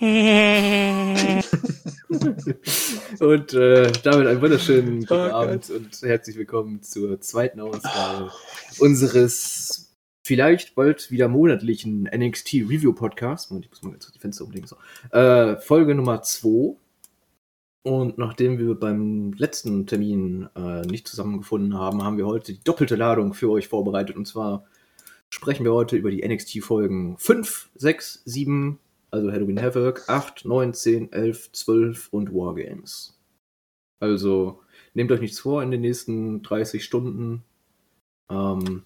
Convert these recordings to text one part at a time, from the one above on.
und äh, damit einen wunderschönen guten oh, Abend Gott. und herzlich willkommen zur zweiten Ausgabe unseres vielleicht bald wieder monatlichen NXT Review Podcast. Und ich muss mal jetzt die Fenster umlegen. So. Äh, Folge Nummer 2. Und nachdem wir beim letzten Termin äh, nicht zusammengefunden haben, haben wir heute die doppelte Ladung für euch vorbereitet. Und zwar sprechen wir heute über die NXT-Folgen 5, 6, 7, also Halloween Havoc, 8, 9, 10, 11, 12 und Wargames. Also nehmt euch nichts vor in den nächsten 30 Stunden. Ähm,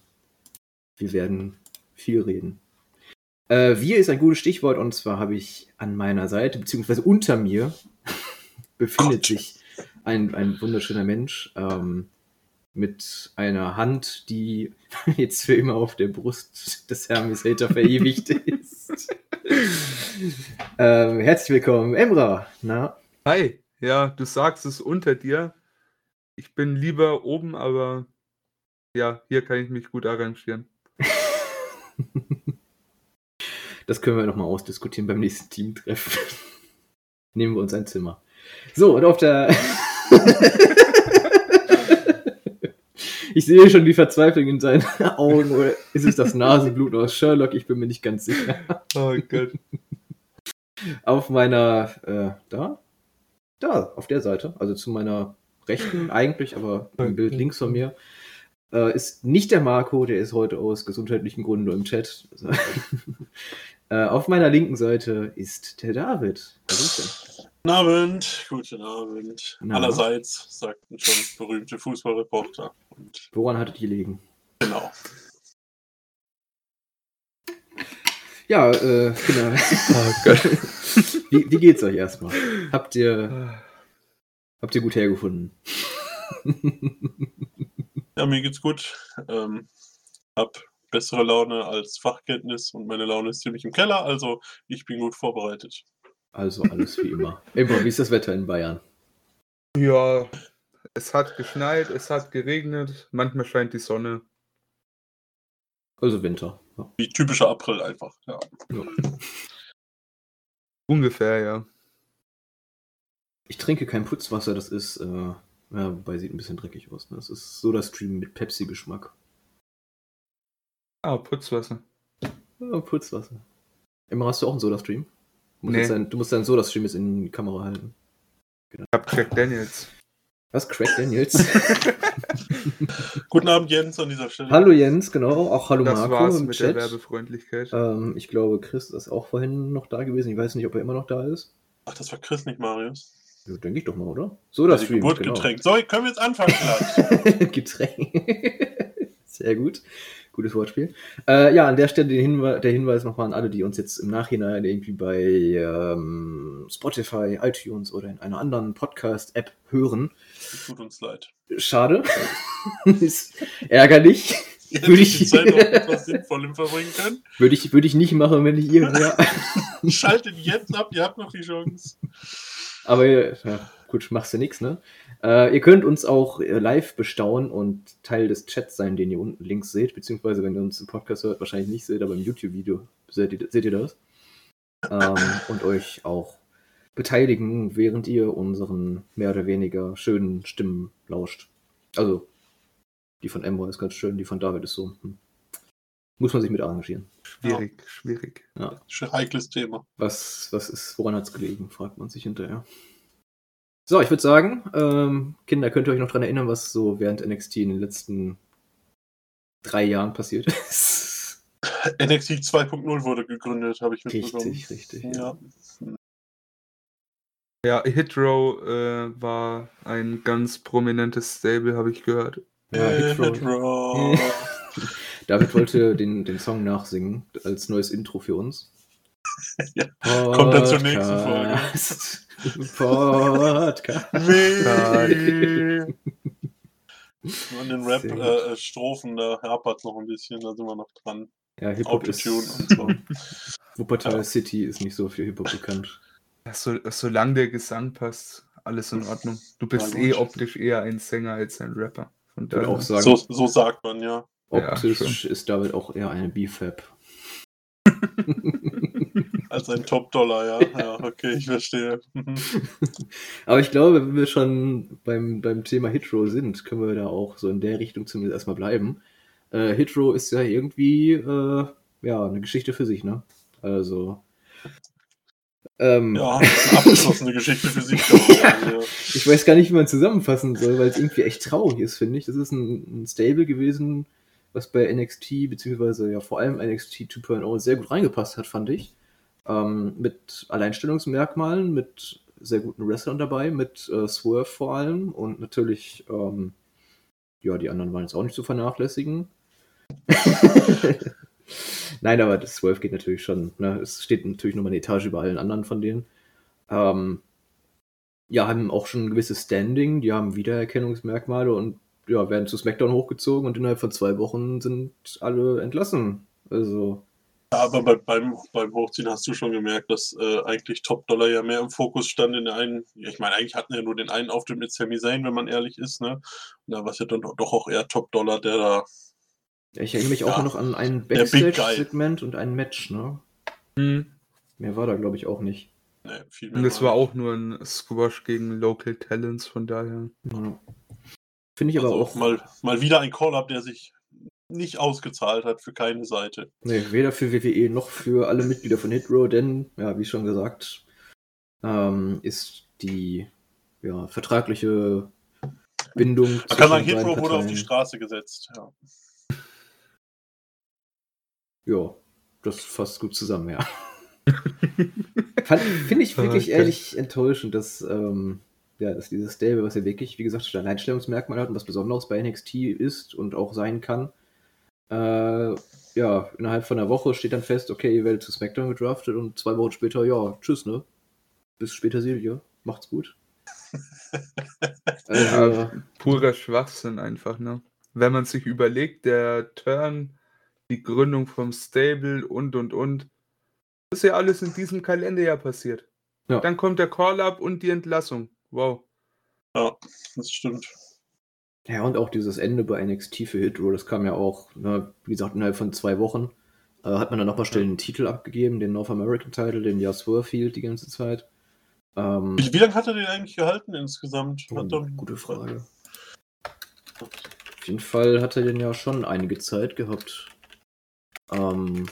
wir werden viel reden. Äh, wir ist ein gutes Stichwort und zwar habe ich an meiner Seite, beziehungsweise unter mir, befindet sich ein, ein wunderschöner Mensch ähm, mit einer Hand, die jetzt für immer auf der Brust des Hermes Hater verewigt ist. ähm, herzlich willkommen, Emra. Na? Hi, ja, du sagst es unter dir. Ich bin lieber oben, aber ja, hier kann ich mich gut arrangieren. das können wir nochmal ausdiskutieren beim nächsten Teamtreffen. Nehmen wir uns ein Zimmer. So, und auf der. Ich sehe schon die Verzweiflung in seinen Augen. Oder ist es das Nasenblut aus Sherlock? Ich bin mir nicht ganz sicher. Oh Gott. Auf meiner. Äh, da? Da, auf der Seite. Also zu meiner rechten eigentlich, aber im Bild links von mir äh, ist nicht der Marco, der ist heute aus gesundheitlichen Gründen nur im Chat. Äh, auf meiner linken Seite ist der David. Guten Abend, guten Abend. Na? Allerseits, sagten schon berühmte Fußballreporter. Und Woran hattet ihr liegen? Genau. Ja, äh, genau. Oh Gott. wie, wie geht's euch erstmal? Habt ihr, habt ihr gut hergefunden? Ja, mir geht's gut. Ähm, hab bessere Laune als Fachkenntnis und meine Laune ist ziemlich im Keller, also ich bin gut vorbereitet. Also alles wie immer. Immer, wie ist das Wetter in Bayern? Ja, es hat geschneit, es hat geregnet, manchmal scheint die Sonne. Also Winter. Ja. Wie typischer April einfach, ja. ja. Ungefähr, ja. Ich trinke kein Putzwasser, das ist äh, ja, wobei sieht ein bisschen dreckig aus. Ne? Das ist Soda-Stream mit Pepsi-Geschmack. Ah, Putzwasser. Ja, Putzwasser. Immer hast du auch einen Soda-Stream? Du, nee. Dein, du musst deinen Soda-Stream jetzt in die Kamera halten. Genau. Ich hab Craig Daniels. Was? Craig Daniels? Guten Abend, Jens, an dieser Stelle. Hallo Jens, genau. Auch hallo das Marco. War's mit Chat. der Werbefreundlichkeit. Ähm, ich glaube, Chris ist auch vorhin noch da gewesen. Ich weiß nicht, ob er immer noch da ist. Ach, das war Chris, nicht Marius. Ja, denke ich doch mal, oder? So das Stream. Geburtgetränk. Genau. So, können wir jetzt anfangen Getränk. Sehr gut. Gutes Wortspiel. Äh, ja, an der Stelle den Hinwe der Hinweis nochmal an alle, die uns jetzt im Nachhinein irgendwie bei ähm, Spotify, iTunes oder in einer anderen Podcast-App hören. Tut uns leid. Schade. ist ärgerlich. Ihr würde ich die Zeit auch etwas Sinnvollem verbringen können. Würde ich, würde ich nicht machen, wenn ich ihr wäre. Schaltet jetzt ab, ihr habt noch die Chance. Aber ja, gut, machst du nichts, ne? Äh, ihr könnt uns auch äh, live bestaunen und Teil des Chats sein, den ihr unten links seht, beziehungsweise wenn ihr uns im Podcast hört, wahrscheinlich nicht seht, aber im YouTube-Video seht, ihr, seht ihr das. Ähm, und euch auch beteiligen, während ihr unseren mehr oder weniger schönen Stimmen lauscht. Also, die von Emma ist ganz schön, die von David ist so. Hm. Muss man sich mit arrangieren. Schwierig, ja. schwierig. Ja. Heikles Thema. Was, was ist, woran hat es gelegen, fragt man sich hinterher. So, ich würde sagen, ähm, Kinder, könnt ihr euch noch daran erinnern, was so während NXT in den letzten drei Jahren passiert ist? NXT 2.0 wurde gegründet, habe ich mitbekommen. Richtig, richtig. Ja. Ja, Hitrow äh, war ein ganz prominentes Stable, habe ich gehört. Ja, Hitrow. Hit David wollte den, den Song nachsingen als neues Intro für uns. Ja, kommt dann zur nächsten Folge. Podcast. An den Rap-Strophen, äh, da hapert noch ein bisschen, da sind wir noch dran. Ja, Hip-Hop ist... und so. Wuppertal ja. City ist nicht so für Hip-Hop bekannt. Ja, so, solange der Gesang passt, alles in Ordnung. Du bist eh optisch eher ein Sänger als ein Rapper. Von daher. Auch sagen, so, so sagt man, ja. Optisch ja, ist David auch eher eine B-Fab. Als ein Top-Dollar, ja. Ja, okay, ich verstehe. Aber ich glaube, wenn wir schon beim, beim Thema Hitro sind, können wir da auch so in der Richtung zumindest erstmal bleiben. Äh, Hitro ist ja irgendwie äh, ja, eine Geschichte für sich, ne? Also. Ähm, ja, eine abgeschlossene Geschichte für sich. ja. Ich weiß gar nicht, wie man zusammenfassen soll, weil es irgendwie echt traurig ist, finde ich. Das ist ein, ein Stable gewesen, was bei NXT, beziehungsweise ja vor allem NXT 2.0 sehr gut reingepasst hat, fand ich. Ähm, mit Alleinstellungsmerkmalen, mit sehr guten Wrestlern dabei, mit äh, Swerve vor allem und natürlich, ähm, ja, die anderen waren jetzt auch nicht zu vernachlässigen. Nein, aber das Swerve geht natürlich schon. Ne? Es steht natürlich nochmal eine Etage über allen anderen von denen. Ähm, ja, haben auch schon ein gewisses Standing, die haben Wiedererkennungsmerkmale und ja, werden zu SmackDown hochgezogen und innerhalb von zwei Wochen sind alle entlassen. Also. Ja, aber bei, beim, beim Hochziehen hast du schon gemerkt, dass äh, eigentlich Top Dollar ja mehr im Fokus stand in der einen. Ich meine, eigentlich hatten ja nur den einen Auftritt mit Sami Zayn, wenn man ehrlich ist, ne? Und da war es ja dann doch auch eher Top Dollar, der da. ich erinnere mich ja, auch noch an ein Backstage-Segment und ein Match, ne? Hm. Mehr war da, glaube ich, auch nicht. Nee, und das war auch nur ein Squash gegen Local Talents, von daher. Ja. Finde ich also aber auch. Mal, mal wieder ein Call-Up, der sich nicht ausgezahlt hat für keine Seite. Nee, weder für WWE noch für alle Mitglieder von Hitro, denn, ja, wie schon gesagt, ähm, ist die ja, vertragliche Bindung. Man kann sagen, Hitro wurde auf die Straße gesetzt, ja. Ja, das fasst gut zusammen, ja. Finde ich wirklich okay. ehrlich enttäuschend, dass dass ja, dass dieses Stable, was ja wirklich, wie gesagt, ein Alleinstellungsmerkmal hat und was Besonderes bei NXT ist und auch sein kann, äh, ja, innerhalb von einer Woche steht dann fest, okay, ihr werdet zu SmackDown gedraftet und zwei Wochen später, ja, tschüss, ne? Bis später, Silvia. Macht's gut. also, ja, purer Schwachsinn einfach, ne? Wenn man sich überlegt, der Turn, die Gründung vom Stable und und und, ist ja alles in diesem Kalenderjahr passiert. Ja. Dann kommt der Call-Up und die Entlassung. Wow. Ja, das stimmt. Ja, und auch dieses Ende bei NXT für Hit das kam ja auch, ne, wie gesagt, innerhalb von zwei Wochen. Äh, hat man dann nochmal schnell einen Titel abgegeben, den North American Title, den ja Swerve hielt die ganze Zeit. Ähm, wie, wie lange hat er den eigentlich gehalten insgesamt? Oh, gute Frage. Auf jeden Fall hat er den ja schon einige Zeit gehabt. Ähm,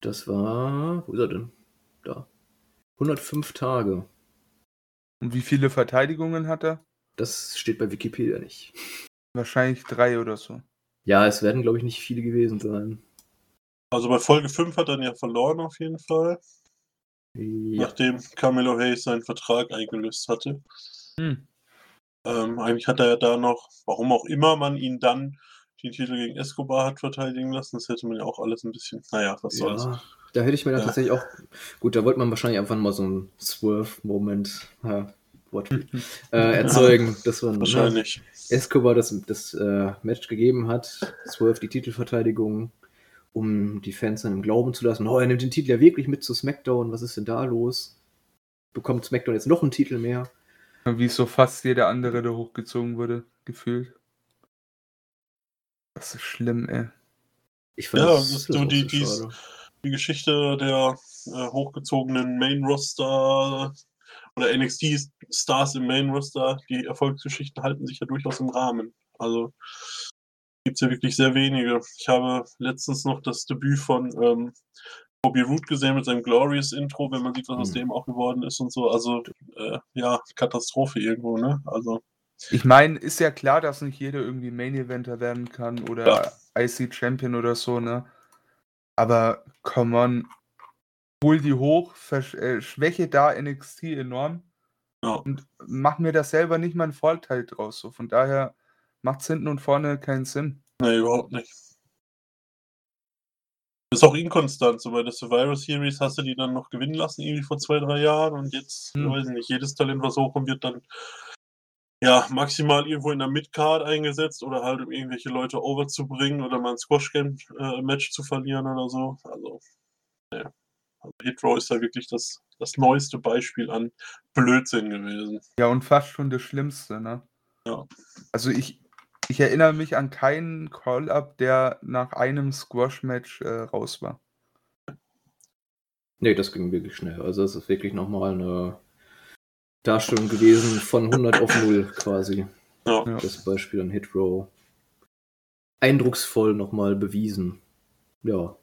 das war. Wo ist er denn? Da. 105 Tage. Und wie viele Verteidigungen hat er? Das steht bei Wikipedia nicht. Wahrscheinlich drei oder so. Ja, es werden, glaube ich, nicht viele gewesen sein. Also bei Folge 5 hat er ihn ja verloren auf jeden Fall. Ja. Nachdem Camelo Hayes seinen Vertrag eingelöst hatte. Hm. Ähm, eigentlich hat er ja da noch, warum auch immer man ihn dann den Titel gegen Escobar hat verteidigen lassen, das hätte man ja auch alles ein bisschen, naja, was soll's. Ja. Da hätte ich mir dann ja. tatsächlich auch. Gut, da wollte man wahrscheinlich einfach mal so einen Swerve-Moment ja, äh, erzeugen, dass man ne, wahrscheinlich. Ne, Escobar das, das äh, Match gegeben hat, Swerve die Titelverteidigung, um die Fans dann im Glauben zu lassen, oh, er nimmt den Titel ja wirklich mit zu SmackDown, was ist denn da los? Bekommt SmackDown jetzt noch einen Titel mehr? Wie so fast jeder andere, der hochgezogen wurde, gefühlt. Das ist schlimm, ey. Ich fand ja, das, das so die, die, die Geschichte der äh, hochgezogenen Main Roster oder NXT Stars im Main Roster, die Erfolgsgeschichten halten sich ja durchaus im Rahmen. Also gibt es ja wirklich sehr wenige. Ich habe letztens noch das Debüt von ähm, Bobby Root gesehen mit seinem Glorious Intro, wenn man sieht, was aus mhm. dem auch geworden ist und so. Also äh, ja, Katastrophe irgendwo, ne? Also. Ich meine, ist ja klar, dass nicht jeder irgendwie Main Eventer werden kann oder ja. IC Champion oder so, ne? Aber come on, hol die hoch, äh, schwäche da NXT enorm ja. und mach mir das selber nicht mal einen Vorteil draus. So. Von daher macht es hinten und vorne keinen Sinn. Nee, überhaupt nicht. Ist auch inkonstant. So bei der Survivor Series hast du die dann noch gewinnen lassen, irgendwie vor zwei, drei Jahren. Und jetzt, hm. weiß ich nicht, jedes Talent, was hochkommt, wird dann ja, maximal irgendwo in der Midcard eingesetzt oder halt um irgendwelche Leute overzubringen oder mal ein Squash-Game-Match äh, zu verlieren oder so. Also, ja. Also Hitro ist da wirklich das, das neueste Beispiel an Blödsinn gewesen. Ja, und fast schon das Schlimmste, ne? Ja. Also ich, Ich erinnere mich an keinen Call-Up, der nach einem Squash-Match äh, raus war. Nee, das ging wirklich schnell. Also es ist wirklich nochmal eine Darstellung gewesen von 100 auf 0 quasi. Ja. Das Beispiel an Hitrow. Eindrucksvoll nochmal bewiesen. Ja.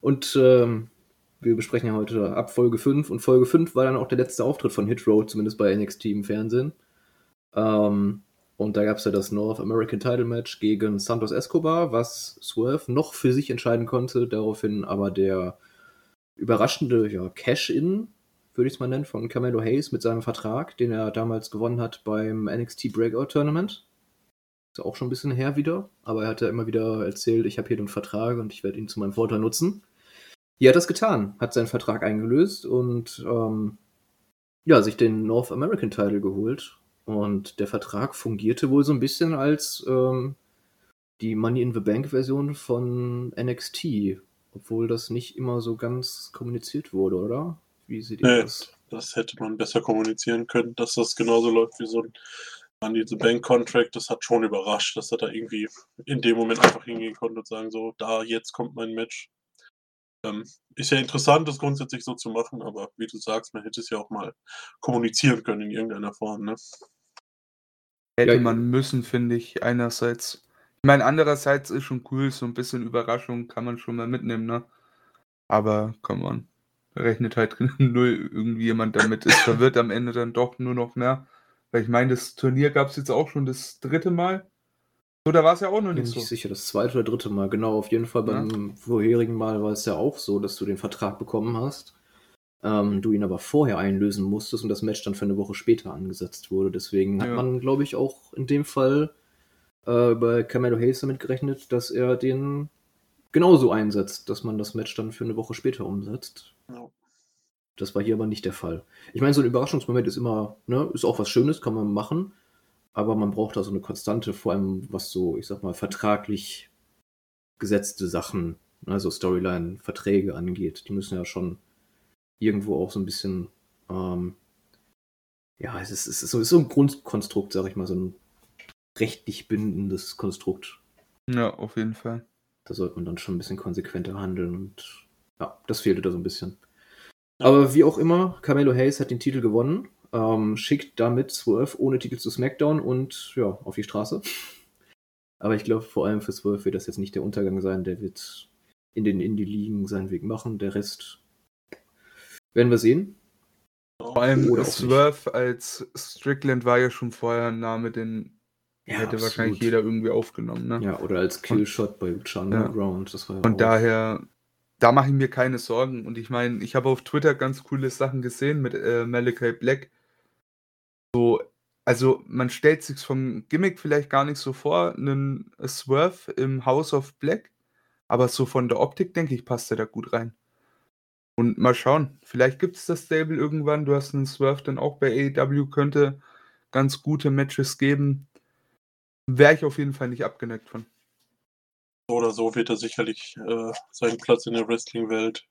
Und ähm, wir besprechen ja heute ab Folge 5 und Folge 5 war dann auch der letzte Auftritt von Hitrow, zumindest bei NXT im Fernsehen. Ähm, und da gab es ja das North American Title Match gegen Santos Escobar, was Swerve noch für sich entscheiden konnte, daraufhin aber der überraschende ja, Cash-In, würde ich es mal nennen, von Camelo Hayes mit seinem Vertrag, den er damals gewonnen hat beim NXT Breakout Tournament. Ist auch schon ein bisschen her wieder, aber er hat ja immer wieder erzählt, ich habe hier den Vertrag und ich werde ihn zu meinem Vorteil nutzen. Hier hat das getan, hat seinen Vertrag eingelöst und ähm, ja, sich den North American Title geholt. Und der Vertrag fungierte wohl so ein bisschen als ähm, die Money in the Bank Version von NXT, obwohl das nicht immer so ganz kommuniziert wurde, oder? Wie seht ihr nee, das? Das hätte man besser kommunizieren können, dass das genauso läuft wie so ein Money the Bank Contract. Das hat schon überrascht, dass er da irgendwie in dem Moment einfach hingehen konnte und sagen, so, da, jetzt kommt mein Match. Ähm, ist ja interessant, das grundsätzlich so zu machen, aber wie du sagst, man hätte es ja auch mal kommunizieren können in irgendeiner Form. Ne? Hätte man müssen, finde ich, einerseits. Ich meine, andererseits ist schon cool, so ein bisschen Überraschung kann man schon mal mitnehmen, ne? Aber, come on. Rechnet halt null irgendwie jemand damit. Es verwirrt am Ende dann doch nur noch mehr. Weil ich meine, das Turnier gab es jetzt auch schon das dritte Mal. So, da war es ja auch noch nicht Bin so. Bin sicher, das zweite oder dritte Mal. Genau, auf jeden Fall beim ja. vorherigen Mal war es ja auch so, dass du den Vertrag bekommen hast. Ähm, du ihn aber vorher einlösen musstest und das Match dann für eine Woche später angesetzt wurde. Deswegen hat ja. man, glaube ich, auch in dem Fall äh, bei Camelo Hayes damit gerechnet, dass er den genauso einsetzt, dass man das Match dann für eine Woche später umsetzt. Ja. Das war hier aber nicht der Fall. Ich meine, so ein Überraschungsmoment ist immer, ne, ist auch was Schönes, kann man machen, aber man braucht da so eine Konstante, vor allem was so, ich sag mal, vertraglich gesetzte Sachen, also Storyline, Verträge angeht. Die müssen ja schon irgendwo auch so ein bisschen, ähm, ja, es ist, es ist, so, es ist so ein Grundkonstrukt, sag ich mal, so ein rechtlich bindendes Konstrukt. Ja, auf jeden Fall. Da sollte man dann schon ein bisschen konsequenter handeln und ja, das fehlte da so ein bisschen. Aber wie auch immer, Carmelo Hayes hat den Titel gewonnen, ähm, schickt damit Swerve ohne Titel zu SmackDown und ja, auf die Straße. Aber ich glaube, vor allem für Swerve wird das jetzt nicht der Untergang sein. Der wird in den Indie-Ligen seinen Weg machen. Der Rest werden wir sehen. Vor allem Swerve als Strickland war ja schon vorher ein Name, den ja, hätte absolut. wahrscheinlich jeder irgendwie aufgenommen. Ne? Ja, oder als Killshot bei Lucha Underground. Das war ja Und daher, da mache ich mir keine Sorgen. Und ich meine, ich habe auf Twitter ganz coole Sachen gesehen mit äh, Malachi Black. So, also man stellt sich vom Gimmick vielleicht gar nicht so vor, einen Swerve im House of Black, aber so von der Optik, denke ich, passt er da gut rein. Und mal schauen, vielleicht gibt es das Stable irgendwann. Du hast einen Swerve dann auch bei AEW, könnte ganz gute Matches geben. Wäre ich auf jeden Fall nicht abgeneigt von. So oder so wird er sicherlich äh, seinen Platz in der Wrestling-Welt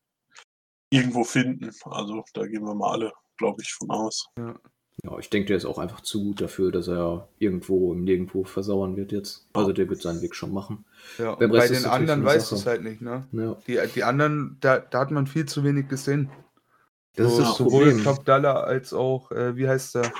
irgendwo finden. Also da gehen wir mal alle, glaube ich, von aus. Ja. Ja, ich denke, der ist auch einfach zu gut dafür, dass er irgendwo im Nirgendwo versauern wird jetzt. Also der wird seinen Weg schon machen. Ja, bei den anderen weißt du es halt nicht, ne? Ja. Die, die anderen, da, da hat man viel zu wenig gesehen. Das so, ist das sowohl Problem. Top Dollar als auch, äh, wie heißt der?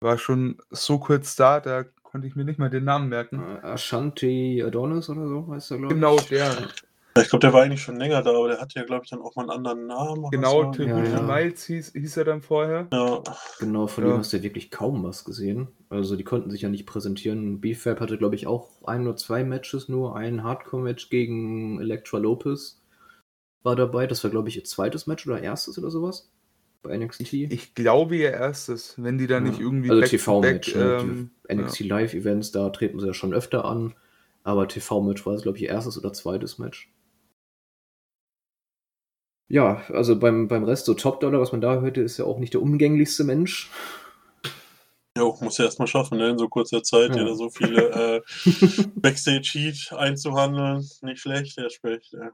War schon so kurz da, da konnte ich mir nicht mal den Namen merken. Ashanti Adonis oder so heißt er, glaube genau, ich. Genau, der. Ich glaube, der war eigentlich schon länger da, aber der hatte ja, glaube ich, dann auch mal einen anderen Namen. Genau, so. ja, ja. Miles hieß, hieß, er dann vorher. Ja. Genau, von ja. dem hast du ja wirklich kaum was gesehen. Also die konnten sich ja nicht präsentieren. BFAB hatte, glaube ich, auch ein oder zwei Matches nur. Ein Hardcore-Match gegen Elektra Lopez war dabei. Das war, glaube ich, ihr zweites Match oder erstes oder sowas bei NXT. Ich glaube ihr erstes, wenn die da nicht irgendwie. Also TV-Match, ne? ähm, NXT Live-Events, da treten sie ja schon öfter an. Aber TV-Match war es, glaube ich, ihr erstes oder zweites Match. Ja, also beim, beim Rest, so Top Dollar, was man da hörte, ist ja auch nicht der umgänglichste Mensch. Jo, muss ja erstmal schaffen, ne? in so kurzer Zeit, ja, so viele äh, Backstage-Heat einzuhandeln. Nicht schlecht, der spricht. Ja.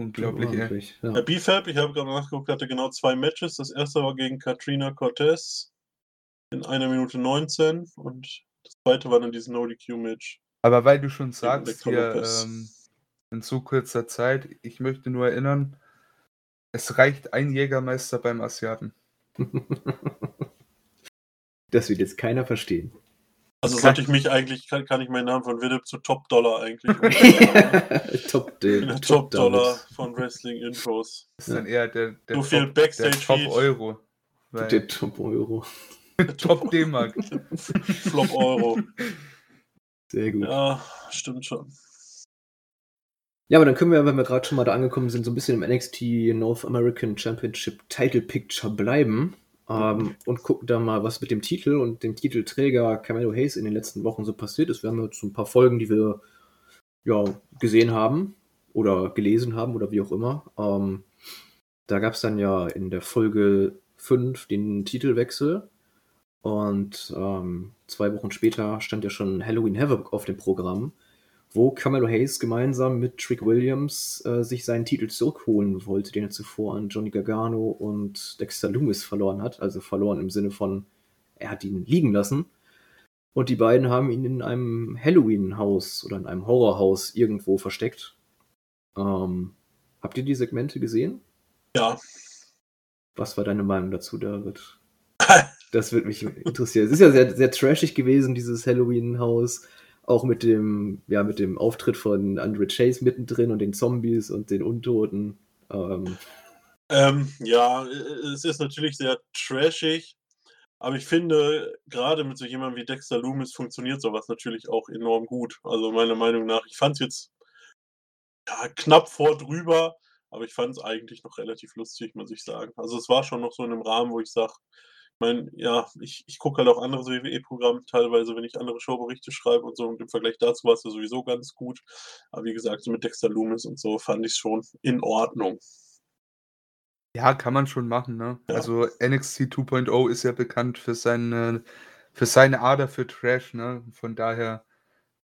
Unglaublich, Unglaublich ja. Der BFAB, ich habe gerade nachgeguckt, hatte genau zwei Matches. Das erste war gegen Katrina Cortez in einer Minute 19 und Das zweite war dann dieses No-DQ-Match. Aber weil du schon sagst, hier ähm, in so kurzer Zeit, ich möchte nur erinnern, es reicht ein Jägermeister beim Asiaten. das wird jetzt keiner verstehen. Also kann sollte ich mich eigentlich, kann, kann ich meinen Namen von Willem zu Top Dollar eigentlich Top, de, Top, Top Dollar von Wrestling Infos. Das ist dann eher der, der so viel Backstage der Top Euro. Der Top Euro. Top D-Mark. Flop Euro. Sehr gut. Ja, stimmt schon. Ja, aber dann können wir, wenn wir gerade schon mal da angekommen sind, so ein bisschen im NXT North American Championship Title Picture bleiben. Ähm, und gucken da mal, was mit dem Titel und dem Titelträger Camelo Hayes in den letzten Wochen so passiert ist. Wir haben jetzt so ein paar Folgen, die wir ja, gesehen haben oder gelesen haben oder wie auch immer. Ähm, da gab es dann ja in der Folge 5 den Titelwechsel. Und ähm, zwei Wochen später stand ja schon Halloween Havoc auf dem Programm wo Camelo Hayes gemeinsam mit Trick Williams äh, sich seinen Titel zurückholen wollte, den er zuvor an Johnny Gargano und Dexter Loomis verloren hat. Also verloren im Sinne von, er hat ihn liegen lassen. Und die beiden haben ihn in einem Halloween-Haus oder in einem Horrorhaus irgendwo versteckt. Ähm, habt ihr die Segmente gesehen? Ja. Was war deine Meinung dazu, David? Das würde mich interessieren. Es ist ja sehr, sehr trashig gewesen, dieses Halloween-Haus auch mit dem, ja, mit dem Auftritt von Andre Chase mittendrin und den Zombies und den Untoten. Ähm. Ähm, ja, es ist natürlich sehr trashig, aber ich finde, gerade mit so jemandem wie Dexter Loomis funktioniert sowas natürlich auch enorm gut. Also meiner Meinung nach, ich fand es jetzt ja, knapp vor drüber, aber ich fand es eigentlich noch relativ lustig, muss ich sagen. Also es war schon noch so in einem Rahmen, wo ich sage, meine, ja, ich, ich gucke halt auch andere WWE-Programme teilweise, wenn ich andere Showberichte schreibe und so. Und im Vergleich dazu war es ja sowieso ganz gut. Aber wie gesagt, so mit Dexter Loomis und so fand ich es schon in Ordnung. Ja, kann man schon machen, ne? Ja. Also NXT 2.0 ist ja bekannt für seine, für seine Ader für Trash, ne? Von daher,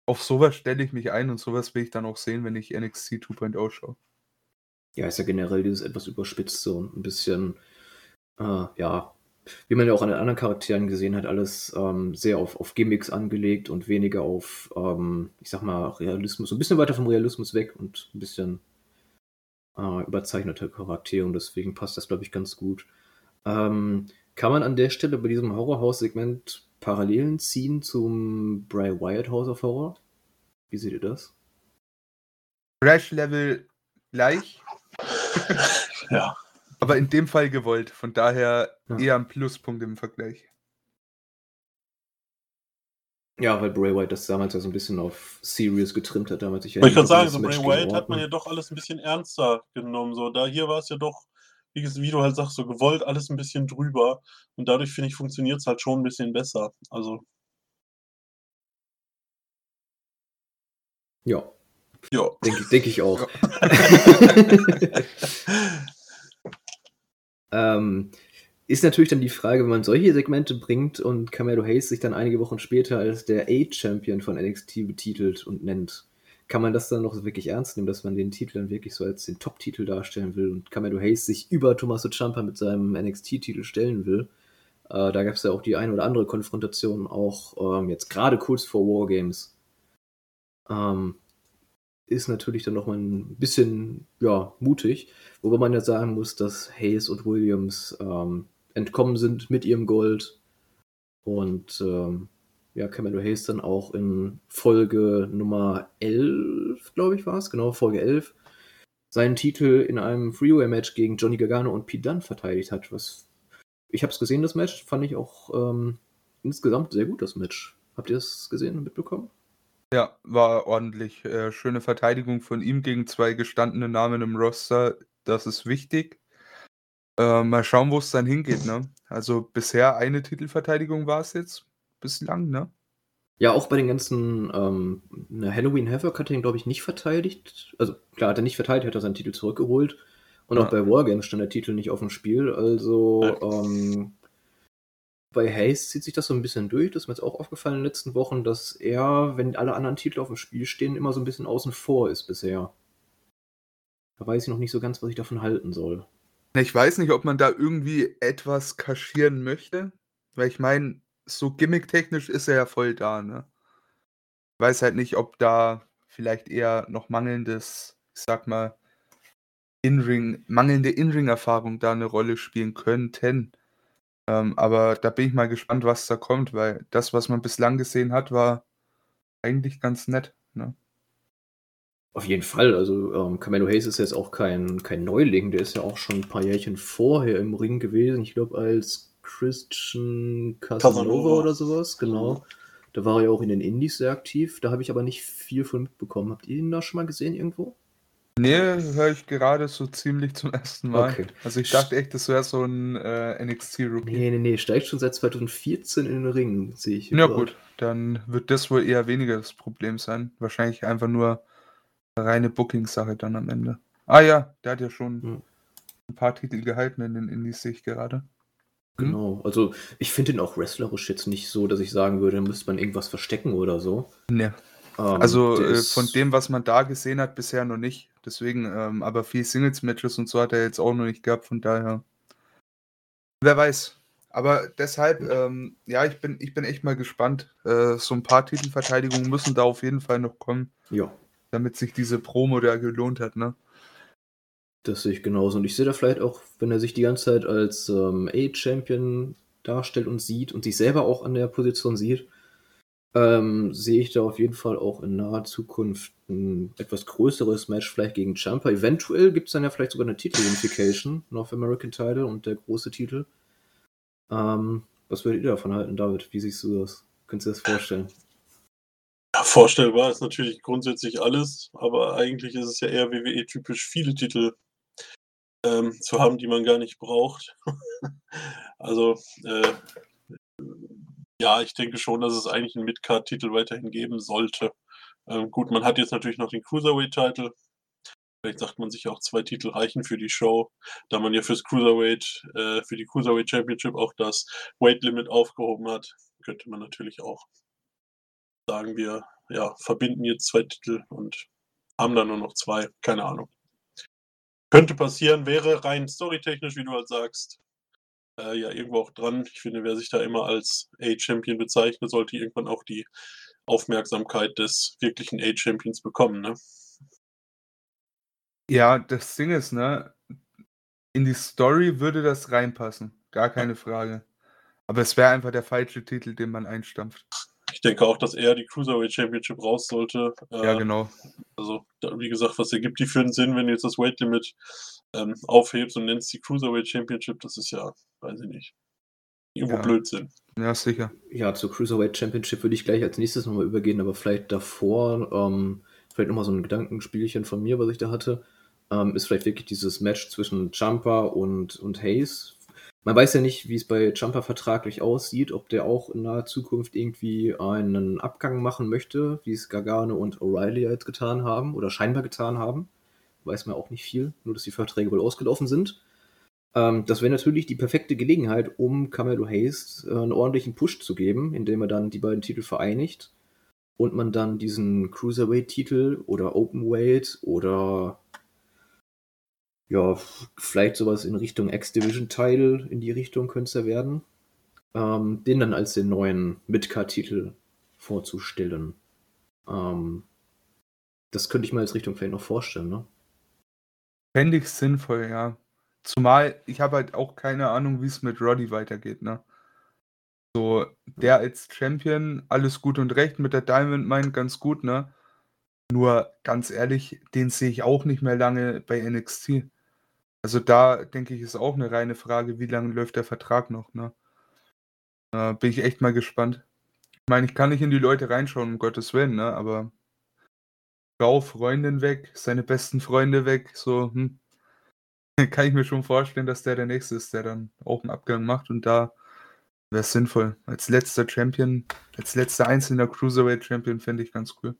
auf sowas stelle ich mich ein und sowas will ich dann auch sehen, wenn ich NXT 2.0 schaue. Ja, ist ja generell dieses etwas überspitzt so ein bisschen, äh, ja, wie man ja auch an den anderen Charakteren gesehen hat, alles ähm, sehr auf, auf Gimmicks angelegt und weniger auf, ähm, ich sag mal, Realismus. Ein bisschen weiter vom Realismus weg und ein bisschen äh, überzeichnete Charaktere und deswegen passt das, glaube ich, ganz gut. Ähm, kann man an der Stelle bei diesem Horrorhaus-Segment Parallelen ziehen zum Bray Wyatt House of Horror? Wie seht ihr das? Crash-Level gleich. ja. Aber in dem Fall gewollt, von daher ja. eher ein Pluspunkt im Vergleich. Ja, weil Bray White das damals ja so ein bisschen auf Serious getrimmt hat, damals ich ja. Ich kann sagen, so Bray White hat man ja doch alles ein bisschen ernster genommen. So, da hier war es ja doch, wie, wie, du halt sagst, so gewollt alles ein bisschen drüber. Und dadurch finde ich, funktioniert es halt schon ein bisschen besser. Also. Ja. Ja. Denke denk ich auch. Ähm, ist natürlich dann die Frage, wenn man solche Segmente bringt und Camelo Hayes sich dann einige Wochen später als der A-Champion von NXT betitelt und nennt, kann man das dann noch wirklich ernst nehmen, dass man den Titel dann wirklich so als den Top-Titel darstellen will und Camelo Hayes sich über Tommaso Ciampa mit seinem NXT-Titel stellen will? Äh, da gab es ja auch die eine oder andere Konfrontation, auch ähm, jetzt gerade kurz vor Wargames. Ähm, ist natürlich dann nochmal ein bisschen ja, mutig, wobei man ja sagen muss, dass Hayes und Williams ähm, entkommen sind mit ihrem Gold und ähm, ja, Camelo Hayes dann auch in Folge Nummer 11, glaube ich, war es, genau, Folge 11, seinen Titel in einem Freeway-Match gegen Johnny Gargano und Pete Dunne verteidigt hat. Was ich habe es gesehen, das Match, fand ich auch ähm, insgesamt sehr gut, das Match. Habt ihr es gesehen und mitbekommen? Ja, war ordentlich. Äh, schöne Verteidigung von ihm gegen zwei gestandene Namen im Roster. Das ist wichtig. Äh, mal schauen, wo es dann hingeht, ne? Also bisher eine Titelverteidigung war es jetzt bislang, ne? Ja, auch bei den ganzen ähm, ne, Halloween Havoc hat er ihn, glaube ich, nicht verteidigt. Also klar, hat er nicht verteidigt, hat er seinen Titel zurückgeholt. Und ja. auch bei Wargames stand der Titel nicht auf dem Spiel. Also ähm, bei Hayes zieht sich das so ein bisschen durch. Das ist mir jetzt auch aufgefallen in den letzten Wochen, dass er, wenn alle anderen Titel auf dem Spiel stehen, immer so ein bisschen außen vor ist bisher. Da weiß ich noch nicht so ganz, was ich davon halten soll. Ich weiß nicht, ob man da irgendwie etwas kaschieren möchte. Weil ich meine, so gimmicktechnisch ist er ja voll da, ne? Ich weiß halt nicht, ob da vielleicht eher noch mangelndes, ich sag mal, In-Ring, mangelnde In-Ring-Erfahrung da eine Rolle spielen könnten. Ähm, aber da bin ich mal gespannt, was da kommt, weil das, was man bislang gesehen hat, war eigentlich ganz nett. Ne? Auf jeden Fall. Also ähm, Camelo Hayes ist jetzt auch kein, kein Neuling. Der ist ja auch schon ein paar Jährchen vorher im Ring gewesen. Ich glaube als Christian Casanova, Casanova, oder sowas. Genau. Da war er ja auch in den Indies sehr aktiv. Da habe ich aber nicht viel von mitbekommen. Habt ihr ihn da schon mal gesehen irgendwo? Nee, höre ich gerade so ziemlich zum ersten Mal. Okay. Also ich dachte echt, das wäre so ein äh, NXT-Rookie. Nee, nee, nee, steigt schon seit 2014 in den Ring, sehe ich. Ja gut, dann wird das wohl eher weniger das Problem sein. Wahrscheinlich einfach nur eine reine Booking-Sache dann am Ende. Ah ja, der hat ja schon hm. ein paar Titel gehalten in den Indies, sehe ich gerade. Hm? Genau, also ich finde ihn auch wrestlerisch jetzt nicht so, dass ich sagen würde, da müsste man irgendwas verstecken oder so. Nee. Ähm, also äh, von dem, was man da gesehen hat, bisher noch nicht. Deswegen, ähm, aber viel Singles-Matches und so hat er jetzt auch noch nicht gehabt, von daher. Wer weiß. Aber deshalb, ähm, ja, ich bin, ich bin echt mal gespannt. Äh, so ein paar Titelverteidigungen müssen da auf jeden Fall noch kommen. Ja. Damit sich diese Promo da gelohnt hat, ne? Das sehe ich genauso. Und ich sehe da vielleicht auch, wenn er sich die ganze Zeit als ähm, A-Champion darstellt und sieht und sich selber auch an der Position sieht, ähm, sehe ich da auf jeden Fall auch in naher Zukunft ein etwas größeres Match vielleicht gegen Champa. Eventuell gibt es dann ja vielleicht sogar eine Titel-Unification, North American Title und der große Titel. Ähm, was würdet ihr davon halten, David? Wie siehst du das? Könntest du dir das vorstellen? Ja, vorstellbar ist natürlich grundsätzlich alles, aber eigentlich ist es ja eher WWE-typisch, viele Titel ähm, zu haben, die man gar nicht braucht. also äh, ja, ich denke schon, dass es eigentlich einen Midcard-Titel weiterhin geben sollte. Ähm, gut, man hat jetzt natürlich noch den Cruiserweight-Titel. Vielleicht sagt man sich auch, zwei Titel reichen für die Show, da man ja fürs Cruiserweight, äh, für die Cruiserweight Championship auch das Weight Limit aufgehoben hat. Könnte man natürlich auch sagen, wir ja, verbinden jetzt zwei Titel und haben dann nur noch zwei. Keine Ahnung. Könnte passieren, wäre rein storytechnisch, wie du halt sagst, äh, ja irgendwo auch dran. Ich finde, wer sich da immer als A-Champion bezeichnet, sollte irgendwann auch die Aufmerksamkeit des wirklichen A-Champions bekommen, ne? Ja, das Ding ist, ne, in die Story würde das reinpassen. Gar keine Frage. Aber es wäre einfach der falsche Titel, den man einstampft. Ich denke auch, dass er die Cruiserweight Championship raus sollte. Ja, äh, genau. Also, wie gesagt, was ergibt die für einen Sinn, wenn du jetzt das Weight Limit ähm, aufhebst und nennst die Cruiserweight Championship? Das ist ja, weiß ich nicht, irgendwo ja. Blödsinn. Ja, sicher. Ja, zur Cruiserweight Championship würde ich gleich als nächstes nochmal übergehen, aber vielleicht davor, ähm, vielleicht nochmal so ein Gedankenspielchen von mir, was ich da hatte, ähm, ist vielleicht wirklich dieses Match zwischen Jumper und, und Hayes man weiß ja nicht, wie es bei Jumper vertraglich aussieht, ob der auch in naher Zukunft irgendwie einen Abgang machen möchte, wie es Gargano und O'Reilly jetzt getan haben oder scheinbar getan haben. Weiß man auch nicht viel, nur dass die Verträge wohl ausgelaufen sind. Ähm, das wäre natürlich die perfekte Gelegenheit, um Camelo Hayes äh, einen ordentlichen Push zu geben, indem er dann die beiden Titel vereinigt und man dann diesen Cruiserweight-Titel oder Openweight oder ja, vielleicht sowas in Richtung X-Division-Title, in die Richtung könnte es ja werden. Ähm, den dann als den neuen Midcard-Titel vorzustellen. Ähm, das könnte ich mir als Richtung vielleicht noch vorstellen, ne? Fände ich sinnvoll, ja. Zumal ich habe halt auch keine Ahnung, wie es mit Roddy weitergeht, ne? So, der als Champion, alles gut und recht, mit der Diamond Mine ganz gut, ne? Nur ganz ehrlich, den sehe ich auch nicht mehr lange bei NXT. Also da denke ich, ist auch eine reine Frage, wie lange läuft der Vertrag noch, ne? Äh, bin ich echt mal gespannt. Ich meine, ich kann nicht in die Leute reinschauen, um Gottes Willen, ne? Aber Frau, Freundin weg, seine besten Freunde weg, so, hm. Kann ich mir schon vorstellen, dass der der Nächste ist, der dann auch einen Abgang macht und da wäre es sinnvoll. Als letzter Champion, als letzter einzelner Cruiserweight Champion fände ich ganz cool.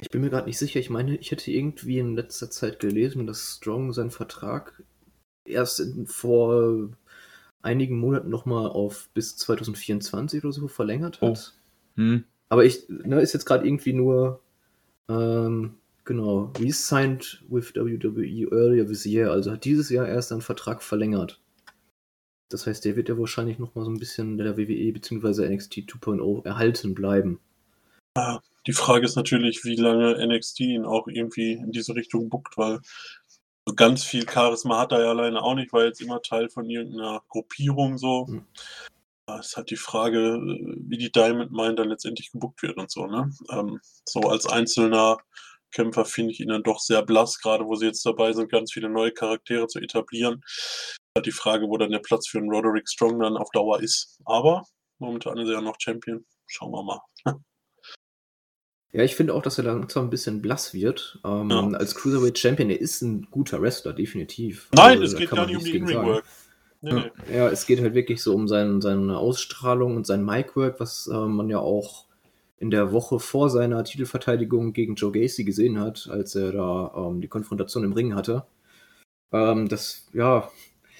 Ich bin mir gerade nicht sicher. Ich meine, ich hätte irgendwie in letzter Zeit gelesen, dass Strong seinen Vertrag erst in, vor einigen Monaten nochmal auf bis 2024 oder so verlängert hat. Oh. Hm. Aber ich, ne, ist jetzt gerade irgendwie nur, ähm, genau, re-signed with WWE earlier this year, also hat dieses Jahr erst seinen Vertrag verlängert. das heißt, der wird ja wahrscheinlich noch mal so ein bisschen der WWE bzw. NXT 2.0 erhalten bleiben. Ja, die Frage ist natürlich, wie lange NXT ihn auch irgendwie in diese Richtung buckt, weil so ganz viel Charisma hat er ja alleine auch nicht, war jetzt immer Teil von irgendeiner Gruppierung so. Mhm. Es ist halt die Frage, wie die Diamond Mine dann letztendlich gebuckt wird und so, ne? Ähm, so als einzelner Kämpfer finde ich ihn dann doch sehr blass, gerade wo sie jetzt dabei sind, ganz viele neue Charaktere zu etablieren. Halt die Frage, wo dann der Platz für einen Roderick Strong dann auf Dauer ist. Aber momentan ist er ja noch Champion. Schauen wir mal. Ja, ich finde auch, dass er langsam ein bisschen blass wird. Ähm, ja. Als Cruiserweight Champion, er ist ein guter Wrestler, definitiv. Nein, also, es geht gar nicht um die In-Ring-Work. Nee, nee. Ja, es geht halt wirklich so um sein, seine Ausstrahlung und sein Mic-Work, was äh, man ja auch in der Woche vor seiner Titelverteidigung gegen Joe Gacy gesehen hat, als er da ähm, die Konfrontation im Ring hatte. Ähm, das, ja,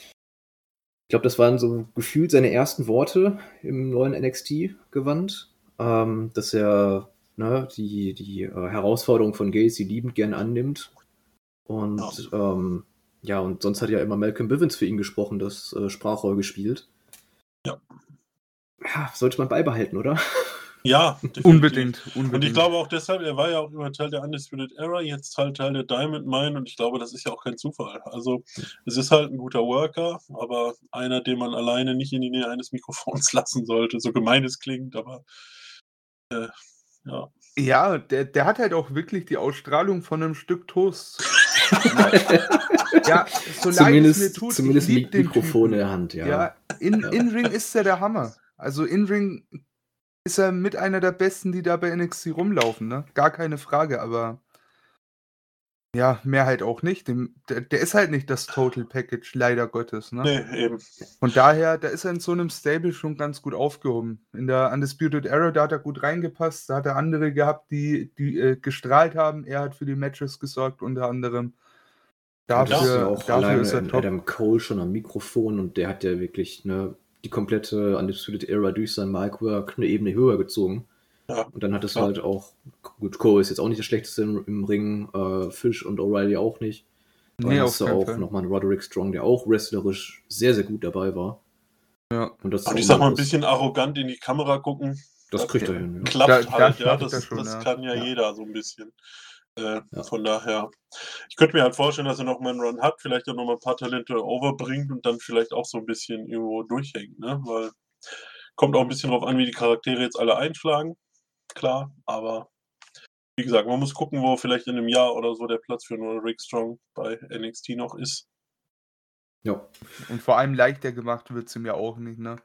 ich glaube, das waren so gefühlt seine ersten Worte im neuen NXT-Gewand, ähm, dass er ne, die, die äh, Herausforderung von Gacy liebend gern annimmt. Und ja. Ähm, ja, und sonst hat ja immer Malcolm Bivens für ihn gesprochen, das äh, Sprachrohr gespielt. Ja. Ja, sollte man beibehalten, oder? Ja, unbedingt, unbedingt. Und ich glaube auch deshalb, er war ja auch immer Teil der Undisputed Era, jetzt halt Teil der Diamond Mine und ich glaube, das ist ja auch kein Zufall. Also, es ist halt ein guter Worker, aber einer, den man alleine nicht in die Nähe eines Mikrofons lassen sollte. So gemein es klingt, aber äh, ja. Ja, der, der hat halt auch wirklich die Ausstrahlung von einem Stück Toast. ja, so zumindest, mir tut, zumindest Mikrofon in der Hand, ja. Ja, in, in Ring ist er der Hammer. Also in Ring ist er mit einer der besten, die da bei NXT rumlaufen, ne? Gar keine Frage, aber ja, mehr halt auch nicht. Dem, der, der, ist halt nicht das Total Package, leider Gottes, ne? Nee, eben. Von daher, da ist er in so einem Stable schon ganz gut aufgehoben. In der Undisputed Era, da hat er gut reingepasst, da hat er andere gehabt, die, die äh, gestrahlt haben. Er hat für die Matches gesorgt, unter anderem. Dafür, ja auch dafür ist er top. Adam Cole schon am Mikrofon und der hat ja wirklich ne, die komplette Undisputed Era durch sein Micwork eine Ebene höher gezogen. Ja. Und dann hat es ja. halt auch, gut, Cole ist jetzt auch nicht das Schlechteste im, im Ring, äh, Fish und O'Reilly auch nicht. Dann nee, hast du auch nochmal einen Roderick Strong, der auch wrestlerisch sehr, sehr gut dabei war. Ja. Und, das und ich sag mal, ein bisschen arrogant in die Kamera gucken. Das kriegt er hin. Ja. Klappt da, halt, ja. Das, schon, das kann ja, jeder so ein bisschen. Äh, ja. Von daher, ich könnte mir halt vorstellen, dass er noch mal einen Run hat, vielleicht auch noch mal ein paar Talente overbringt und dann vielleicht auch so ein bisschen irgendwo durchhängt, ne? Weil kommt auch ein bisschen drauf an, wie die Charaktere jetzt alle einschlagen, klar, aber wie gesagt, man muss gucken, wo vielleicht in einem Jahr oder so der Platz für nur Rick Strong bei NXT noch ist. Ja. Und vor allem leichter gemacht wird es ihm ja auch nicht, ne?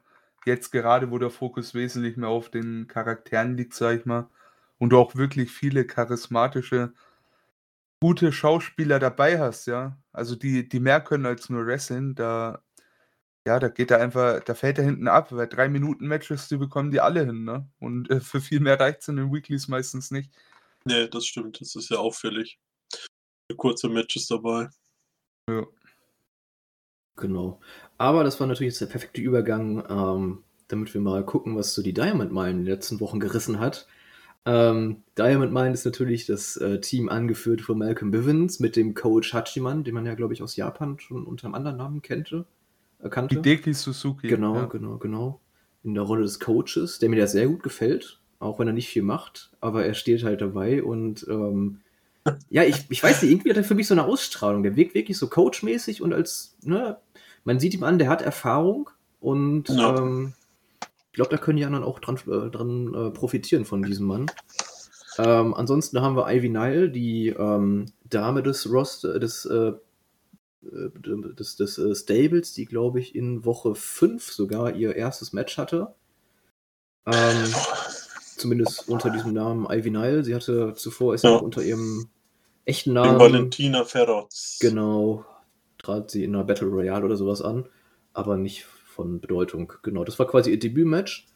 Jetzt gerade, wo der Fokus wesentlich mehr auf den Charakteren liegt, sag ich mal, und du auch wirklich viele charismatische, gute Schauspieler dabei hast, ja. Also die, die mehr können als nur Wrestling, da, ja, da geht er einfach, da fällt er hinten ab, weil drei Minuten Matches, die bekommen die alle hin, ne? Und äh, für viel mehr reicht es in den Weeklies meistens nicht. Nee, das stimmt, das ist ja auffällig. Kurze Matches dabei. Ja. Genau. Aber das war natürlich jetzt der perfekte Übergang, ähm, damit wir mal gucken, was so die Diamond mal in den letzten Wochen gerissen hat. Ähm, Diamond Mine ist natürlich das äh, Team angeführt von Malcolm Bivens mit dem Coach Hachiman, den man ja, glaube ich, aus Japan schon unter einem anderen Namen kannte. Äh, kannte. Hideki Suzuki. Genau, ja. genau, genau. In der Rolle des Coaches, der mir ja sehr gut gefällt, auch wenn er nicht viel macht, aber er steht halt dabei und ähm, ja, ich, ich weiß nicht, irgendwie hat er für mich so eine Ausstrahlung. Der wirkt wirklich so coachmäßig und als, ne, man sieht ihm an, der hat Erfahrung und ja. ähm, glaube, da können die anderen auch dran, äh, dran äh, profitieren von diesem Mann. Ähm, ansonsten haben wir Ivy Nile, die ähm, Dame des Roster, des, äh, äh des, des äh, Stables, die, glaube ich, in Woche 5 sogar ihr erstes Match hatte. Ähm, zumindest unter diesem Namen Ivy Nile. Sie hatte zuvor ist ja. unter ihrem echten Namen. Valentina Ferroz. Genau. Trat sie in einer Battle Royale oder sowas an, aber nicht von Bedeutung. Genau, das war quasi ihr Debütmatch.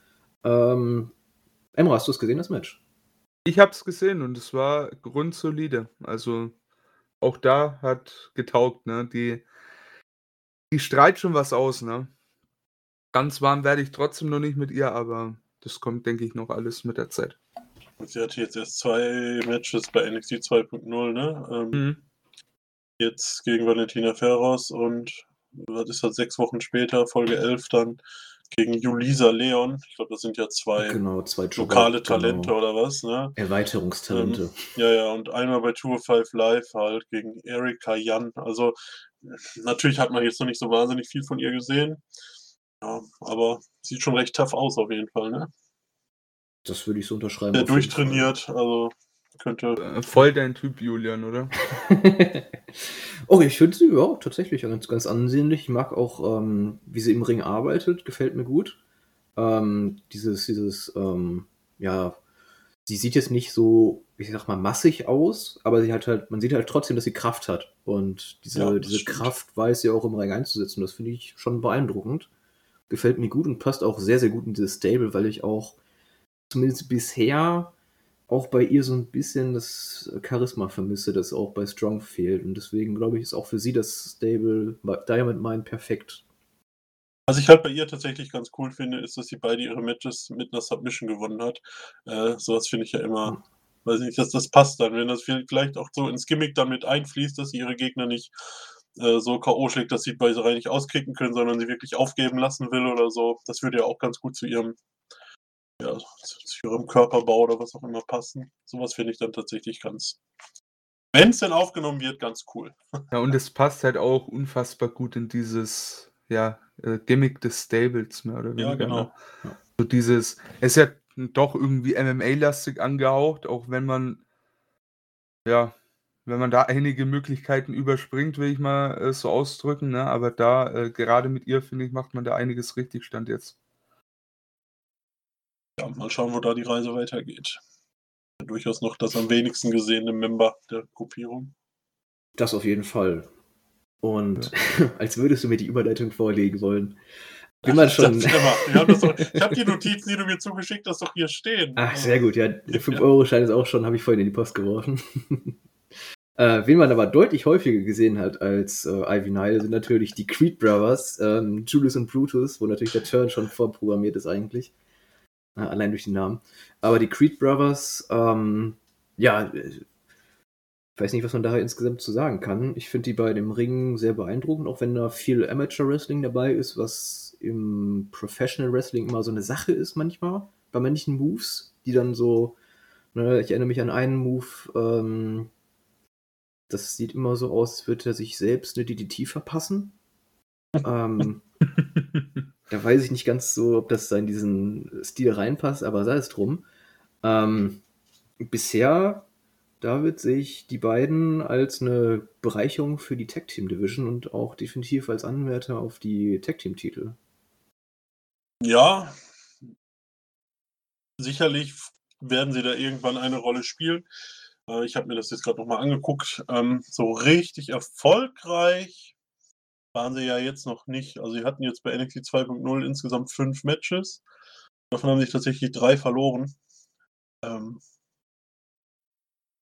Ähm, Emra, hast du es gesehen, das Match? Ich habe es gesehen und es war grundsolide. Also auch da hat getaugt, ne? Die, die strahlt schon was aus, ne? Ganz warm werde ich trotzdem noch nicht mit ihr, aber das kommt, denke ich, noch alles mit der Zeit. Sie hatte jetzt erst zwei Matches bei NXT 2.0, ne? Ähm, mhm. Jetzt gegen Valentina Ferros und das ist halt sechs Wochen später, Folge 11 dann, gegen Julisa Leon. Ich glaube, das sind ja zwei, genau, zwei lokale genau. Talente oder was, ne? Erweiterungstalente. Ähm, ja, ja, und einmal bei Tour 5 Live halt gegen Erika Jan. Also natürlich hat man jetzt noch nicht so wahnsinnig viel von ihr gesehen. Ja, aber sieht schon recht tough aus auf jeden Fall, ne? Das würde ich so unterschreiben. Der durchtrainiert, also könnte. Äh, voll dein Typ, Julian, oder? oh, ich finde sie ja tatsächlich ganz, ganz ansehnlich. Ich mag auch, ähm, wie sie im Ring arbeitet, gefällt mir gut. Ähm, dieses, dieses, ähm, ja, sie sieht jetzt nicht so, ich sag mal, massig aus, aber sie hat halt, man sieht halt trotzdem, dass sie Kraft hat. Und diese, ja, diese Kraft weiß sie auch im Ring einzusetzen. Das finde ich schon beeindruckend. Gefällt mir gut und passt auch sehr, sehr gut in dieses Stable, weil ich auch zumindest bisher auch bei ihr so ein bisschen das Charisma vermisse, das auch bei Strong fehlt. Und deswegen glaube ich, ist auch für sie das Stable Diamond Mine perfekt. Was ich halt bei ihr tatsächlich ganz cool finde, ist, dass sie beide ihre Matches mit einer Submission gewonnen hat. Äh, sowas finde ich ja immer, mhm. weiß nicht, dass das passt dann, wenn das vielleicht auch so ins Gimmick damit einfließt, dass sie ihre Gegner nicht äh, so K.O. schlägt, dass sie bei Reihe nicht auskicken können, sondern sie wirklich aufgeben lassen will oder so. Das würde ja auch ganz gut zu ihrem ja, zu ihrem Körperbau oder was auch immer passen. Sowas finde ich dann tatsächlich ganz, wenn es denn aufgenommen wird, ganz cool. Ja, und es passt halt auch unfassbar gut in dieses, ja, äh, Gimmick des Stables mehr oder weniger. Ja, genau. Ne? So dieses, es ist ja doch irgendwie MMA-lastig angehaucht, auch wenn man, ja, wenn man da einige Möglichkeiten überspringt, will ich mal äh, so ausdrücken, ne? aber da, äh, gerade mit ihr, finde ich, macht man da einiges richtig, stand jetzt. Ja, mal schauen, wo da die Reise weitergeht. Durchaus noch das am wenigsten gesehene Member der Gruppierung. Das auf jeden Fall. Und ja. als würdest du mir die Überleitung vorlegen wollen. Wie man schon. Ich habe hab die Notizen, die du mir zugeschickt hast, doch hier stehen. Ach, sehr gut. Ja, der 5-Euro-Schein ist auch schon, habe ich vorhin in die Post geworfen. äh, wen man aber deutlich häufiger gesehen hat als äh, Ivy Nile, sind natürlich die Creed Brothers, ähm, Julius und Brutus, wo natürlich der Turn schon vorprogrammiert ist eigentlich. Äh, allein durch den Namen. Aber die Creed Brothers, ähm, ja, ich weiß nicht, was man da insgesamt zu sagen kann. Ich finde die bei dem Ring sehr beeindruckend, auch wenn da viel Amateur Wrestling dabei ist, was im Professional Wrestling immer so eine Sache ist manchmal, bei manchen Moves, die dann so, ne, ich erinnere mich an einen Move, ähm, das sieht immer so aus, als würde er sich selbst eine DDT verpassen. ähm, Da weiß ich nicht ganz so, ob das da in diesen Stil reinpasst, aber sei es drum. Ähm, bisher, David, sehe ich die beiden als eine Bereicherung für die Tag Team Division und auch definitiv als Anwärter auf die Tag Team Titel. Ja, sicherlich werden sie da irgendwann eine Rolle spielen. Äh, ich habe mir das jetzt gerade nochmal angeguckt. Ähm, so richtig erfolgreich waren sie ja jetzt noch nicht. Also sie hatten jetzt bei NXT 2.0 insgesamt fünf Matches. Davon haben sie tatsächlich drei verloren. Ähm,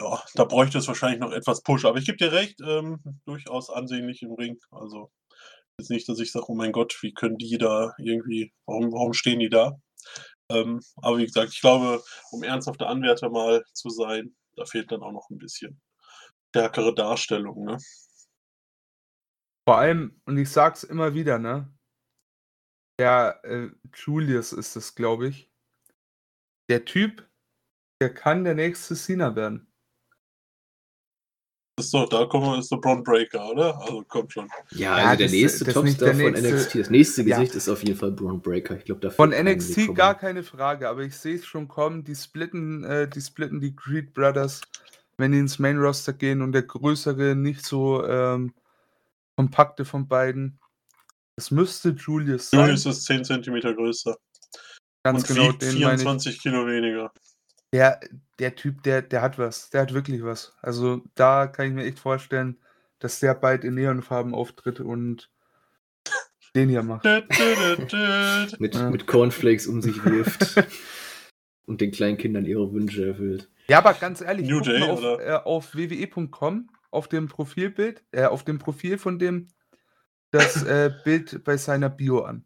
ja, da bräuchte es wahrscheinlich noch etwas Push. Aber ich gebe dir recht, ähm, durchaus ansehnlich im Ring. Also jetzt nicht, dass ich sage, oh mein Gott, wie können die da irgendwie, warum, warum stehen die da? Ähm, aber wie gesagt, ich glaube, um ernsthafter Anwärter mal zu sein, da fehlt dann auch noch ein bisschen stärkere Darstellung. Ne? Vor allem, und ich sag's immer wieder, ne? Der äh, Julius ist es, glaube ich. Der Typ, der kann der nächste Cena werden. Ist doch, da kommen wir, ist der Braun Breaker, oder? Also kommt schon. Ja, also ja, der das, nächste das Topstar von nächste, NXT, das nächste Gesicht ja. ist auf jeden Fall Braun Breaker. Ich glaube, Von NXT gar keine Frage, aber ich sehe es schon kommen, die splitten, äh, die splitten die Creed Brothers, wenn die ins Main Roster gehen und der größere nicht so ähm, kompakte von beiden. Es müsste Julius sein. Julius ist 10 cm größer. Ganz und genau, den 24 Kilo weniger. Der, der Typ, der, der hat was. Der hat wirklich was. Also da kann ich mir echt vorstellen, dass der bald in Neonfarben auftritt und den hier macht. mit, ja. mit Cornflakes um sich wirft. und den kleinen Kindern ihre Wünsche erfüllt. Ja, aber ganz ehrlich, New Day, auf, äh, auf wwe.com auf dem Profilbild, äh, auf dem Profil von dem das äh, Bild bei seiner Bio an.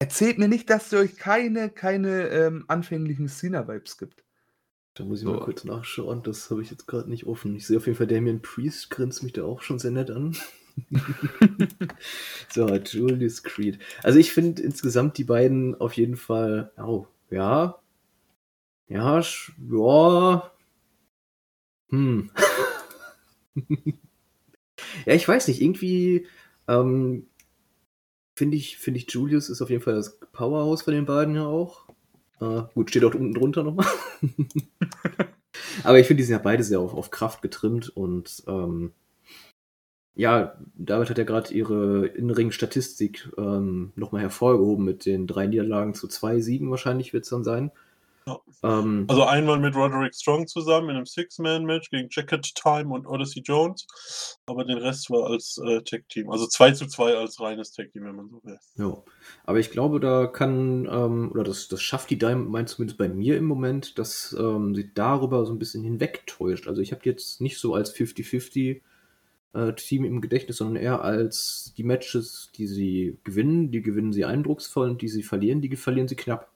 Erzählt mir nicht, dass es euch keine, keine ähm, anfänglichen Cena-Vibes gibt. Da muss ich so. mal kurz nachschauen, das habe ich jetzt gerade nicht offen. Ich sehe auf jeden Fall, Damien Priest grinst mich da auch schon sehr nett an. so, Julius Creed. Also ich finde insgesamt die beiden auf jeden Fall, oh, ja, ja, ja, hm. ja, ich weiß nicht, irgendwie ähm, finde ich, finde ich Julius ist auf jeden Fall das Powerhouse von den beiden ja auch. Äh, gut, steht auch unten drunter nochmal. Aber ich finde, die sind ja beide sehr auf, auf Kraft getrimmt und ähm, ja, David hat ja gerade ihre Innenring-Statistik ähm, nochmal hervorgehoben mit den drei Niederlagen zu zwei Siegen wahrscheinlich wird es dann sein. Ja. Ähm, also einmal mit Roderick Strong zusammen in einem Six-Man-Match gegen Jacket Time und Odyssey Jones, aber den Rest war als äh, Tag-Team. Also 2 zu 2 als reines Tag-Team, wenn man so will. Ja, aber ich glaube, da kann, ähm, oder das, das schafft die Diamond Mine zumindest bei mir im Moment, dass ähm, sie darüber so ein bisschen hinwegtäuscht. Also ich habe jetzt nicht so als 50-50 äh, Team im Gedächtnis, sondern eher als die Matches, die sie gewinnen, die gewinnen sie eindrucksvoll und die sie verlieren, die verlieren sie knapp.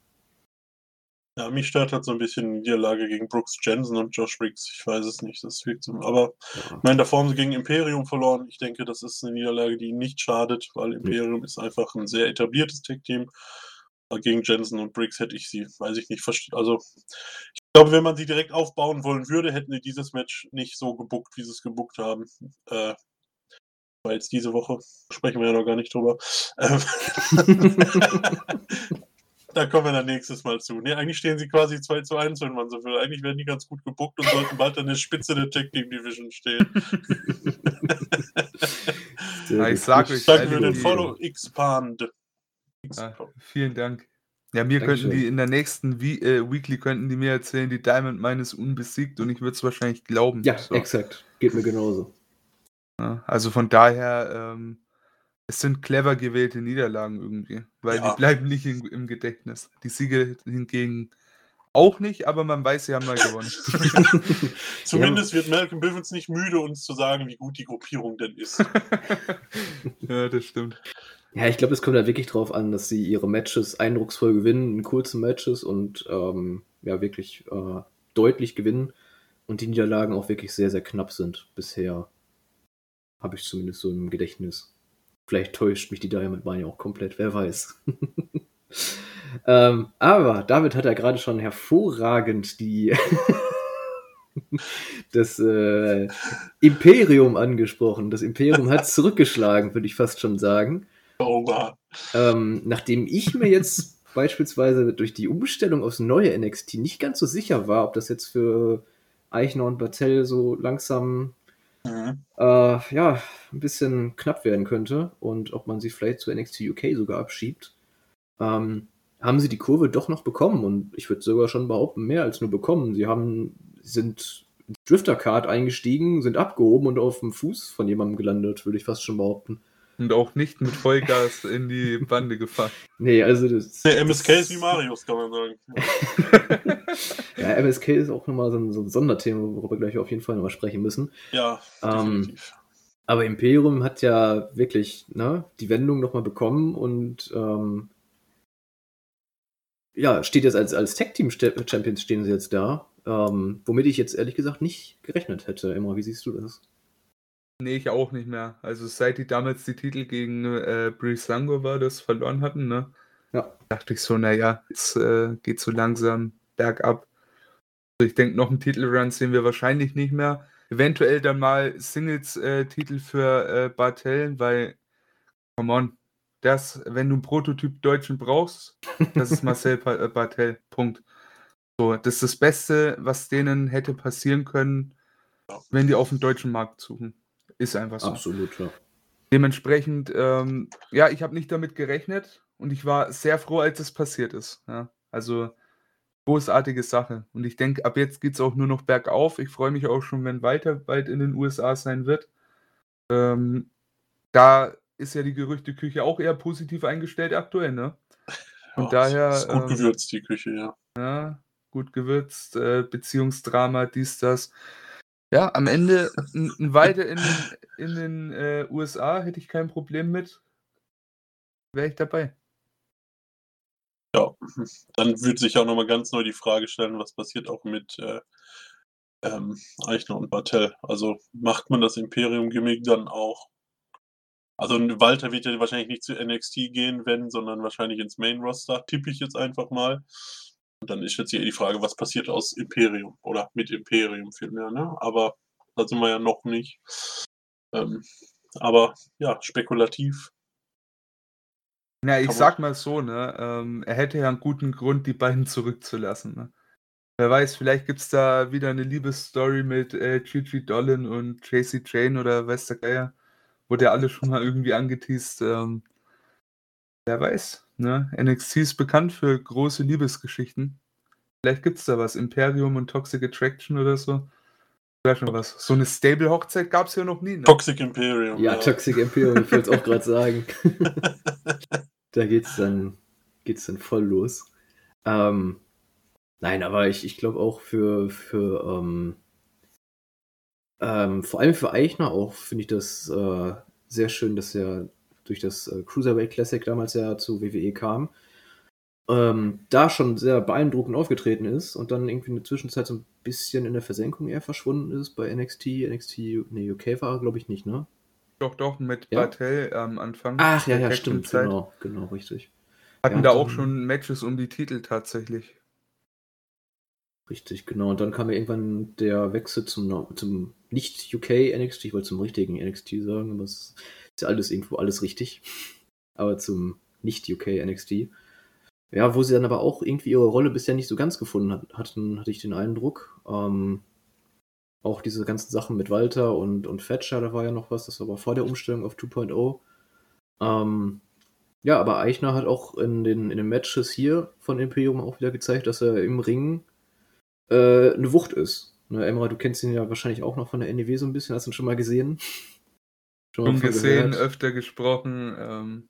Ja, mich stört halt so ein bisschen die Niederlage gegen Brooks Jensen und Josh Briggs. Ich weiß es nicht. Das wirkt so. Aber ja. ich meine, davor haben sie gegen Imperium verloren. Ich denke, das ist eine Niederlage, die ihnen nicht schadet, weil Imperium mhm. ist einfach ein sehr etabliertes Tech-Team. Gegen Jensen und Briggs hätte ich sie, weiß ich nicht, verstanden. Also, ich glaube, wenn man sie direkt aufbauen wollen würde, hätten sie dieses Match nicht so gebuckt, wie sie es gebuckt haben. Äh, war jetzt diese Woche, sprechen wir ja noch gar nicht drüber. Ähm, Da kommen wir dann nächstes Mal zu. Nee, eigentlich stehen sie quasi 2 zu 1, wenn man so will. Eigentlich werden die ganz gut gebuckt und sollten bald an der Spitze der Tech Team Division stehen. ja, ich sag euch. Danke für den Follow Expand. Ah, vielen Dank. Ja, mir Dankeschön. könnten die in der nächsten We äh, Weekly könnten die mir erzählen, die Diamond Mine ist unbesiegt und ich würde es wahrscheinlich glauben. Ja, so. exakt. Geht mir genauso. Ja, also von daher, ähm, es sind clever gewählte Niederlagen irgendwie, weil ja. die bleiben nicht in, im Gedächtnis. Die Siege hingegen auch nicht, aber man weiß, sie haben mal gewonnen. Zumindest wird Malcolm Bivens nicht müde, uns zu sagen, wie gut die Gruppierung denn ist. ja, das stimmt. Ja, ich glaube, es kommt da wirklich drauf an, dass sie ihre Matches eindrucksvoll gewinnen, in kurzen Matches und ähm, ja, wirklich äh, deutlich gewinnen und die Niederlagen auch wirklich sehr, sehr knapp sind bisher. Habe ich zumindest so im Gedächtnis. Vielleicht täuscht mich die Diamond Mine ja auch komplett, wer weiß. ähm, aber David hat ja gerade schon hervorragend die das äh, Imperium angesprochen. Das Imperium hat zurückgeschlagen, würde ich fast schon sagen. Oh, ähm, nachdem ich mir jetzt beispielsweise durch die Umstellung aufs neue NXT nicht ganz so sicher war, ob das jetzt für Eichner und Bartell so langsam mhm. äh, ja, ein bisschen knapp werden könnte und ob man sie vielleicht zu NXT UK sogar abschiebt, ähm, haben sie die Kurve doch noch bekommen und ich würde sogar schon behaupten, mehr als nur bekommen. Sie haben, sind ins Drifter-Card eingestiegen, sind abgehoben und auf dem Fuß von jemandem gelandet, würde ich fast schon behaupten. Und auch nicht mit Vollgas in die Bande gefahren. Nee, also das. Der MSK ist wie Marius, kann man sagen. ja, MSK ist auch nochmal so ein, so ein Sonderthema, worüber wir gleich auf jeden Fall nochmal sprechen müssen. Ja, ähm, aber Imperium hat ja wirklich ne, die Wendung nochmal bekommen und ähm, ja, steht jetzt als, als Tag-Team-Champions stehen sie jetzt da. Ähm, womit ich jetzt ehrlich gesagt nicht gerechnet hätte. Immer, wie siehst du das? Nee, ich auch nicht mehr. Also seit die damals die Titel gegen äh, Brisango war, das verloren hatten, ne? Ja. Dachte ich so, naja, jetzt äh, geht so langsam bergab. Also ich denke, noch einen Titelrun sehen wir wahrscheinlich nicht mehr. Eventuell dann mal Singles-Titel äh, für äh, Bartel, weil, come on, das, wenn du einen Prototyp Deutschen brauchst, das ist Marcel äh, Bartel. Punkt. So, das ist das Beste, was denen hätte passieren können, wenn die auf dem deutschen Markt suchen. Ist einfach so. Absolut, ja. Dementsprechend, ähm, ja, ich habe nicht damit gerechnet und ich war sehr froh, als es passiert ist. Ja. Also großartige Sache. Und ich denke, ab jetzt geht es auch nur noch bergauf. Ich freue mich auch schon, wenn Walter bald in den USA sein wird. Ähm, da ist ja die Gerüchteküche auch eher positiv eingestellt aktuell, ne? Und ja, daher. Ist gut ähm, gewürzt, die Küche, ja. Ja, gut gewürzt, äh, Beziehungsdrama, dies, das. Ja, am Ende ein Weiter in den, in den äh, USA hätte ich kein Problem mit. Wäre ich dabei. Ja, dann würde sich auch nochmal ganz neu die Frage stellen, was passiert auch mit äh, ähm, Eichner und Bartell. Also macht man das Imperium-Gimmick dann auch Also Walter wird ja wahrscheinlich nicht zu NXT gehen, wenn, sondern wahrscheinlich ins Main Roster, tippe ich jetzt einfach mal. Und dann ist jetzt hier die Frage, was passiert aus Imperium oder mit Imperium vielmehr, ne? Aber da sind wir ja noch nicht. Ähm, aber ja, spekulativ. Na, ich sag mal so, ne? Ähm, er hätte ja einen guten Grund, die beiden zurückzulassen, ne? Wer weiß, vielleicht gibt es da wieder eine Liebesstory mit äh, Gigi Dolan und JC Jane oder weiß der Geier. Wurde ja alle schon mal irgendwie angeteased. Ähm, wer weiß, ne? NXT ist bekannt für große Liebesgeschichten. Vielleicht gibt es da was. Imperium und Toxic Attraction oder so. Wäre schon was. So eine Stable-Hochzeit gab es ja noch nie. Ne? Toxic Imperium. Ja, ja. Toxic Imperium, ich wollte es auch gerade sagen. da geht's dann, geht's dann voll los. Ähm, nein, aber ich, ich glaube auch für, für ähm, ähm, vor allem für Eichner auch finde ich das äh, sehr schön, dass er durch das äh, Cruiserweight Classic damals ja zu WWE kam ähm, da schon sehr beeindruckend aufgetreten ist und dann irgendwie in der Zwischenzeit so ein bisschen in der Versenkung eher verschwunden ist bei NXT. NXT, nee, UK war er, glaube ich, nicht, ne? Doch, doch, mit ja? Bartel am Anfang. Ach, ja, ja, stimmt, genau, genau, richtig. Hatten ja, da auch schon Matches um die Titel tatsächlich. Richtig, genau. Und dann kam ja irgendwann der Wechsel zum, zum nicht-UK NXT, ich wollte zum richtigen NXT sagen, aber es ist ja alles irgendwo alles richtig. Aber zum nicht-UK NXT. Ja, wo sie dann aber auch irgendwie ihre Rolle bisher nicht so ganz gefunden hatten, hatte ich den Eindruck. Ähm, auch diese ganzen Sachen mit Walter und, und Fetcher, da war ja noch was, das war aber vor der Umstellung auf 2.0. Ähm, ja, aber Eichner hat auch in den, in den Matches hier von Imperium auch wieder gezeigt, dass er im Ring äh, eine Wucht ist. Ne, Emra, du kennst ihn ja wahrscheinlich auch noch von der NEW so ein bisschen, hast du ihn schon mal gesehen? schon mal gesehen, öfter gesprochen. Ähm,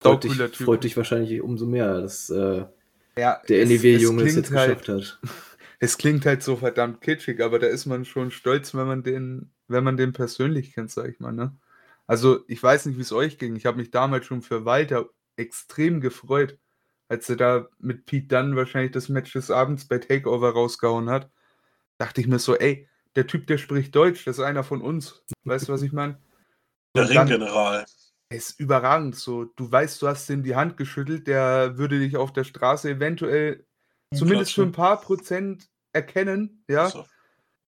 freut, dich, freut dich wahrscheinlich umso mehr, dass äh, ja, der NEW-Junge es jetzt halt, geschafft hat. Es klingt halt so verdammt kitschig, aber da ist man schon stolz, wenn man den, wenn man den persönlich kennt, sag ich mal, ne? Also, ich weiß nicht, wie es euch ging. Ich habe mich damals schon für Walter extrem gefreut, als er da mit Pete Dunn wahrscheinlich das Match des Abends bei Takeover rausgehauen hat. Dachte ich mir so, ey, der Typ, der spricht Deutsch, das ist einer von uns. Weißt du, was ich meine? Der Ringgeneral ist überragend so. Du weißt, du hast ihm die Hand geschüttelt, der würde dich auf der Straße eventuell ja, zumindest für ein paar Prozent erkennen, ja. So,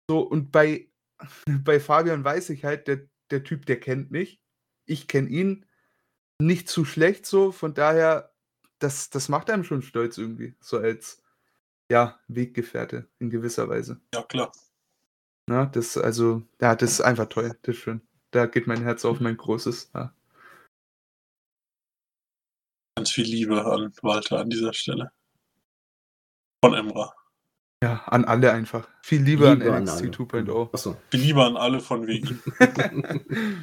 so und bei, bei Fabian weiß ich halt, der, der Typ, der kennt mich. Ich kenne ihn nicht zu schlecht so, von daher, das, das macht einem schon stolz irgendwie, so als ja, Weggefährte in gewisser Weise. Ja, klar. Na, das, also, ja, das ist einfach toll, das ist schön. Da geht mein Herz auf mein großes. Ja. Ganz viel Liebe an Walter an dieser Stelle. Von Emra. Ja, an alle einfach. Viel Liebe, Liebe an NXT 2.0. Achso. Viel Liebe an alle von wegen.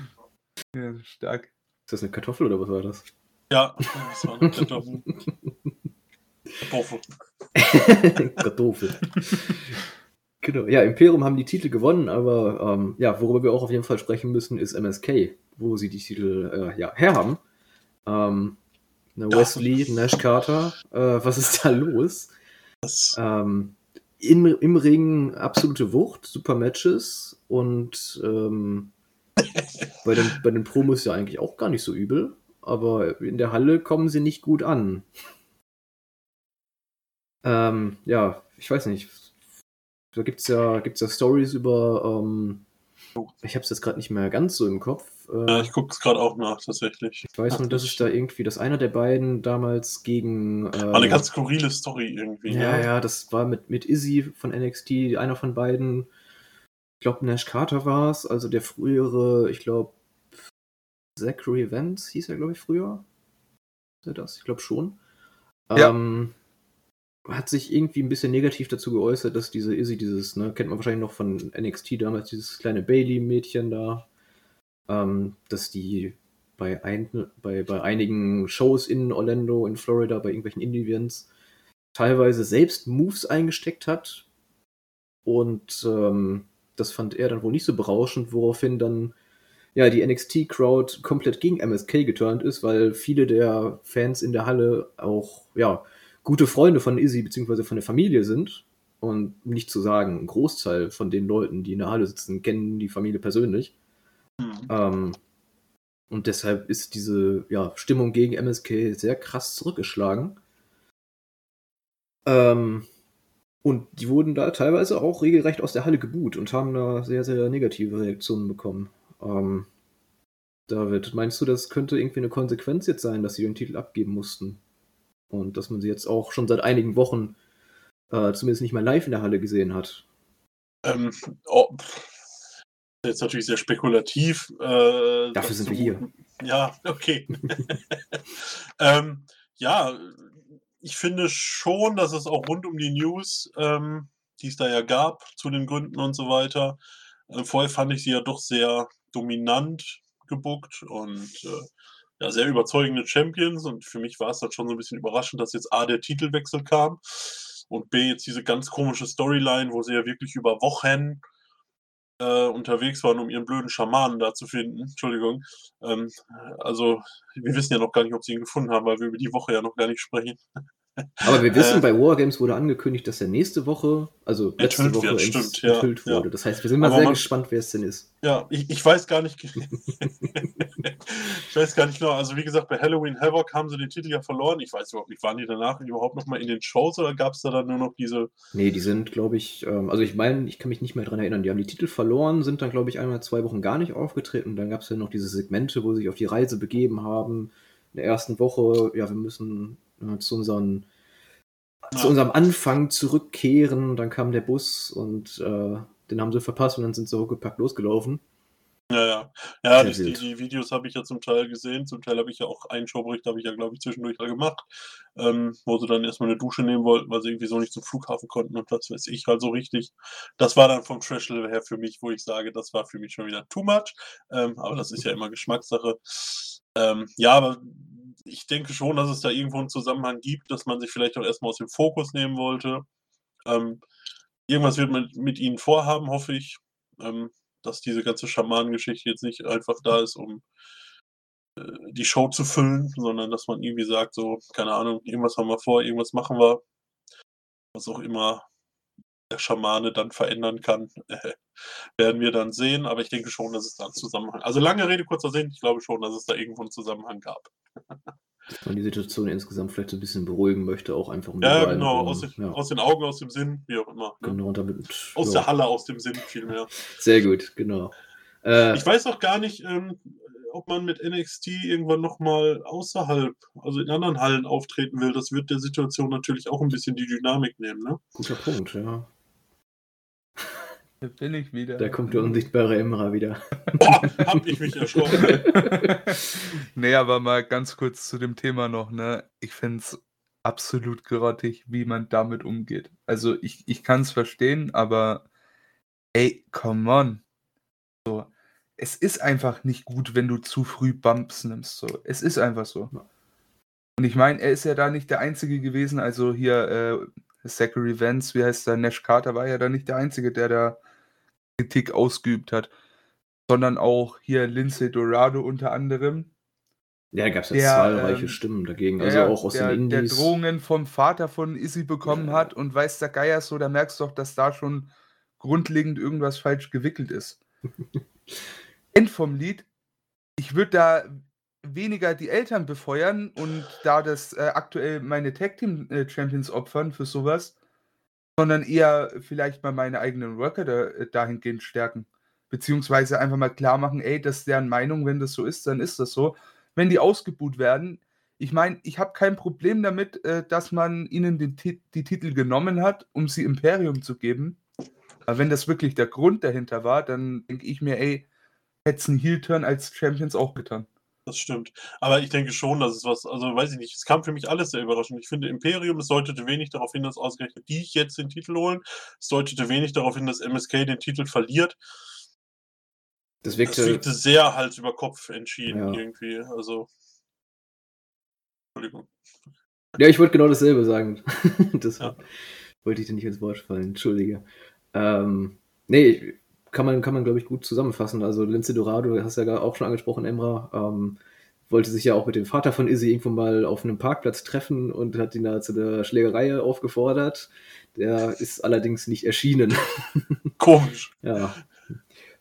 ja, stark. Ist das eine Kartoffel oder was war das? Ja, das war eine Kartoffel. Kartoffel. Kartoffel. genau. Ja, Imperium haben die Titel gewonnen, aber ähm, ja, worüber wir auch auf jeden Fall sprechen müssen, ist MSK, wo sie die Titel äh, ja, herhaben. Ähm, Ne, Wesley, Nash Carter, äh, was ist da los? Ähm, in, Im Ring absolute Wucht, super Matches und ähm, bei, den, bei den Promos ja eigentlich auch gar nicht so übel, aber in der Halle kommen sie nicht gut an. Ähm, ja, ich weiß nicht. Da gibt es ja, gibt's ja Stories über ähm, ich habe es jetzt gerade nicht mehr ganz so im Kopf. Äh, ja, ich gucke es gerade auch nach, tatsächlich. Ich weiß nur, dass es da irgendwie, dass einer der beiden damals gegen. Äh, war eine ganz skurrile Story irgendwie. Ja, ja, ja, das war mit, mit Izzy von NXT, einer von beiden. Ich glaube, Nash Carter war es, also der frühere, ich glaube, Zachary Vance hieß er, glaube ich, früher. Ist er das? Ich glaube schon. Ja. Ähm, hat sich irgendwie ein bisschen negativ dazu geäußert, dass diese Izzy, dieses, ne, kennt man wahrscheinlich noch von NXT damals, dieses kleine Bailey-Mädchen da, ähm, dass die bei, ein, bei, bei einigen Shows in Orlando, in Florida, bei irgendwelchen Indie-Events teilweise selbst Moves eingesteckt hat. Und ähm, das fand er dann wohl nicht so berauschend, woraufhin dann ja die NXT-Crowd komplett gegen MSK geturnt ist, weil viele der Fans in der Halle auch, ja, gute Freunde von Izzy bzw. von der Familie sind. Und nicht zu sagen, ein Großteil von den Leuten, die in der Halle sitzen, kennen die Familie persönlich. Mhm. Ähm, Und deshalb ist diese ja, Stimmung gegen MSK sehr krass zurückgeschlagen. Ähm, und die wurden da teilweise auch regelrecht aus der Halle geboot und haben da sehr, sehr negative Reaktionen bekommen. Ähm, David, meinst du, das könnte irgendwie eine Konsequenz jetzt sein, dass sie den Titel abgeben mussten? Und dass man sie jetzt auch schon seit einigen Wochen äh, zumindest nicht mal live in der Halle gesehen hat? Ähm, oh, jetzt natürlich sehr spekulativ. Äh, Dafür sind du, wir hier. Ja, okay. ähm, ja, ich finde schon, dass es auch rund um die News, ähm, die es da ja gab, zu den Gründen und so weiter, äh, vorher fand ich sie ja doch sehr dominant gebuckt und äh, ja, sehr überzeugende Champions. Und für mich war es dann schon so ein bisschen überraschend, dass jetzt A, der Titelwechsel kam und B, jetzt diese ganz komische Storyline, wo sie ja wirklich über Wochen äh, unterwegs waren, um ihren blöden Schamanen da zu finden. Entschuldigung. Ähm, also, wir wissen ja noch gar nicht, ob sie ihn gefunden haben, weil wir über die Woche ja noch gar nicht sprechen. Aber wir wissen, äh, bei Wargames wurde angekündigt, dass er nächste Woche, also letzte Woche, wird, stimmt, enthüllt ja, wurde. Das heißt, wir sind mal Aber sehr man, gespannt, wer es denn ist. Ja, ich, ich weiß gar nicht. ich weiß gar nicht genau. Also wie gesagt, bei Halloween Havoc haben sie den Titel ja verloren. Ich weiß überhaupt nicht, waren die danach überhaupt noch mal in den Shows oder gab es da dann nur noch diese? Nee, die sind, glaube ich, ähm, also ich meine, ich kann mich nicht mehr daran erinnern. Die haben die Titel verloren, sind dann, glaube ich, einmal zwei Wochen gar nicht aufgetreten. Dann gab es ja noch diese Segmente, wo sie sich auf die Reise begeben haben. In der ersten Woche, ja, wir müssen äh, zu unseren ja. zu unserem Anfang zurückkehren. Dann kam der Bus und äh, den haben sie verpasst und dann sind sie hochgepackt losgelaufen. Ja, ja. Ja, die, die, die, Videos habe ich ja zum Teil gesehen. Zum Teil habe ich ja auch einen Showbericht, habe ich ja, glaube ich, zwischendurch mal gemacht, ähm, wo sie dann erstmal eine Dusche nehmen wollten, weil sie irgendwie so nicht zum Flughafen konnten und das weiß ich halt so richtig. Das war dann vom Trash-Level her für mich, wo ich sage, das war für mich schon wieder too much. Ähm, aber das ist ja immer Geschmackssache. Ähm, ja, aber ich denke schon, dass es da irgendwo einen Zusammenhang gibt, dass man sich vielleicht auch erstmal aus dem Fokus nehmen wollte. Ähm, irgendwas wird man mit ihnen vorhaben, hoffe ich, ähm, dass diese ganze Schamanengeschichte jetzt nicht einfach da ist, um äh, die Show zu füllen, sondern dass man irgendwie sagt, so, keine Ahnung, irgendwas haben wir vor, irgendwas machen wir, was auch immer der Schamane dann verändern kann, äh, werden wir dann sehen. Aber ich denke schon, dass es da einen Zusammenhang. Also lange Rede, kurzer Sinn, ich glaube schon, dass es da irgendwo einen Zusammenhang gab. Dass man die Situation insgesamt vielleicht so ein bisschen beruhigen möchte, auch einfach um Ja, genau, aus, den, ja. aus den Augen, aus dem Sinn, wie auch immer. Ne? Genau, damit. Aus ja. der Halle, aus dem Sinn vielmehr. Sehr gut, genau. Äh, ich weiß auch gar nicht, ähm, ob man mit NXT irgendwann nochmal außerhalb, also in anderen Hallen auftreten will. Das wird der Situation natürlich auch ein bisschen die Dynamik nehmen, ne? Guter Punkt, ja. Da bin ich wieder. Da kommt der unsichtbare Emra wieder. Boah, hab ich mich erschrocken. nee, aber mal ganz kurz zu dem Thema noch, ne? Ich find's absolut grottig, wie man damit umgeht. Also ich, ich kann es verstehen, aber ey, come on. So, es ist einfach nicht gut, wenn du zu früh Bumps nimmst. So. Es ist einfach so. Und ich meine, er ist ja da nicht der Einzige gewesen. Also hier äh, Zachary Vance, wie heißt der, Nash Carter war ja da nicht der Einzige, der da Kritik ausgeübt hat, sondern auch hier Lindsay Dorado unter anderem. Ja, da gab es ja der, zahlreiche ähm, Stimmen dagegen, also der, auch aus der, den Indies. Der Drohungen vom Vater von Izzy bekommen ja. hat und weiß der Geier so, da merkst du doch, dass da schon grundlegend irgendwas falsch gewickelt ist. End vom Lied, ich würde da weniger die Eltern befeuern und da das äh, aktuell meine Tag Team äh, Champions opfern für sowas, sondern eher vielleicht mal meine eigenen Worker da, äh, dahingehend stärken. Beziehungsweise einfach mal klar machen, ey, das ist deren Meinung, wenn das so ist, dann ist das so. Wenn die ausgebuht werden, ich meine, ich habe kein Problem damit, äh, dass man ihnen den, die Titel genommen hat, um sie Imperium zu geben. Aber wenn das wirklich der Grund dahinter war, dann denke ich mir, ey, hätte es einen Heel-Turn als Champions auch getan. Das stimmt. Aber ich denke schon, dass es was, also weiß ich nicht, es kam für mich alles sehr überraschend. Ich finde Imperium, es deutete wenig darauf hin, dass ausgerechnet die jetzt den Titel holen. Es deutete wenig darauf hin, dass MSK den Titel verliert. Das wirkte, das wirkte sehr Hals über Kopf entschieden ja. irgendwie. Also. Entschuldigung. Ja, ich wollte genau dasselbe sagen. das ja. wollte ich dir nicht ins Wort fallen. Entschuldige. Ähm, nee, kann man, kann man glaube ich, gut zusammenfassen. Also Lindsay Dorado, du hast ja auch schon angesprochen, Emra, ähm, wollte sich ja auch mit dem Vater von Izzy irgendwo mal auf einem Parkplatz treffen und hat ihn da zu der Schlägerei aufgefordert. Der ist allerdings nicht erschienen. Komisch. ja.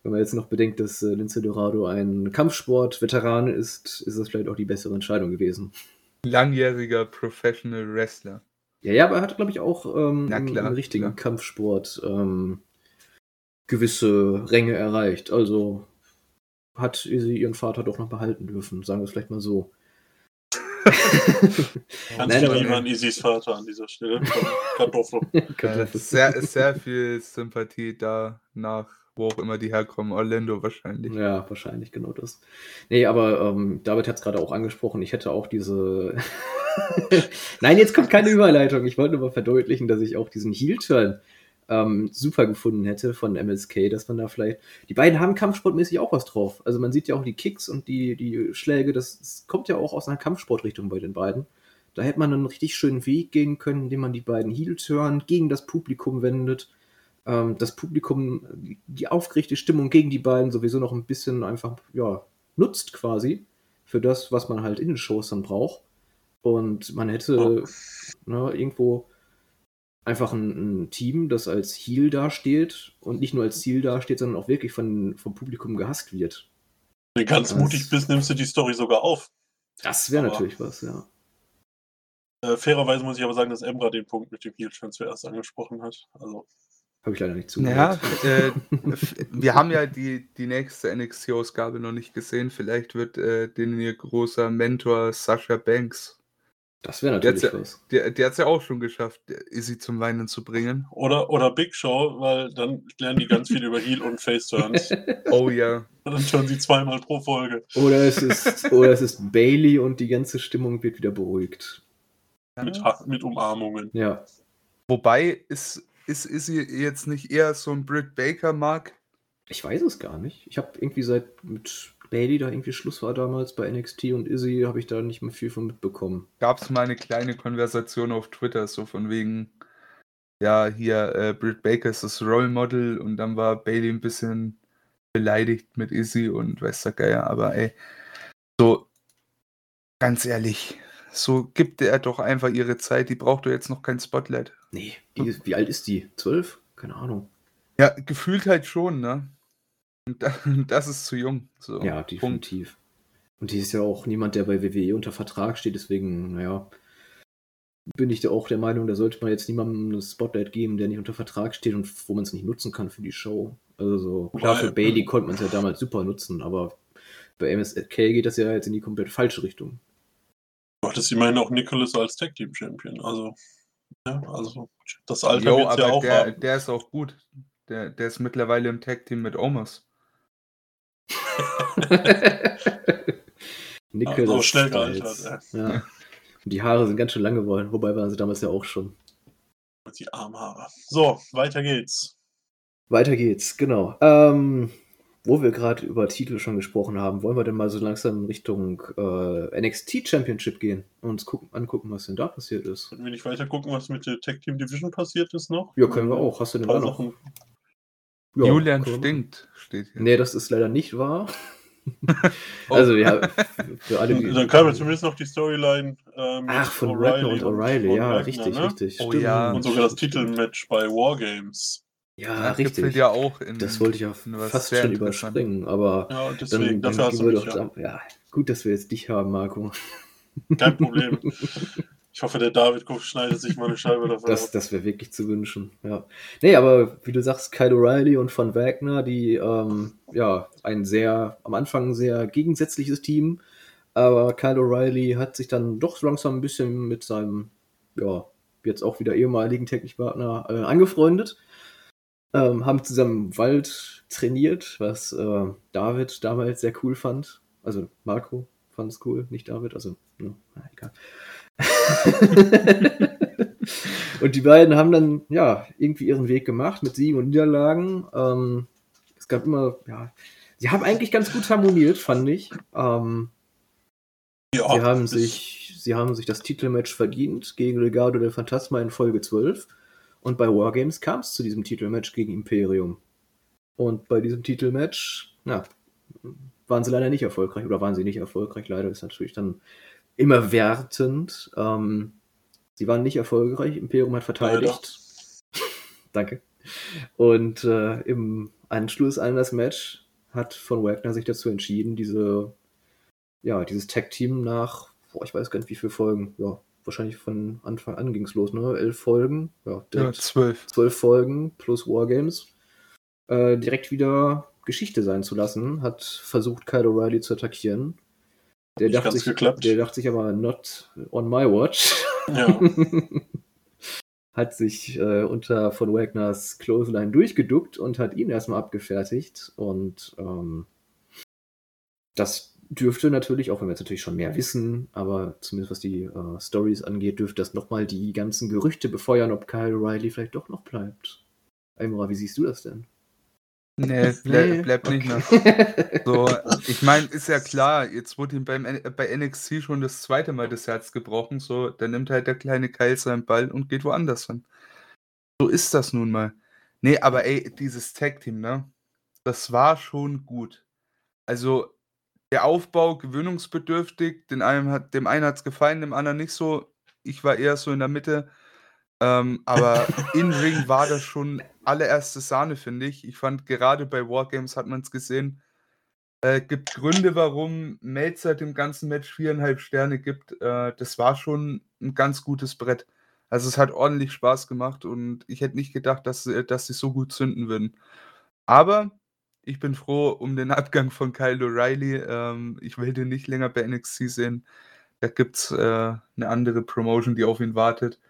wenn man jetzt noch bedenkt, dass äh, Lince Dorado ein Kampfsport-Veteran ist, ist das vielleicht auch die bessere Entscheidung gewesen. Langjähriger Professional Wrestler. Ja, ja, aber er hat, glaube ich, auch ähm, klar, im, im, richtigen klar. Kampfsport ähm, gewisse Ränge erreicht. Also hat sie ihren Vater doch noch behalten dürfen, sagen wir es vielleicht mal so. Ganz Nein, aber, an Isis Vater an dieser Stelle. Kartoffel. sehr, sehr viel Sympathie da nach wo auch immer die herkommen. Orlando wahrscheinlich. Ja, wahrscheinlich, genau das. Nee, aber ähm, David hat es gerade auch angesprochen. Ich hätte auch diese. Nein, jetzt kommt keine Überleitung. Ich wollte nur mal verdeutlichen, dass ich auch diesen Heel-Turn ähm, super gefunden hätte von MSK, dass man da vielleicht. Die beiden haben kampfsportmäßig auch was drauf. Also man sieht ja auch die Kicks und die, die Schläge, das, das kommt ja auch aus einer Kampfsportrichtung bei den beiden. Da hätte man einen richtig schönen Weg gehen können, indem man die beiden Heel-Turn gegen das Publikum wendet ähm, das Publikum die aufgeregte Stimmung gegen die beiden sowieso noch ein bisschen einfach, ja, nutzt quasi für das, was man halt in den Shows dann braucht. Und man hätte oh. ne, irgendwo einfach ein, ein, Team, das als Heal dasteht und nicht nur als Ziel dasteht, sondern auch wirklich von, vom Publikum gehasst wird. Wenn du ganz das, mutig bist, nimmst du die Story sogar auf. Das wäre natürlich was, ja. Äh, fairerweise muss ich aber sagen, dass Emra den Punkt mit dem Heal schon zuerst angesprochen hat. Also. Habe ich leider nicht zugehört. Ja, äh, wir haben ja die, die nächste NXT-Ausgabe noch nicht gesehen. Vielleicht wird äh, den ihr großer Mentor Sascha Banks. Das wäre natürlich der was. Der, der hat es ja auch schon geschafft, Izzy zum Weinen zu bringen. Oder, oder Big Show, weil dann lernen die ganz viel über Heel und Face Turns. oh ja. Und dann turnen sie zweimal pro Folge. Oder es ist, oder es ist Bailey und die ganze Stimmung wird wieder beruhigt. Mit, mit Umarmungen. Ja. Wobei ist ist, ist sie jetzt nicht eher so ein Britt Baker Mark? Ich weiß es gar nicht. Ich habe irgendwie seit mit Bailey da irgendwie Schluss war damals bei NXT und Izzy, habe ich da nicht mehr viel von mitbekommen. Gab es mal eine kleine Konversation auf Twitter, so von wegen, ja, hier, äh, Britt Baker ist das Role Model und dann war Bailey ein bisschen beleidigt mit Izzy und weiß der Geier, aber ey, so, ganz ehrlich, so gibt er doch einfach ihre Zeit, die braucht doch jetzt noch kein Spotlight. Nee, die, wie alt ist die? Zwölf? Keine Ahnung. Ja, gefühlt halt schon, ne? Das ist zu jung. So. Ja, definitiv. Punkt. Und die ist ja auch niemand, der bei WWE unter Vertrag steht, deswegen, naja, bin ich da auch der Meinung, da sollte man jetzt niemandem ein Spotlight geben, der nicht unter Vertrag steht und wo man es nicht nutzen kann für die Show. Also so, klar, für Bailey konnte man es ja damals super nutzen, aber bei MSK geht das ja jetzt in die komplett falsche Richtung. Du hattest immerhin auch Nicholas als Tag Team Champion, also ja, also das Alter wird ja auch der, haben. der ist auch gut. Der, der ist mittlerweile im Tag-Team mit Omas. Nickel so schnell gealtert. Ja. Die Haare sind ganz schön lang geworden, wobei waren sie damals ja auch schon. Die Armhaare. So, weiter geht's. Weiter geht's, genau. Ähm, wo wir gerade über Titel schon gesprochen haben, wollen wir denn mal so langsam in Richtung äh, NXT Championship gehen und uns gucken, angucken, was denn da passiert ist. Können wir nicht weiter gucken, was mit der Tag Team Division passiert ist noch? Ja, können wir auch. Hast du denn da noch? Ja, Julian stinkt, steht hier. Nee, das ist leider nicht wahr. also ja, für alle, die Dann kam ja zumindest noch die Storyline äh, Ach, von O'Reilly und O'Reilly, ja, Wagner, richtig, ne? richtig. Oh, ja. Und sogar das Titelmatch bei Wargames. Ja, ja richtig. Ja auch in, das wollte ich auch fast schon überspringen, aber ja, deswegen, dann, dann wir doch ja. ja. gut, dass wir jetzt dich haben, Marco. Kein Problem. Ich hoffe, der David schneidet sich mal eine Scheibe davon Das, das wäre wirklich zu wünschen, ja. Nee, aber wie du sagst, Kyle O'Reilly und Von Wagner, die, ähm, ja, ein sehr, am Anfang sehr gegensätzliches Team, aber Kyle O'Reilly hat sich dann doch langsam ein bisschen mit seinem, ja, jetzt auch wieder ehemaligen Technikpartner äh, angefreundet ähm, haben zusammen im Wald trainiert, was äh, David damals sehr cool fand. Also Marco fand es cool, nicht David. Also, no, na, egal. und die beiden haben dann ja irgendwie ihren Weg gemacht mit Siegen und Niederlagen. Ähm, es gab immer, ja, sie haben eigentlich ganz gut harmoniert, fand ich. Ähm, ja, sie haben sich, sie haben sich das Titelmatch verdient gegen Legado del Fantasma in Folge 12. Und bei Wargames kam es zu diesem Titelmatch gegen Imperium. Und bei diesem Titelmatch, ja, waren sie leider nicht erfolgreich oder waren sie nicht erfolgreich. Leider ist natürlich dann immer wertend. Ähm, sie waren nicht erfolgreich. Imperium hat verteidigt. Danke. Und äh, im Anschluss an das Match hat von Wagner sich dazu entschieden, diese, ja, dieses Tag-Team nach, boah, ich weiß gar nicht wie viele Folgen, ja, wahrscheinlich von Anfang an ging es los, ne? Elf Folgen, ja, ja zwölf. Zwölf Folgen plus Wargames, äh, direkt wieder Geschichte sein zu lassen, hat versucht, Kyle O'Reilly zu attackieren. Der dachte, sich, der dachte sich aber, not on my watch. Ja. hat sich äh, unter von Wagners Clothesline durchgeduckt und hat ihn erstmal abgefertigt. Und ähm, das dürfte natürlich, auch wenn wir jetzt natürlich schon mehr wissen, aber zumindest was die äh, Stories angeht, dürfte das nochmal die ganzen Gerüchte befeuern, ob Kyle Riley vielleicht doch noch bleibt. Eimora, wie siehst du das denn? Nee, ble bleibt okay. nicht mehr. So, ich meine, ist ja klar, jetzt wurde ihm beim, bei NXT schon das zweite Mal das Herz gebrochen. So, dann nimmt halt der kleine Kyle seinen Ball und geht woanders hin. So ist das nun mal. Nee, aber ey, dieses Tag-Team, ne? Das war schon gut. Also, der Aufbau gewöhnungsbedürftig, den einen hat, dem einen hat es gefallen, dem anderen nicht so. Ich war eher so in der Mitte. Ähm, aber in Ring war das schon allererste Sahne, finde ich. Ich fand gerade bei Wargames hat man es gesehen. Äh, gibt Gründe, warum Melzer dem ganzen Match viereinhalb Sterne gibt. Äh, das war schon ein ganz gutes Brett. Also es hat ordentlich Spaß gemacht und ich hätte nicht gedacht, dass, dass sie so gut zünden würden. Aber ich bin froh um den Abgang von Kyle O'Reilly. Ähm, ich will den nicht länger bei NXT sehen. Da gibt es äh, eine andere Promotion, die auf ihn wartet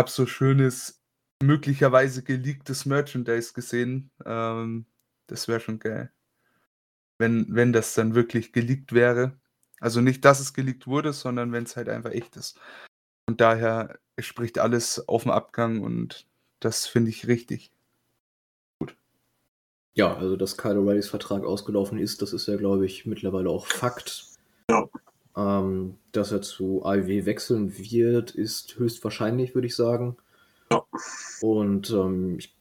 habe so schönes, möglicherweise geleaktes Merchandise gesehen. Ähm, das wäre schon geil. Wenn, wenn das dann wirklich geleakt wäre. Also nicht, dass es geleakt wurde, sondern wenn es halt einfach echt ist. Und daher spricht alles auf dem Abgang und das finde ich richtig. Gut. Ja, also dass Kyle O'Reillys Vertrag ausgelaufen ist, das ist ja, glaube ich, mittlerweile auch Fakt. Ja. Ähm, dass er zu AEW wechseln wird, ist höchstwahrscheinlich, würde ich sagen. Ja. Und ähm, ich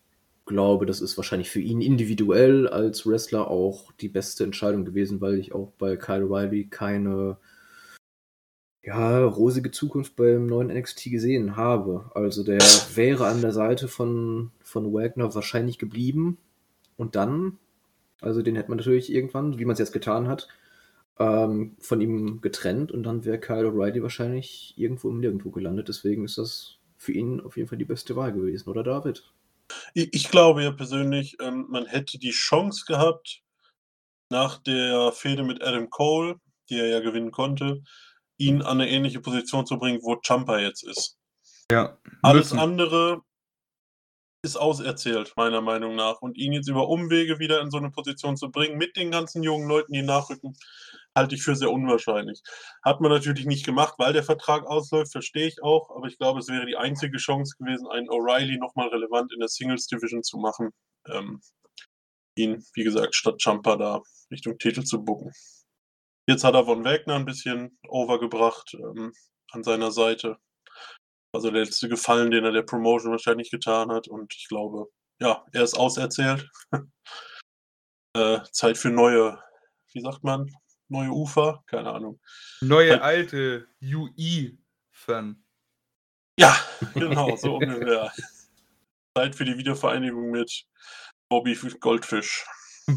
glaube, das ist wahrscheinlich für ihn individuell als Wrestler auch die beste Entscheidung gewesen, weil ich auch bei Kyle Riley keine ja, rosige Zukunft beim neuen NXT gesehen habe. Also der wäre an der Seite von, von Wagner wahrscheinlich geblieben. Und dann, also den hätte man natürlich irgendwann, wie man es jetzt getan hat, ähm, von ihm getrennt und dann wäre Kyle O'Reilly wahrscheinlich irgendwo im Nirgendwo gelandet. Deswegen ist das für ihn auf jeden Fall die beste Wahl gewesen, oder David? Ich, ich glaube ja persönlich, ähm, man hätte die Chance gehabt, nach der Fehde mit Adam Cole, die er ja gewinnen konnte, ihn an eine ähnliche Position zu bringen, wo Champa jetzt ist. Ja. Alles andere ist auserzählt, meiner Meinung nach. Und ihn jetzt über Umwege wieder in so eine Position zu bringen, mit den ganzen jungen Leuten, die nachrücken, halte ich für sehr unwahrscheinlich. Hat man natürlich nicht gemacht, weil der Vertrag ausläuft, verstehe ich auch, aber ich glaube, es wäre die einzige Chance gewesen, einen O'Reilly nochmal relevant in der Singles Division zu machen. Ähm, ihn, wie gesagt, statt Champa da Richtung Titel zu bucken. Jetzt hat er von Wagner ein bisschen overgebracht ähm, an seiner Seite. Also der letzte Gefallen, den er der Promotion wahrscheinlich getan hat. Und ich glaube, ja, er ist auserzählt. äh, Zeit für neue, wie sagt man, neue Ufer, keine Ahnung. Neue halt, alte UI-Fan. Ja, genau, so ungefähr. Zeit für die Wiedervereinigung mit Bobby Goldfish.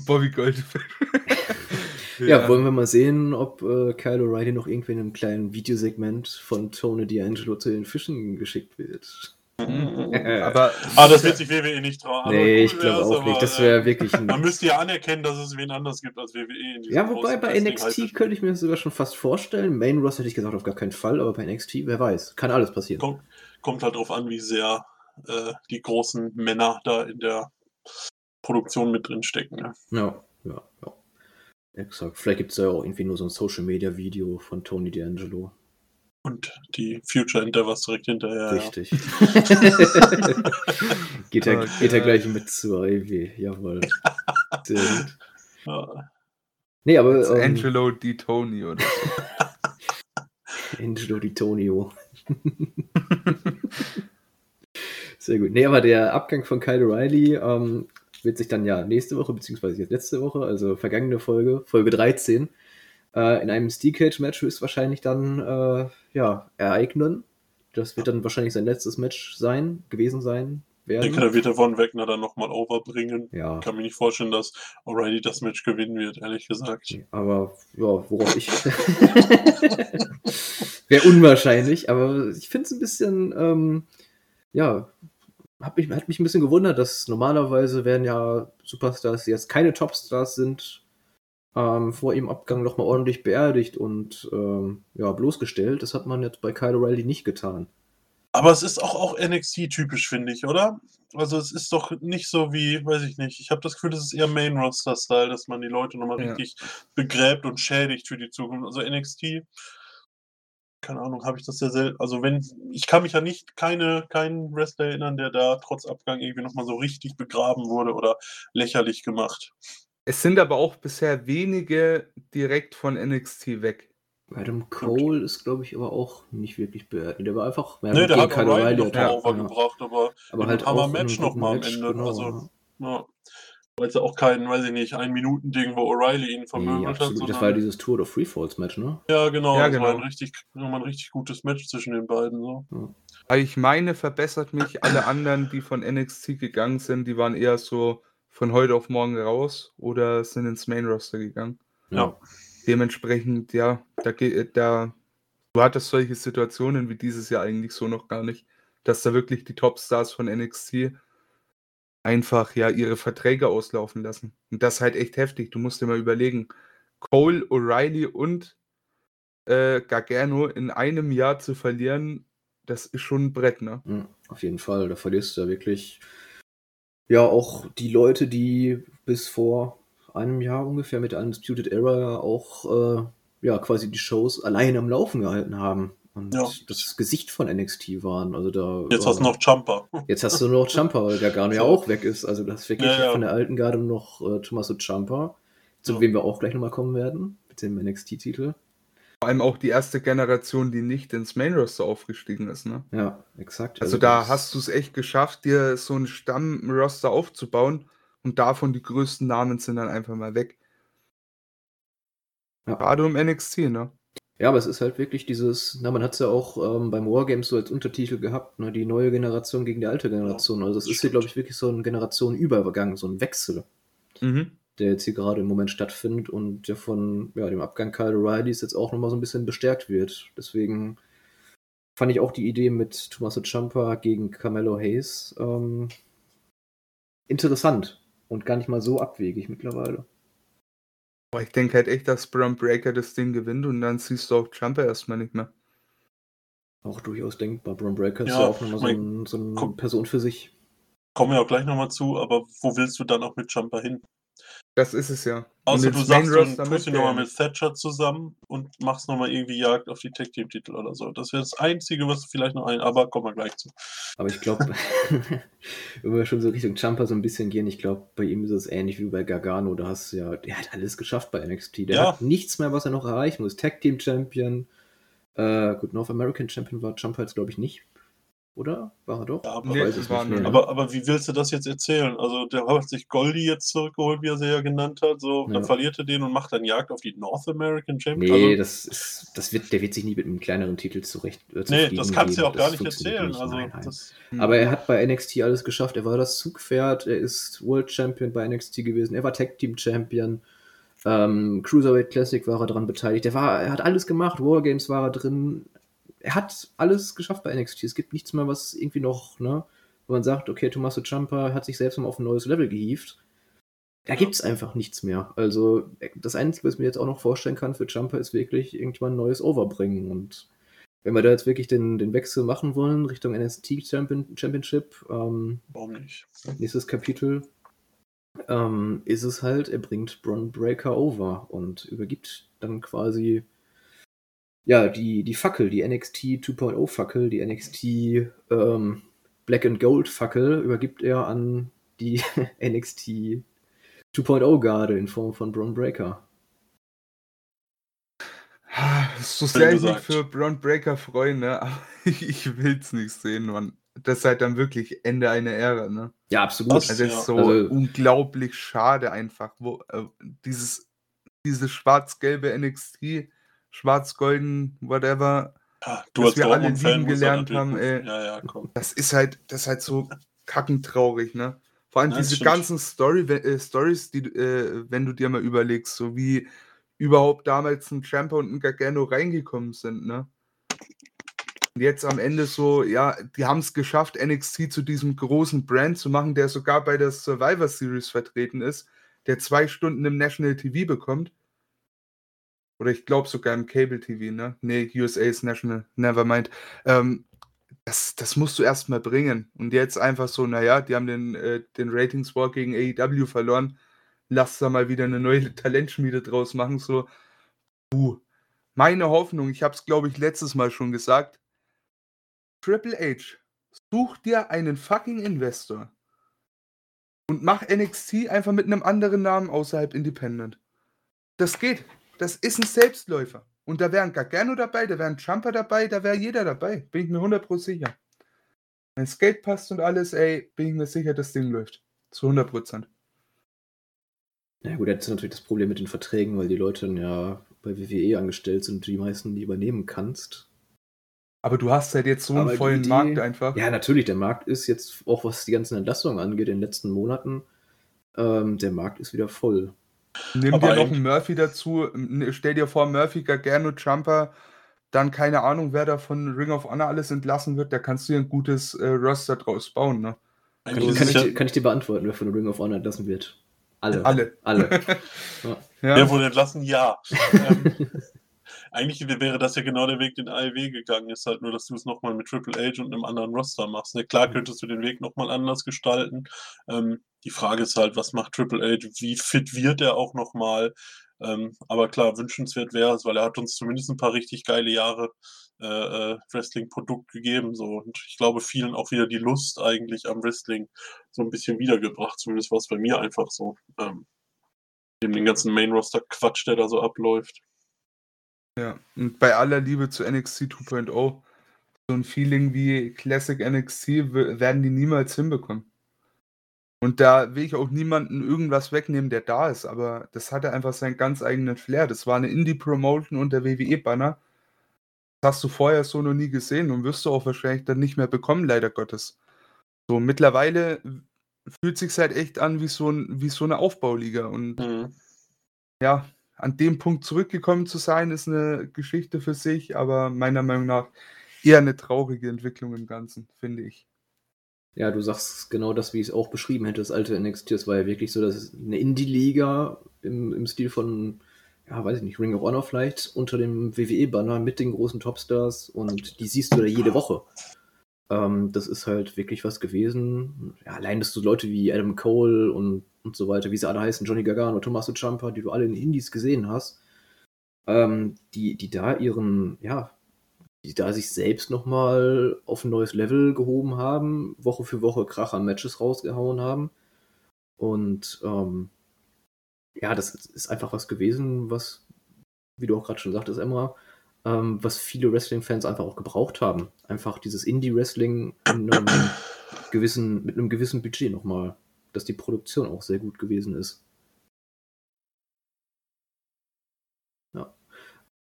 Bobby Goldfish. ja, wollen wir mal sehen, ob äh, Kyle O'Reilly noch irgendwie in einem kleinen Videosegment von Tony D'Angelo zu den Fischen geschickt wird. Mhm. aber, ah, das wird sich WWE nicht trauen. Nee, ich glaube auch nicht. Das wäre äh, wirklich. Man müsste ja anerkennen, dass es wen anders gibt als WWE. In ja, wobei bei NXT könnte ich mir das sogar schon fast vorstellen. Main Ross hätte ich gesagt, auf gar keinen Fall, aber bei NXT, wer weiß. Kann alles passieren. Kommt, kommt halt drauf an, wie sehr äh, die großen Männer da in der Produktion mit drin stecken. Ne? Ja, ja, ja. Exakt. Vielleicht gibt es ja auch irgendwie nur so ein Social Media Video von Tony D'Angelo. Und die Future Endeavors direkt hinterher. Richtig. geht, er, okay. geht er gleich mit zur AEW, jawohl. Sehr gut. Ja. Nee, aber. Um, ähm, Angelo Di Tony oder Angelo Di Tonio. Sehr gut. Nee, aber der Abgang von Kyle Riley ähm, wird sich dann ja nächste Woche, beziehungsweise jetzt letzte Woche, also vergangene Folge, Folge 13, äh, in einem Steel Cage Match höchstwahrscheinlich dann äh, ja, ereignen. Das wird dann wahrscheinlich sein letztes Match sein, gewesen sein, werden. Ich denke, da wird der Von Wegner dann nochmal overbringen. Ja. Ich kann mir nicht vorstellen, dass O'Reilly das Match gewinnen wird, ehrlich gesagt. Aber ja, worauf ich. Wäre unwahrscheinlich, aber ich finde es ein bisschen, ähm, ja, hat mich, hat mich ein bisschen gewundert, dass normalerweise werden ja Superstars, die jetzt keine Topstars sind, ähm, vor ihrem Abgang nochmal ordentlich beerdigt und ähm, ja, bloßgestellt. Das hat man jetzt bei Kyle O'Reilly nicht getan. Aber es ist auch, auch NXT-typisch, finde ich, oder? Also es ist doch nicht so wie, weiß ich nicht, ich habe das Gefühl, das ist eher Main-Roster-Style, dass man die Leute nochmal ja. richtig begräbt und schädigt für die Zukunft. Also NXT, keine Ahnung, habe ich das sehr selten. Also wenn, ich kann mich ja nicht keine, keinen Wrestler erinnern, der da trotz Abgang irgendwie nochmal so richtig begraben wurde oder lächerlich gemacht. Es sind aber auch bisher wenige direkt von NXT weg. Adam Cole okay. ist, glaube ich, aber auch nicht wirklich bewertet. Der war einfach. Ja, nee, der hat O'Reilly noch ja, overgebracht, ja. aber, aber halt haben wir Match nochmal am Ende. Genau, also, ja. Weil es ja auch kein, weiß ich nicht, ein Minuten-Ding, wo O'Reilly ihn vermöbelt nee, hat. Sondern... Das war ja dieses Tour of Free Falls Match, ne? Ja, genau. Ja, das genau. war ein richtig, ein richtig gutes Match zwischen den beiden. So. Ja. Ich meine, verbessert mich alle anderen, die von NXT gegangen sind, die waren eher so von heute auf morgen raus oder sind ins Main Roster gegangen. Ja dementsprechend, ja, da, da, du hattest solche Situationen wie dieses Jahr eigentlich so noch gar nicht, dass da wirklich die Topstars von NXT einfach ja ihre Verträge auslaufen lassen. Und das ist halt echt heftig. Du musst dir mal überlegen, Cole, O'Reilly und äh, Gargano in einem Jahr zu verlieren, das ist schon ein Brett, ne? Ja, auf jeden Fall. Da verlierst du ja wirklich ja auch die Leute, die bis vor einem Jahr ungefähr mit Undisputed Era auch äh, ja quasi die Shows allein am Laufen gehalten haben und ja. das Gesicht von NXT waren. Also da jetzt hast du noch Jumper. Jetzt hast du noch Jumper, weil der Garno ja auch weg ist. Also das ist wirklich ja, ja. von der alten Garde noch äh, Tommaso Jumper, zu wem wir auch gleich nochmal kommen werden, mit dem NXT-Titel. Vor allem auch die erste Generation, die nicht ins Main Roster aufgestiegen ist, ne? Ja, exakt. Also, also da hast du es echt geschafft, dir so einen Stamm-Roster aufzubauen und davon die größten Namen sind dann einfach mal weg. Ja. Gerade um NXT, ne? Ja, aber es ist halt wirklich dieses, na, man hat es ja auch ähm, beim Wargames so als Untertitel gehabt, ne, die neue Generation gegen die alte Generation. Also es ist hier, glaube ich, wirklich so ein Generationenübergang, so ein Wechsel, mhm. der jetzt hier gerade im Moment stattfindet und der von ja, dem Abgang Kyle O'Reillys jetzt auch nochmal so ein bisschen bestärkt wird. Deswegen fand ich auch die Idee mit Tommaso Ciampa gegen Carmelo Hayes ähm, interessant und gar nicht mal so abwegig mittlerweile. Boah, ich denke halt echt, dass Bron Breaker das Ding gewinnt und dann siehst du auch Jumper erstmal nicht mehr. Auch durchaus denkbar. Bron Breaker ist ja, ja auch nochmal so, ein, so eine Person für sich. Kommen wir auch gleich nochmal zu, aber wo willst du dann auch mit Jumper hin? Das ist es ja. Außer du sagst, du tust ihn nochmal mit Thatcher zusammen und machst nochmal irgendwie Jagd auf die Tech-Team-Titel oder so. Das wäre das Einzige, was vielleicht noch ein, aber kommen wir gleich zu. Aber ich glaube, wenn wir schon so Richtung Jumper so ein bisschen gehen, ich glaube, bei ihm ist es ähnlich wie bei Gargano. Da hast du ja, der hat alles geschafft bei NXT. Der ja. hat nichts mehr, was er noch erreichen muss. Tag-Team-Champion, äh, gut, North American Champion war Jumper jetzt, glaube ich, nicht. Oder? War er doch? Ja, aber, nee, aber, aber, wie willst du das jetzt erzählen? Also, der hat sich Goldie jetzt zurückgeholt, wie er sie ja genannt hat. So, ja. Dann verliert er den und macht dann Jagd auf die North American Champion. Nee, also, das ist, das wird, der wird sich nie mit einem kleineren Titel zurecht. Äh, nee, das kannst du ja auch gar nicht erzählen. Nicht. Also, nein, nein. Das, aber er hat bei NXT alles geschafft. Er war das Zugpferd, er ist World Champion bei NXT gewesen, er war Tag Team Champion. Ähm, Cruiserweight Classic war er daran beteiligt. Er, war, er hat alles gemacht, Wargames war er drin, er hat alles geschafft bei NXT. Es gibt nichts mehr, was irgendwie noch, ne, wo man sagt, okay, Tommaso Ciampa hat sich selbst mal auf ein neues Level gehievt. Da gibt es einfach nichts mehr. Also, das Einzige, was ich mir jetzt auch noch vorstellen kann für Ciampa, ist wirklich irgendwann ein neues Overbringen. Und wenn wir da jetzt wirklich den, den Wechsel machen wollen Richtung NXT Champion, Championship, ähm, warum nicht? Nächstes Kapitel, ähm, ist es halt, er bringt Bron Breaker over und übergibt dann quasi ja, die, die Fackel, die NXT 2.0 Fackel, die NXT ähm, Black and Gold Fackel übergibt er an die NXT 2.0 Garde in Form von Braun Breaker. So sehr ich mich für Braun Breaker freue, ne? aber ich will es nicht sehen, Mann. Das ist halt dann wirklich Ende einer Ära, ne? Ja, absolut. Das, also, das ist so also, unglaublich schade einfach, wo äh, dieses, dieses schwarz-gelbe NXT schwarz-golden, whatever, ja, du dass wir alle lieben gelernt haben, ey, ja, ja, das ist halt, das ist halt so kackentraurig, ne? Vor allem diese stimmt. ganzen Story, äh, Stories, die, äh, wenn du dir mal überlegst, so wie überhaupt damals ein Champa und ein Gargano reingekommen sind, ne? Und jetzt am Ende so, ja, die haben es geschafft, NXT zu diesem großen Brand zu machen, der sogar bei der Survivor Series vertreten ist, der zwei Stunden im National TV bekommt. Oder ich glaube sogar im Cable TV, ne? Nee, USA ist National, never mind. Ähm, das, das musst du erstmal bringen. Und jetzt einfach so, naja, die haben den, äh, den Ratings War gegen AEW verloren. Lass da mal wieder eine neue Talentschmiede draus machen. So, puh. Meine Hoffnung, ich habe es glaube ich letztes Mal schon gesagt, Triple H, such dir einen fucking Investor und mach NXT einfach mit einem anderen Namen außerhalb Independent. Das geht. Das ist ein Selbstläufer. Und da wäre ein Gargano dabei, da wäre ein Jumper dabei, da wäre jeder dabei. Bin ich mir 100% sicher. Wenn Skate passt und alles, ey, bin ich mir sicher, das Ding läuft. Zu 100%. Ja gut, jetzt ist natürlich das Problem mit den Verträgen, weil die Leute dann ja bei WWE angestellt sind und die meisten die übernehmen kannst. Aber du hast halt jetzt so einen Aber vollen Markt einfach. Ja, natürlich, der Markt ist jetzt, auch was die ganzen Entlassungen angeht, in den letzten Monaten, ähm, der Markt ist wieder voll. Nimm Aber dir noch einen Murphy dazu. Stell dir vor, Murphy, Gargano, Jumper, dann keine Ahnung, wer da von Ring of Honor alles entlassen wird. Da kannst du dir ein gutes äh, Roster draus bauen. Ne? Kann, ich, kann, ich, kann, ich, dir beantworten, wer von Ring of Honor entlassen wird? Alle. Alle. Alle. ja. Wer wurde entlassen? Ja. ähm, eigentlich wäre das ja genau der Weg, den AEW gegangen ist, halt nur, dass du es nochmal mit Triple H und einem anderen Roster machst. Ne? Klar mhm. könntest du den Weg nochmal anders gestalten. Ähm, die Frage ist halt, was macht Triple H? Wie fit wird er auch nochmal? Ähm, aber klar, wünschenswert wäre es, weil er hat uns zumindest ein paar richtig geile Jahre äh, äh, Wrestling-Produkt gegeben. So. Und ich glaube, vielen auch wieder die Lust eigentlich am Wrestling so ein bisschen wiedergebracht. Zumindest war es bei mir einfach so. Ähm, den ganzen Main-Roster-Quatsch, der da so abläuft. Ja, und bei aller Liebe zu NXT 2.0, so ein Feeling wie Classic NXT werden die niemals hinbekommen. Und da will ich auch niemanden irgendwas wegnehmen, der da ist, aber das hatte einfach seinen ganz eigenen Flair. Das war eine Indie-Promotion unter WWE-Banner. Das hast du vorher so noch nie gesehen und wirst du auch wahrscheinlich dann nicht mehr bekommen, leider Gottes. So, mittlerweile fühlt sich halt echt an wie so, ein, wie so eine Aufbauliga. Und mhm. ja, an dem Punkt zurückgekommen zu sein, ist eine Geschichte für sich, aber meiner Meinung nach eher eine traurige Entwicklung im Ganzen, finde ich. Ja, du sagst genau das, wie ich es auch beschrieben hätte, das alte NXT. Es war ja wirklich so, dass eine Indie-Liga im, im Stil von, ja, weiß ich nicht, Ring of Honor vielleicht, unter dem WWE-Banner mit den großen Topstars und die siehst du da jede Woche. Ähm, das ist halt wirklich was gewesen. Ja, allein, dass du Leute wie Adam Cole und, und so weiter, wie sie alle heißen, Johnny Gargano, Tommaso Ciampa, die du alle in Indies gesehen hast, ähm, die, die da ihren, ja, die da sich selbst nochmal auf ein neues Level gehoben haben, Woche für Woche Kracher-Matches rausgehauen haben. Und ähm, ja, das ist einfach was gewesen, was, wie du auch gerade schon sagtest, Emma, ähm, was viele Wrestling-Fans einfach auch gebraucht haben. Einfach dieses Indie-Wrestling mit einem gewissen Budget nochmal, dass die Produktion auch sehr gut gewesen ist. Ja.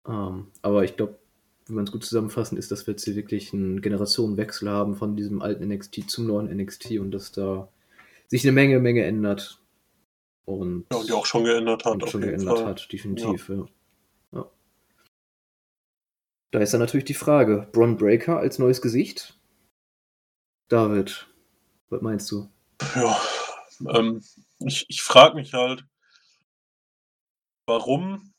Ähm, aber ich glaube, wenn man es gut zusammenfassen, ist, dass wir jetzt hier wirklich einen Generationenwechsel haben von diesem alten NXT zum neuen NXT und dass da sich eine Menge, Menge ändert. Und, ja, und die auch schon geändert hat. schon geändert Fall. hat, definitiv, ja. ja. ja. Da ist dann natürlich die Frage: Bron Breaker als neues Gesicht? David, was meinst du? Ja, ähm, ich, ich frage mich halt, warum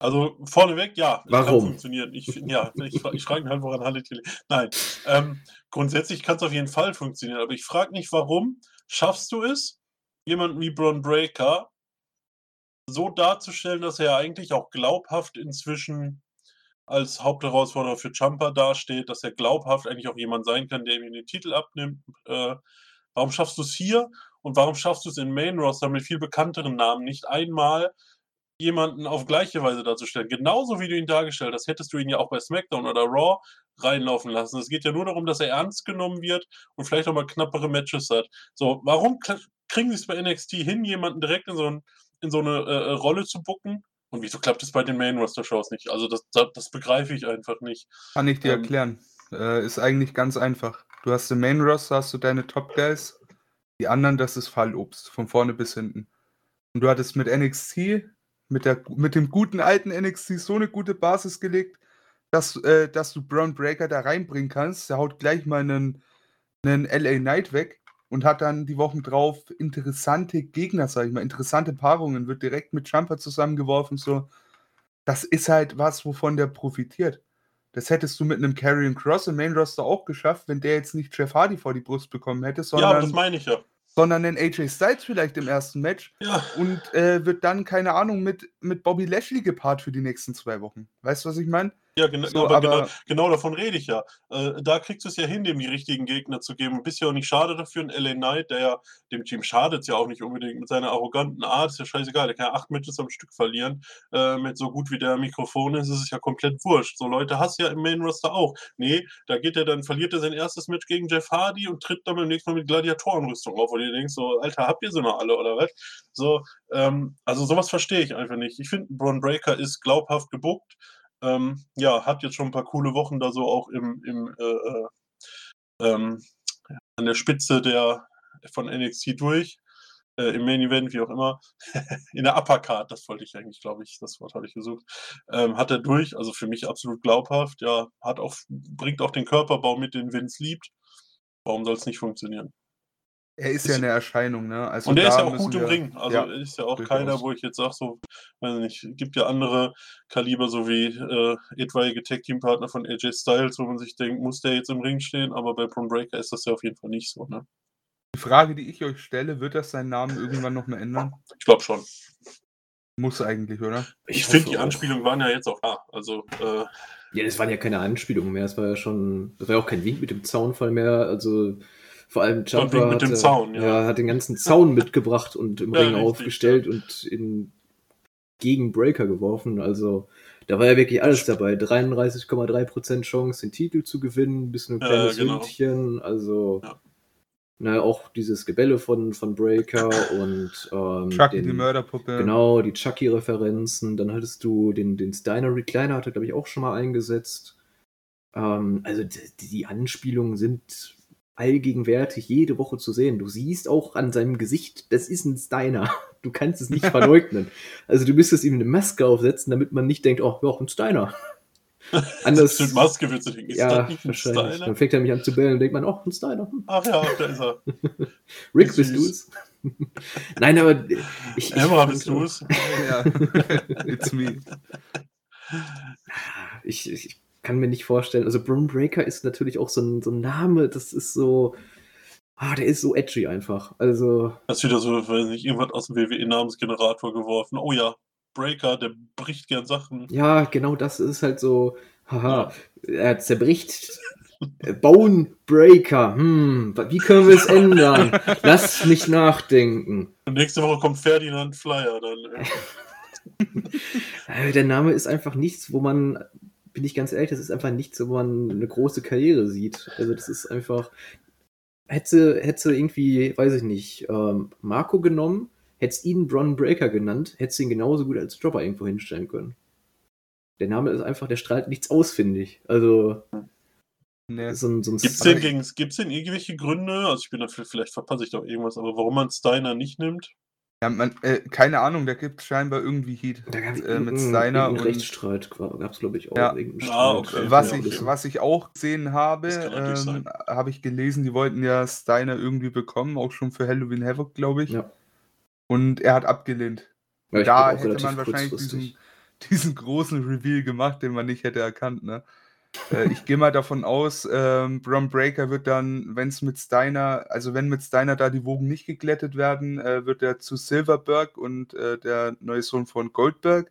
also vorneweg, ja, Warum? kann funktionieren. Ich, ja, ich, ich frage mich halt, woran handelt ihr. Nein, ähm, grundsätzlich kann es auf jeden Fall funktionieren, aber ich frage mich, warum schaffst du es, jemanden wie Bron Breaker so darzustellen, dass er eigentlich auch glaubhaft inzwischen als Hauptherausforderer für Champa dasteht, dass er glaubhaft eigentlich auch jemand sein kann, der ihm den Titel abnimmt. Äh, warum schaffst du es hier und warum schaffst du es in Main Roster mit viel bekannteren Namen nicht einmal jemanden auf gleiche Weise darzustellen. Genauso wie du ihn dargestellt hast, hättest du ihn ja auch bei SmackDown oder Raw reinlaufen lassen. Es geht ja nur darum, dass er ernst genommen wird und vielleicht auch mal knappere Matches hat. So, warum kriegen sie es bei NXT hin, jemanden direkt in so, ein, in so eine äh, äh, Rolle zu bucken? Und wieso klappt es bei den Main Roster Shows nicht? Also das, das, das begreife ich einfach nicht. Kann ich dir ähm, erklären. Äh, ist eigentlich ganz einfach. Du hast im Main Roster hast du deine Top Guys, die anderen, das ist Fallobst, von vorne bis hinten. Und du hattest mit NXT, mit, der, mit dem guten alten NXT so eine gute Basis gelegt, dass, äh, dass du Brown Breaker da reinbringen kannst. Der haut gleich mal einen, einen LA Knight weg und hat dann die Wochen drauf interessante Gegner, sag ich mal, interessante Paarungen, wird direkt mit Jumper zusammengeworfen. So, das ist halt was, wovon der profitiert. Das hättest du mit einem Carrion Cross im Main Roster auch geschafft, wenn der jetzt nicht Jeff Hardy vor die Brust bekommen hätte, sondern. Ja, das meine ich ja sondern den AJ Styles vielleicht im ersten Match ja. und äh, wird dann, keine Ahnung, mit, mit Bobby Lashley gepaart für die nächsten zwei Wochen. Weißt du, was ich meine? Ja, genau, so, aber, aber genau, genau, davon rede ich ja. Äh, da kriegst du es ja hin, dem die richtigen Gegner zu geben. Bist ja auch nicht schade dafür. Ein LA Knight, der ja dem Team schadet ja auch nicht unbedingt mit seiner arroganten Art, ist ja scheißegal. Der kann ja acht Matches am Stück verlieren. Äh, mit so gut wie der Mikrofon ist, ist es ja komplett wurscht. So Leute hast du ja im Main Roster auch. Nee, da geht er dann, verliert er sein erstes Match gegen Jeff Hardy und tritt dann beim nächsten Mal mit Gladiatorenrüstung auf, wo du denkst, so, Alter, habt ihr sie noch alle oder was? So, ähm, also sowas verstehe ich einfach nicht. Ich finde, Braun Breaker ist glaubhaft gebuckt. Ähm, ja, hat jetzt schon ein paar coole Wochen da so auch im, im äh, äh, ähm, an der Spitze der von NXT durch. Äh, Im Main Event, wie auch immer. In der Uppercard, das wollte ich eigentlich, glaube ich, das Wort habe ich gesucht. Ähm, hat er durch, also für mich absolut glaubhaft. Ja, hat auch, bringt auch den Körperbau mit, den Vince liebt. Warum soll es nicht funktionieren? Er ist, ja eine Erscheinung, ne? Also und er ist ja auch gut im Ring. Also ja, ist ja auch keiner, wo ich jetzt sage, so, weiß nicht, gibt ja andere Kaliber, so wie äh, etwaige Tag-Team-Partner von AJ Styles, wo man sich denkt, muss der jetzt im Ring stehen? Aber bei Braun Breaker ist das ja auf jeden Fall nicht so, ne? Die Frage, die ich euch stelle, wird das seinen Namen irgendwann noch mal ändern? Ich glaube schon. Muss eigentlich, oder? Ich, ich finde, die Anspielungen waren ja jetzt auch da. Also, äh, ja, das waren ja keine Anspielungen mehr. Es war ja schon, das war ja auch kein Wink mit dem Zaunfall mehr. Also, vor allem Jumper mit hatte, Zaun, ja. ja. hat den ganzen Zaun mitgebracht und im ja, Ring richtig, aufgestellt ja. und in, gegen Breaker geworfen. Also da war ja wirklich alles dabei. 33,3% Chance, den Titel zu gewinnen, bis ein kleines genau. Hündchen. Also na, auch dieses Gebälle von, von Breaker und ähm, Chucky, den, die Mörderpuppe. Genau, die Chucky-Referenzen. Dann hattest du den, den Steiner Recliner, hat er, glaube ich, auch schon mal eingesetzt. Ähm, also die, die Anspielungen sind allgegenwärtig jede Woche zu sehen. Du siehst auch an seinem Gesicht, das ist ein Steiner. Du kannst es nicht verleugnen. Also du müsstest ihm eine Maske aufsetzen, damit man nicht denkt, oh, ja, ein Steiner. Anders. Das Maske wird zu denken. Ja, wahrscheinlich. Dann fängt er mich an zu bellen und denkt man, oh, ein Steiner. Ach ja, da ist er. Rick, bist du es? Nein, aber ich. Emma, bist du es? ja. It's me. Ich, ich kann mir nicht vorstellen. Also Breaker ist natürlich auch so ein, so ein Name, das ist so. Ah, der ist so edgy einfach. Also. Das ist wieder so, weiß nicht, irgendwas aus dem WWE-Namensgenerator geworfen. Oh ja, Breaker, der bricht gern Sachen. Ja, genau das ist halt so. Haha, ja. er zerbricht. Bone Breaker. Hm, wie können wir es ändern? Lass mich nachdenken. Und nächste Woche kommt Ferdinand Flyer dann. der Name ist einfach nichts, wo man bin ich ganz ehrlich, das ist einfach nichts, wo man eine große Karriere sieht. Also das ist einfach, hätte, hätte irgendwie, weiß ich nicht, ähm, Marco genommen, hätte ihn Bron Breaker genannt, hätte ihn genauso gut als Dropper irgendwo hinstellen können. Der Name ist einfach, der strahlt nichts aus, finde ich. Also. Nee. So so Gibt es denn, denn irgendwelche Gründe? Also ich bin dafür, vielleicht verpasse ich doch irgendwas, aber warum man Steiner nicht nimmt? Ja, man, äh, keine Ahnung, da gibt es scheinbar irgendwie Heat da gab äh, mit Steiner. Einen Rechtsstreit gab es, glaube ich, auch. Ja. Ah, okay. was, ich, was ich auch gesehen habe, ähm, habe ich gelesen, die wollten ja Steiner irgendwie bekommen, auch schon für Halloween Havoc, glaube ich. Ja. Und er hat abgelehnt. Ja, da hätte man wahrscheinlich diesen, diesen großen Reveal gemacht, den man nicht hätte erkannt, ne? Äh, ich gehe mal davon aus, ähm, Brom Breaker wird dann, wenn es mit Steiner, also wenn mit Steiner da die Wogen nicht geglättet werden, äh, wird er zu Silverberg und äh, der neue Sohn von Goldberg.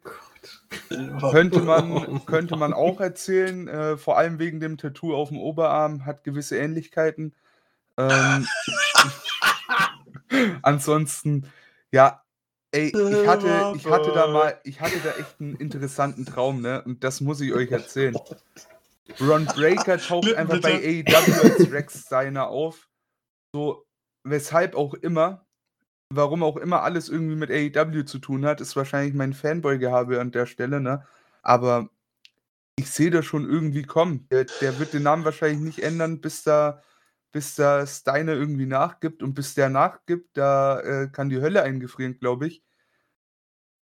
könnte man, könnte man auch erzählen, äh, vor allem wegen dem Tattoo auf dem Oberarm, hat gewisse Ähnlichkeiten. Ähm, ansonsten, ja, ey, ich hatte, ich hatte da mal, ich hatte da echt einen interessanten Traum, ne? Und das muss ich euch erzählen. Ron Breaker taucht einfach bei AEW als Rex Steiner auf. So, weshalb auch immer, warum auch immer alles irgendwie mit AEW zu tun hat, ist wahrscheinlich mein Fanboy-Gehabe an der Stelle, ne? Aber ich sehe das schon irgendwie kommen. Der, der, wird den Namen wahrscheinlich nicht ändern, bis da, bis da Steiner irgendwie nachgibt und bis der nachgibt, da äh, kann die Hölle eingefrieren, glaube ich.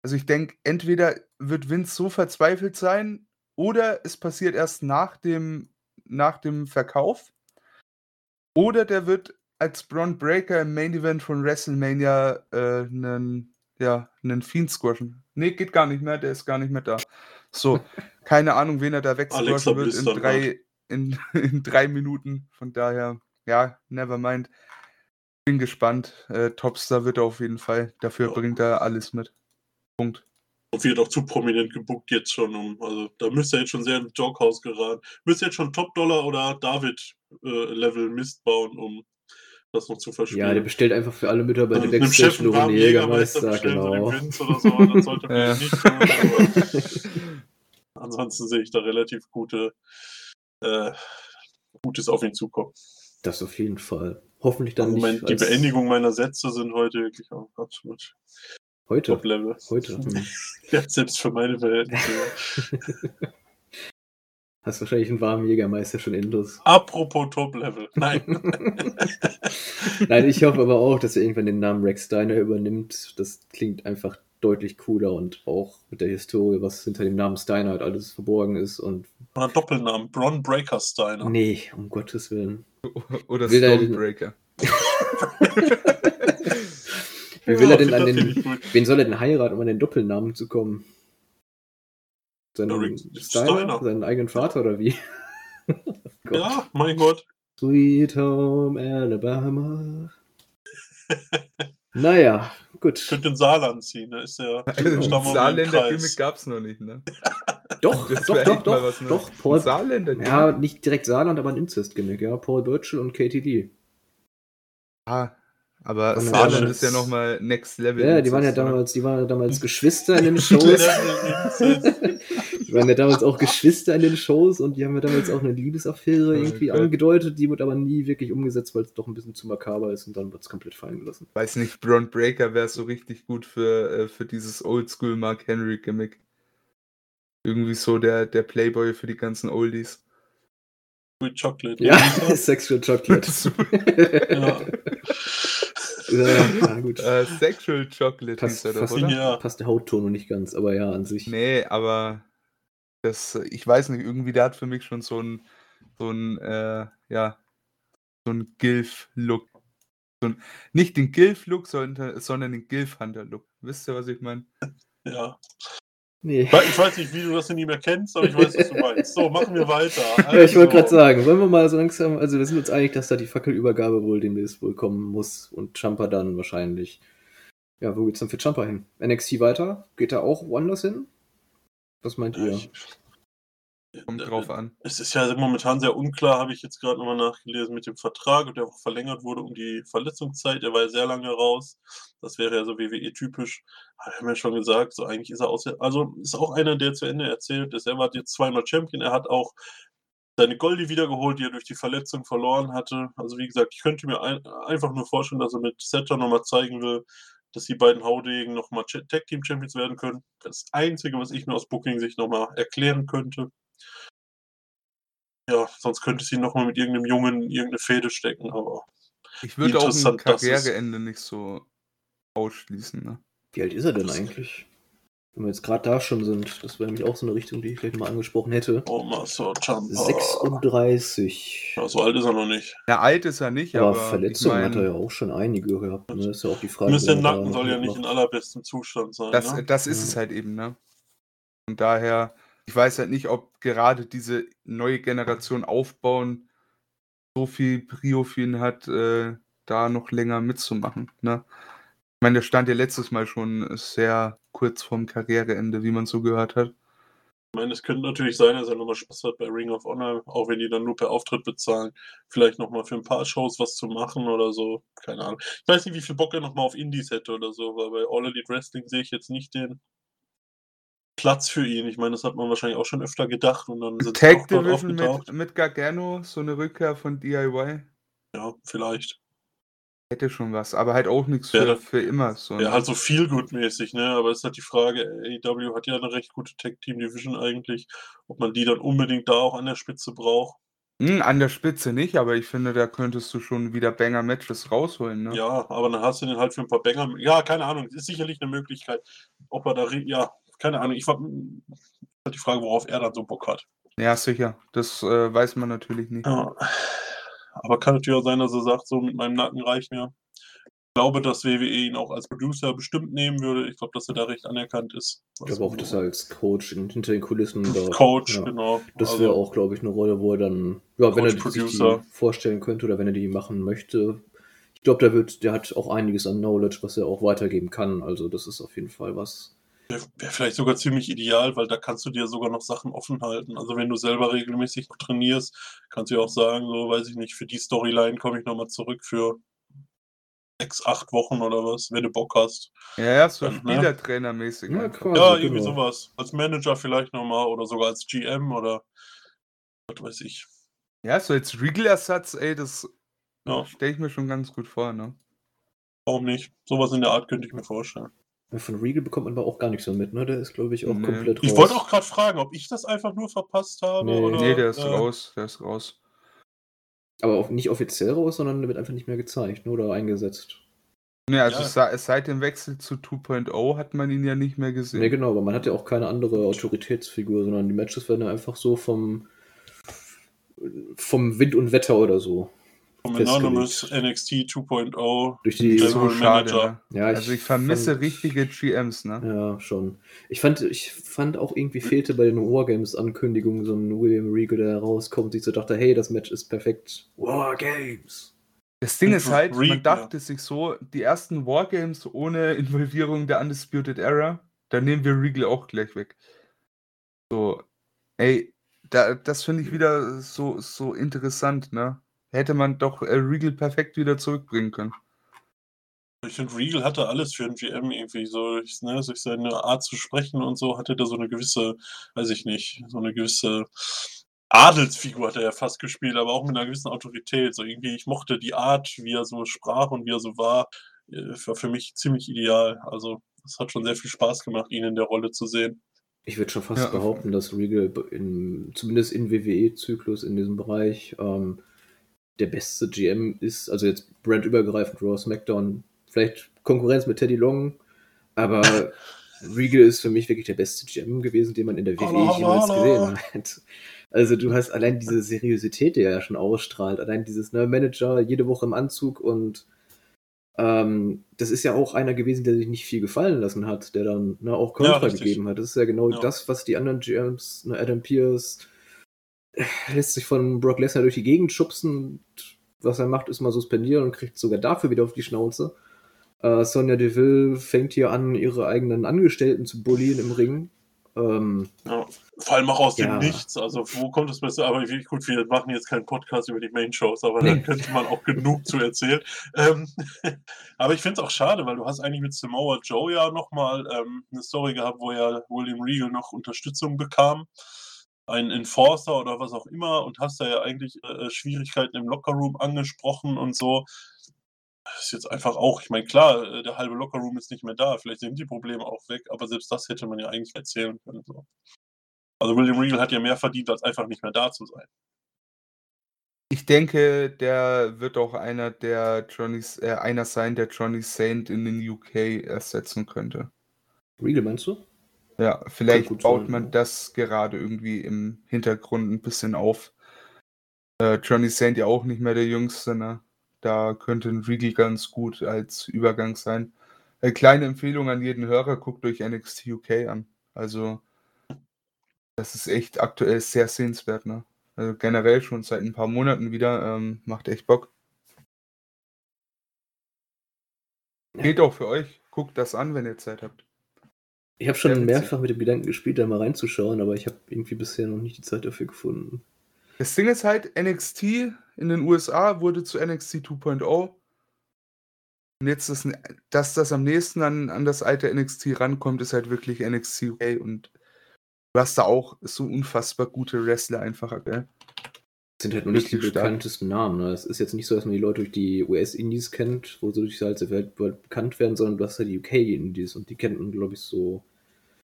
Also ich denke, entweder wird Vince so verzweifelt sein oder es passiert erst nach dem, nach dem Verkauf oder der wird als Braun Breaker im Main Event von WrestleMania äh, einen, ja, einen Fiend squashen. Nee, geht gar nicht mehr, der ist gar nicht mehr da. So, keine Ahnung, wen er da wegsquashen wird in drei, in, in drei Minuten. Von daher, ja, never mind. Bin gespannt. Äh, Topstar wird er auf jeden Fall. Dafür ja. bringt er alles mit. Punkt. Und wird auch zu prominent gebuckt jetzt schon. Um, also da müsste er jetzt schon sehr ins Joghaus geraten. Müsste jetzt schon Top-Dollar oder David-Level äh, Mist bauen, um das noch zu verstehen. Ja, der bestellt einfach für alle Mitarbeiter also Backstage nur einen Jägermeister, genau. So oder so, das sollte ja. nicht tun, ansonsten sehe ich da relativ gute, äh, Gutes auf ihn zukommen. Das auf jeden Fall. Hoffentlich dann also nicht. die Beendigung meiner Sätze sind heute wirklich auch absolut Heute? Top-Level. Heute. Hm. ja, selbst für meine Verhältnisse. Hast wahrscheinlich einen warmen Jägermeister schon intus. Apropos Top-Level. Nein. Nein, ich hoffe aber auch, dass er irgendwann den Namen Rex Steiner übernimmt. Das klingt einfach deutlich cooler und auch mit der Historie, was hinter dem Namen Steiner halt alles verborgen ist. Und Oder Doppelnamen, Bron Breaker Steiner. Nee, um Gottes Willen. Oder Stonebreaker. Wie will ja, er denn an den. Wen soll er denn heiraten, um an den Doppelnamen zu kommen? Seinen, Steiner, seinen eigenen Vater oder wie? oh ja, mein Gott. Sweet Home Alabama. naja, gut. Könnte in Saarland ziehen, da ist ja Saarländer Gimmick gab es noch nicht, ne? doch, das doch, doch, doch, was, ne? doch, Paul. Saarländer Ja, nicht direkt Saarland, aber ein Inzest-Gimmick, ja. Paul Birchall und Katie Lee. Ah, aber Saarland ist ja nochmal Next Level. Ja, die waren ja damals, die waren ja damals Geschwister in den Shows. die waren ja damals auch Geschwister in den Shows und die haben ja damals auch eine Liebesaffäre irgendwie okay. angedeutet, die wird aber nie wirklich umgesetzt, weil es doch ein bisschen zu makaber ist und dann wird es komplett fallen gelassen. Weiß nicht, Braun Breaker wäre so richtig gut für, äh, für dieses Oldschool Mark Henry Gimmick. Irgendwie so der, der Playboy für die ganzen Oldies. With Chocolate. Ja, Sexual Chocolate. ja. Ja, gut. Äh, Sexual Chocolate passt, hieß er doch, oder? Ja. Passt der Hautton noch nicht ganz, aber ja, an sich. Nee, aber das, ich weiß nicht, irgendwie, der hat für mich schon so ein, so ein, äh, ja, so ein Gilf-Look. So nicht den Gilf-Look, sondern, sondern den Gilf-Hunter-Look. Wisst ihr, was ich meine? Ja. Nee. Ich weiß nicht, wie du das denn nie mehr kennst, aber ich weiß, was du meinst. So, machen wir weiter. Also. Ja, ich wollte gerade also sagen, wollen wir mal so langsam, also wir sind uns einig, dass da die Fackelübergabe wohl demnächst wohl kommen muss und Champa dann wahrscheinlich. Ja, wo geht's dann für Champa hin? NXT weiter? Geht er auch woanders hin? Was meint ihr? Kommt drauf an. Es ist ja momentan sehr unklar, habe ich jetzt gerade nochmal nachgelesen, mit dem Vertrag der auch verlängert wurde um die Verletzungszeit. Er war ja sehr lange raus. Das wäre ja so WWE-typisch. Wir haben ja schon gesagt, so eigentlich ist er aus. Also ist auch einer, der zu Ende erzählt ist. Er war jetzt zweimal Champion. Er hat auch seine Goldie wiedergeholt, die er durch die Verletzung verloren hatte. Also wie gesagt, ich könnte mir ein, einfach nur vorstellen, dass er mit Setter nochmal zeigen will, dass die beiden Haudegen nochmal Tag Team Champions werden können. Das Einzige, was ich mir aus Booking-Sicht nochmal erklären könnte. Ja, sonst könnte sie nochmal mit irgendeinem Jungen irgendeine Fäde stecken, aber. Ich würde auch ein Karriereende nicht so ausschließen. Ne? Wie alt ist er denn eigentlich? Wenn wir jetzt gerade da schon sind, das wäre nämlich auch so eine Richtung, die ich vielleicht mal angesprochen hätte. Oh, Master Champa. 36. Ja, so alt ist er noch nicht. Ja, alt ist er nicht, aber. aber Verletzungen ich mein, hat er ja auch schon einige gehabt. Ne? Das ist ja auch die Frage. Mr. Nacken soll ja nicht in allerbestem Zustand sein. Das, ne? das ist ja. es halt eben, ne? Und daher, ich weiß halt nicht, ob gerade diese neue Generation aufbauen so viel Prio für hat, äh, da noch länger mitzumachen. Ne? Ich meine, der stand ja letztes Mal schon sehr kurz vorm Karriereende, wie man so gehört hat. Ich meine, es könnte natürlich sein, dass er nochmal Spaß hat bei Ring of Honor, auch wenn die dann nur per Auftritt bezahlen, vielleicht nochmal für ein paar Shows was zu machen oder so. Keine Ahnung. Ich weiß nicht, wie viel Bock er nochmal auf Indies hätte oder so, weil bei All Elite Wrestling sehe ich jetzt nicht den Platz für ihn. Ich meine, das hat man wahrscheinlich auch schon öfter gedacht und dann sind Tag Division mit, mit Gargano, so eine Rückkehr von DIY. Ja, vielleicht. Hätte schon was, aber halt auch nichts für, ja, für immer. So, ja, ne? halt so viel gutmäßig, ne? Aber es ist halt die Frage, AEW hat ja eine recht gute Tech-Team-Division eigentlich, ob man die dann unbedingt da auch an der Spitze braucht. Hm, an der Spitze nicht, aber ich finde, da könntest du schon wieder Banger-Matches rausholen. Ne? Ja, aber dann hast du den halt für ein paar Banger. Ja, keine Ahnung, ist sicherlich eine Möglichkeit. Ob er da, ja, keine Ahnung. Ich war halt die Frage, worauf er dann so Bock hat. Ja, sicher. Das äh, weiß man natürlich nicht. Ja. Aber kann natürlich auch sein, dass er sagt, so mit meinem Nacken reicht mir glaube, dass WWE ihn auch als Producer bestimmt nehmen würde. Ich glaube, dass er da recht anerkannt ist. Ich glaube auch, dass er als Coach hinter den Kulissen da, Coach, ja, genau. Das also, wäre auch, glaube ich, eine Rolle, wo er dann, ja, wenn er sich die vorstellen könnte oder wenn er die machen möchte. Ich glaube, der wird, der hat auch einiges an Knowledge, was er auch weitergeben kann. Also das ist auf jeden Fall was. Wäre vielleicht sogar ziemlich ideal, weil da kannst du dir sogar noch Sachen offen halten. Also wenn du selber regelmäßig noch trainierst, kannst du ja auch sagen, so weiß ich nicht, für die Storyline komme ich nochmal zurück für sechs, acht Wochen oder was, wenn du Bock hast. Ja, ja, so ne? Spielertrainermäßig. Ja, quasi, ja, irgendwie genau. sowas. Als Manager vielleicht nochmal oder sogar als GM oder was weiß ich. Ja, so als Regal-Ersatz, ey, das ja. stelle ich mir schon ganz gut vor, ne? Warum nicht? Sowas in der Art könnte ich mir vorstellen. Von Regal bekommt man aber auch gar nichts so mit, ne? Der ist, glaube ich, auch nee. komplett raus. Ich wollte auch gerade fragen, ob ich das einfach nur verpasst habe. Nee, oder, nee der ist äh, raus. Der ist raus. Aber auch nicht offiziell raus, sondern der wird einfach nicht mehr gezeigt ne, oder eingesetzt. Ne, also ja. seit dem Wechsel zu 2.0 hat man ihn ja nicht mehr gesehen. Ne, genau, aber man hat ja auch keine andere Autoritätsfigur, sondern die Matches werden ja einfach so vom, vom Wind und Wetter oder so vom Anonymous NXT 2.0 durch die so schade, ne? ja, ich also ich vermisse fand, richtige GMs, ne? Ja, schon. Ich fand, ich fand auch irgendwie fehlte bei den Wargames Ankündigungen so ein William Regal, der rauskommt sich so dachte, hey, das Match ist perfekt. Wargames. Das Ding ist halt, man dachte sich so, die ersten Wargames ohne Involvierung der Undisputed Era, da nehmen wir Regal auch gleich weg. So, ey, da, das finde ich wieder so, so interessant, ne? Hätte man doch äh, Regal perfekt wieder zurückbringen können. Ich finde, Regal hatte alles für einen GM irgendwie. So, ich, ne, durch seine Art zu sprechen und so hatte er so eine gewisse, weiß ich nicht, so eine gewisse Adelsfigur hat er ja fast gespielt, aber auch mit einer gewissen Autorität. So irgendwie, ich mochte die Art, wie er so sprach und wie er so war, äh, war für mich ziemlich ideal. Also, es hat schon sehr viel Spaß gemacht, ihn in der Rolle zu sehen. Ich würde schon fast ja. behaupten, dass Regal in, zumindest im WWE-Zyklus in diesem Bereich ähm, der beste GM ist, also jetzt brandübergreifend Raw SmackDown, vielleicht Konkurrenz mit Teddy Long, aber Regal ist für mich wirklich der beste GM gewesen, den man in der WWE jemals gesehen hat. Also du hast allein diese Seriosität, die er ja schon ausstrahlt, allein dieses ne, Manager jede Woche im Anzug und ähm, das ist ja auch einer gewesen, der sich nicht viel gefallen lassen hat, der dann ne, auch Kontra ja, gegeben hat. Das ist ja genau ja. das, was die anderen GMs, ne, Adam Pierce, lässt sich von Brock Lesnar durch die Gegend schubsen. Was er macht, ist mal suspendieren und kriegt sogar dafür wieder auf die Schnauze. Äh, Sonja Deville fängt hier an, ihre eigenen Angestellten zu bullieren im Ring. Ähm, ja, vor allem auch aus ja. dem Nichts. Also, wo kommt das besser? Aber wie, gut, wir machen jetzt keinen Podcast über die Main-Shows, aber nee. da könnte man auch genug zu erzählen. Ähm, aber ich finde es auch schade, weil du hast eigentlich mit Samoa Joe ja nochmal ähm, eine Story gehabt, wo ja William Regal noch Unterstützung bekam einen Enforcer oder was auch immer und hast da ja eigentlich äh, Schwierigkeiten im Lockerroom angesprochen und so. Das ist jetzt einfach auch, ich meine, klar, äh, der halbe Lockerroom ist nicht mehr da, vielleicht sind die Probleme auch weg, aber selbst das hätte man ja eigentlich erzählen können. So. Also William Regal hat ja mehr verdient, als einfach nicht mehr da zu sein. Ich denke, der wird auch einer der Johnny's, äh, einer sein, der Johnny Saint in den UK ersetzen könnte. Regal meinst du? Ja, vielleicht baut man das gerade irgendwie im Hintergrund ein bisschen auf. Äh, Johnny Saint ja auch nicht mehr der Jüngste, ne? Da könnte ein Regal ganz gut als Übergang sein. Äh, kleine Empfehlung an jeden Hörer, guckt euch NXT UK an. Also, das ist echt aktuell sehr sehenswert, ne? Also generell schon seit ein paar Monaten wieder, ähm, macht echt Bock. Geht auch für euch. Guckt das an, wenn ihr Zeit habt. Ich habe schon mehrfach mit dem Gedanken gespielt, da mal reinzuschauen, aber ich habe irgendwie bisher noch nicht die Zeit dafür gefunden. Das Ding ist halt, NXT in den USA wurde zu NXT 2.0. Und jetzt, das, dass das am nächsten an, an das alte NXT rankommt, ist halt wirklich NXT UK. Und du hast da auch so unfassbar gute Wrestler einfach, gell? Das sind halt noch nicht die bekanntesten Namen. Ne? Es ist jetzt nicht so, dass man die Leute durch die US-Indies kennt, wo sie durch die Welt bekannt werden, sondern du hast ja die UK-Indies und die kennt man, glaube ich, so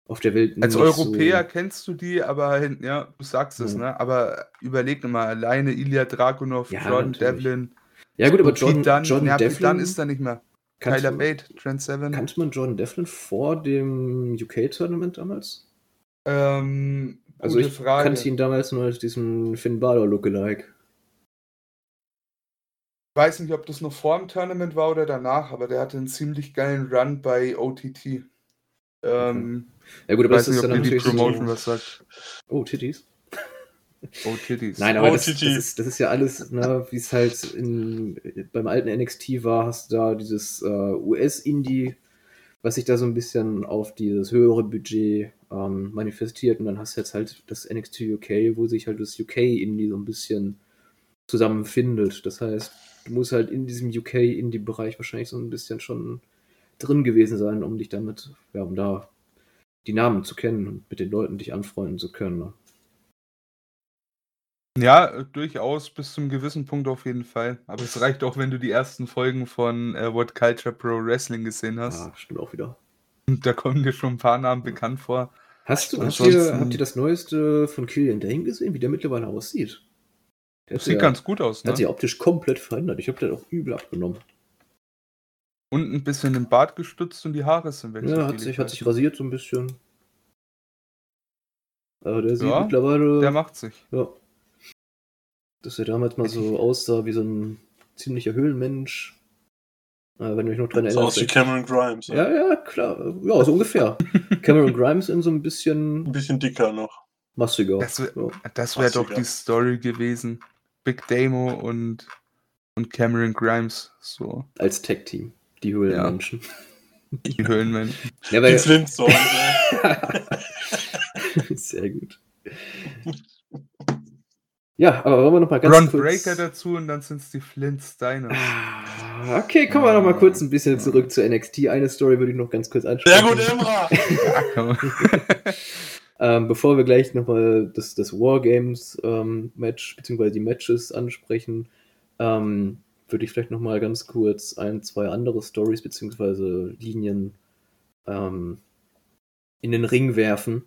auf der Welt. Als Europäer so kennst du die, aber ja, du sagst es, ja. ne? Aber überleg mal, alleine Ilya Dragunov, ja, Jordan natürlich. Devlin. Ja, gut, aber Jordan, Dunn, Jordan ja, Devlin. Dann ist da nicht mehr. Kyler Bate, Trent Seven. Kannte man Jordan Devlin vor dem UK-Tournament damals? Ähm, also ich Frage. kannte ihn damals nur als diesen Finn Balor Lookalike. Ich weiß nicht, ob das noch vor dem Tournament war oder danach, aber der hatte einen ziemlich geilen Run bei OTT. Ähm, ja gut, aber das ist dann natürlich die Promotion so... was sagt. Oh, Titties. Oh, Titties. Nein, aber oh, das, das, ist, das, ist, ja alles, ne, wie es halt in, beim alten NXT war, hast du da dieses äh, US-Indie, was sich da so ein bisschen auf dieses höhere Budget ähm, manifestiert und dann hast du jetzt halt das NXT UK, wo sich halt das UK-Indie so ein bisschen zusammenfindet. Das heißt, du musst halt in diesem UK-Indie-Bereich wahrscheinlich so ein bisschen schon drin gewesen sein, um dich damit, ja, um da die Namen zu kennen und mit den Leuten dich anfreunden zu können. Ne? Ja, durchaus bis zum gewissen Punkt auf jeden Fall. Aber es reicht auch, wenn du die ersten Folgen von äh, What Culture Pro Wrestling gesehen hast. Ja, stimmt auch wieder. Da kommen dir schon ein paar Namen bekannt vor. Hast du, habt ihr, habt ihr das Neueste von Killian Dane gesehen, wie der mittlerweile aussieht? Der sieht ja, ganz gut aus, ne? Hat sich optisch komplett verändert. Ich habe den auch übel abgenommen. Und ein bisschen den Bart gestützt und die Haare sind weg. Ja, hat sich, hat sich rasiert so ein bisschen. Aber der sieht ja, mittlerweile. Der macht sich. Ja. Dass er damals mal so aussah wie so ein ziemlicher Höhlenmensch. Äh, wenn du mich noch dran erinnerst. Aus wie Cameron Grimes. Ja, ja, klar. Ja, so ungefähr. Cameron Grimes in so ein bisschen. Ein bisschen dicker noch. Massiger. Das wäre ja. wär doch die Story gewesen. Big Damo und, und Cameron Grimes. So. Als Tag-Team. Die Höhlenmenschen. Ja. Die Höhlenmenschen. Ja, weil... Die Flintstones. Sehr gut. Ja, aber wollen wir noch mal ganz Ron kurz... Breaker dazu und dann sind es die Flintsteiner. Ah, okay, kommen wir noch mal kurz ein bisschen zurück zu NXT. Eine Story würde ich noch ganz kurz ansprechen. Sehr gut, Emra! ja, ähm, bevor wir gleich noch mal das, das Wargames-Match ähm, beziehungsweise die Matches ansprechen, ähm, würde ich vielleicht noch mal ganz kurz ein, zwei andere Stories beziehungsweise Linien ähm, in den Ring werfen.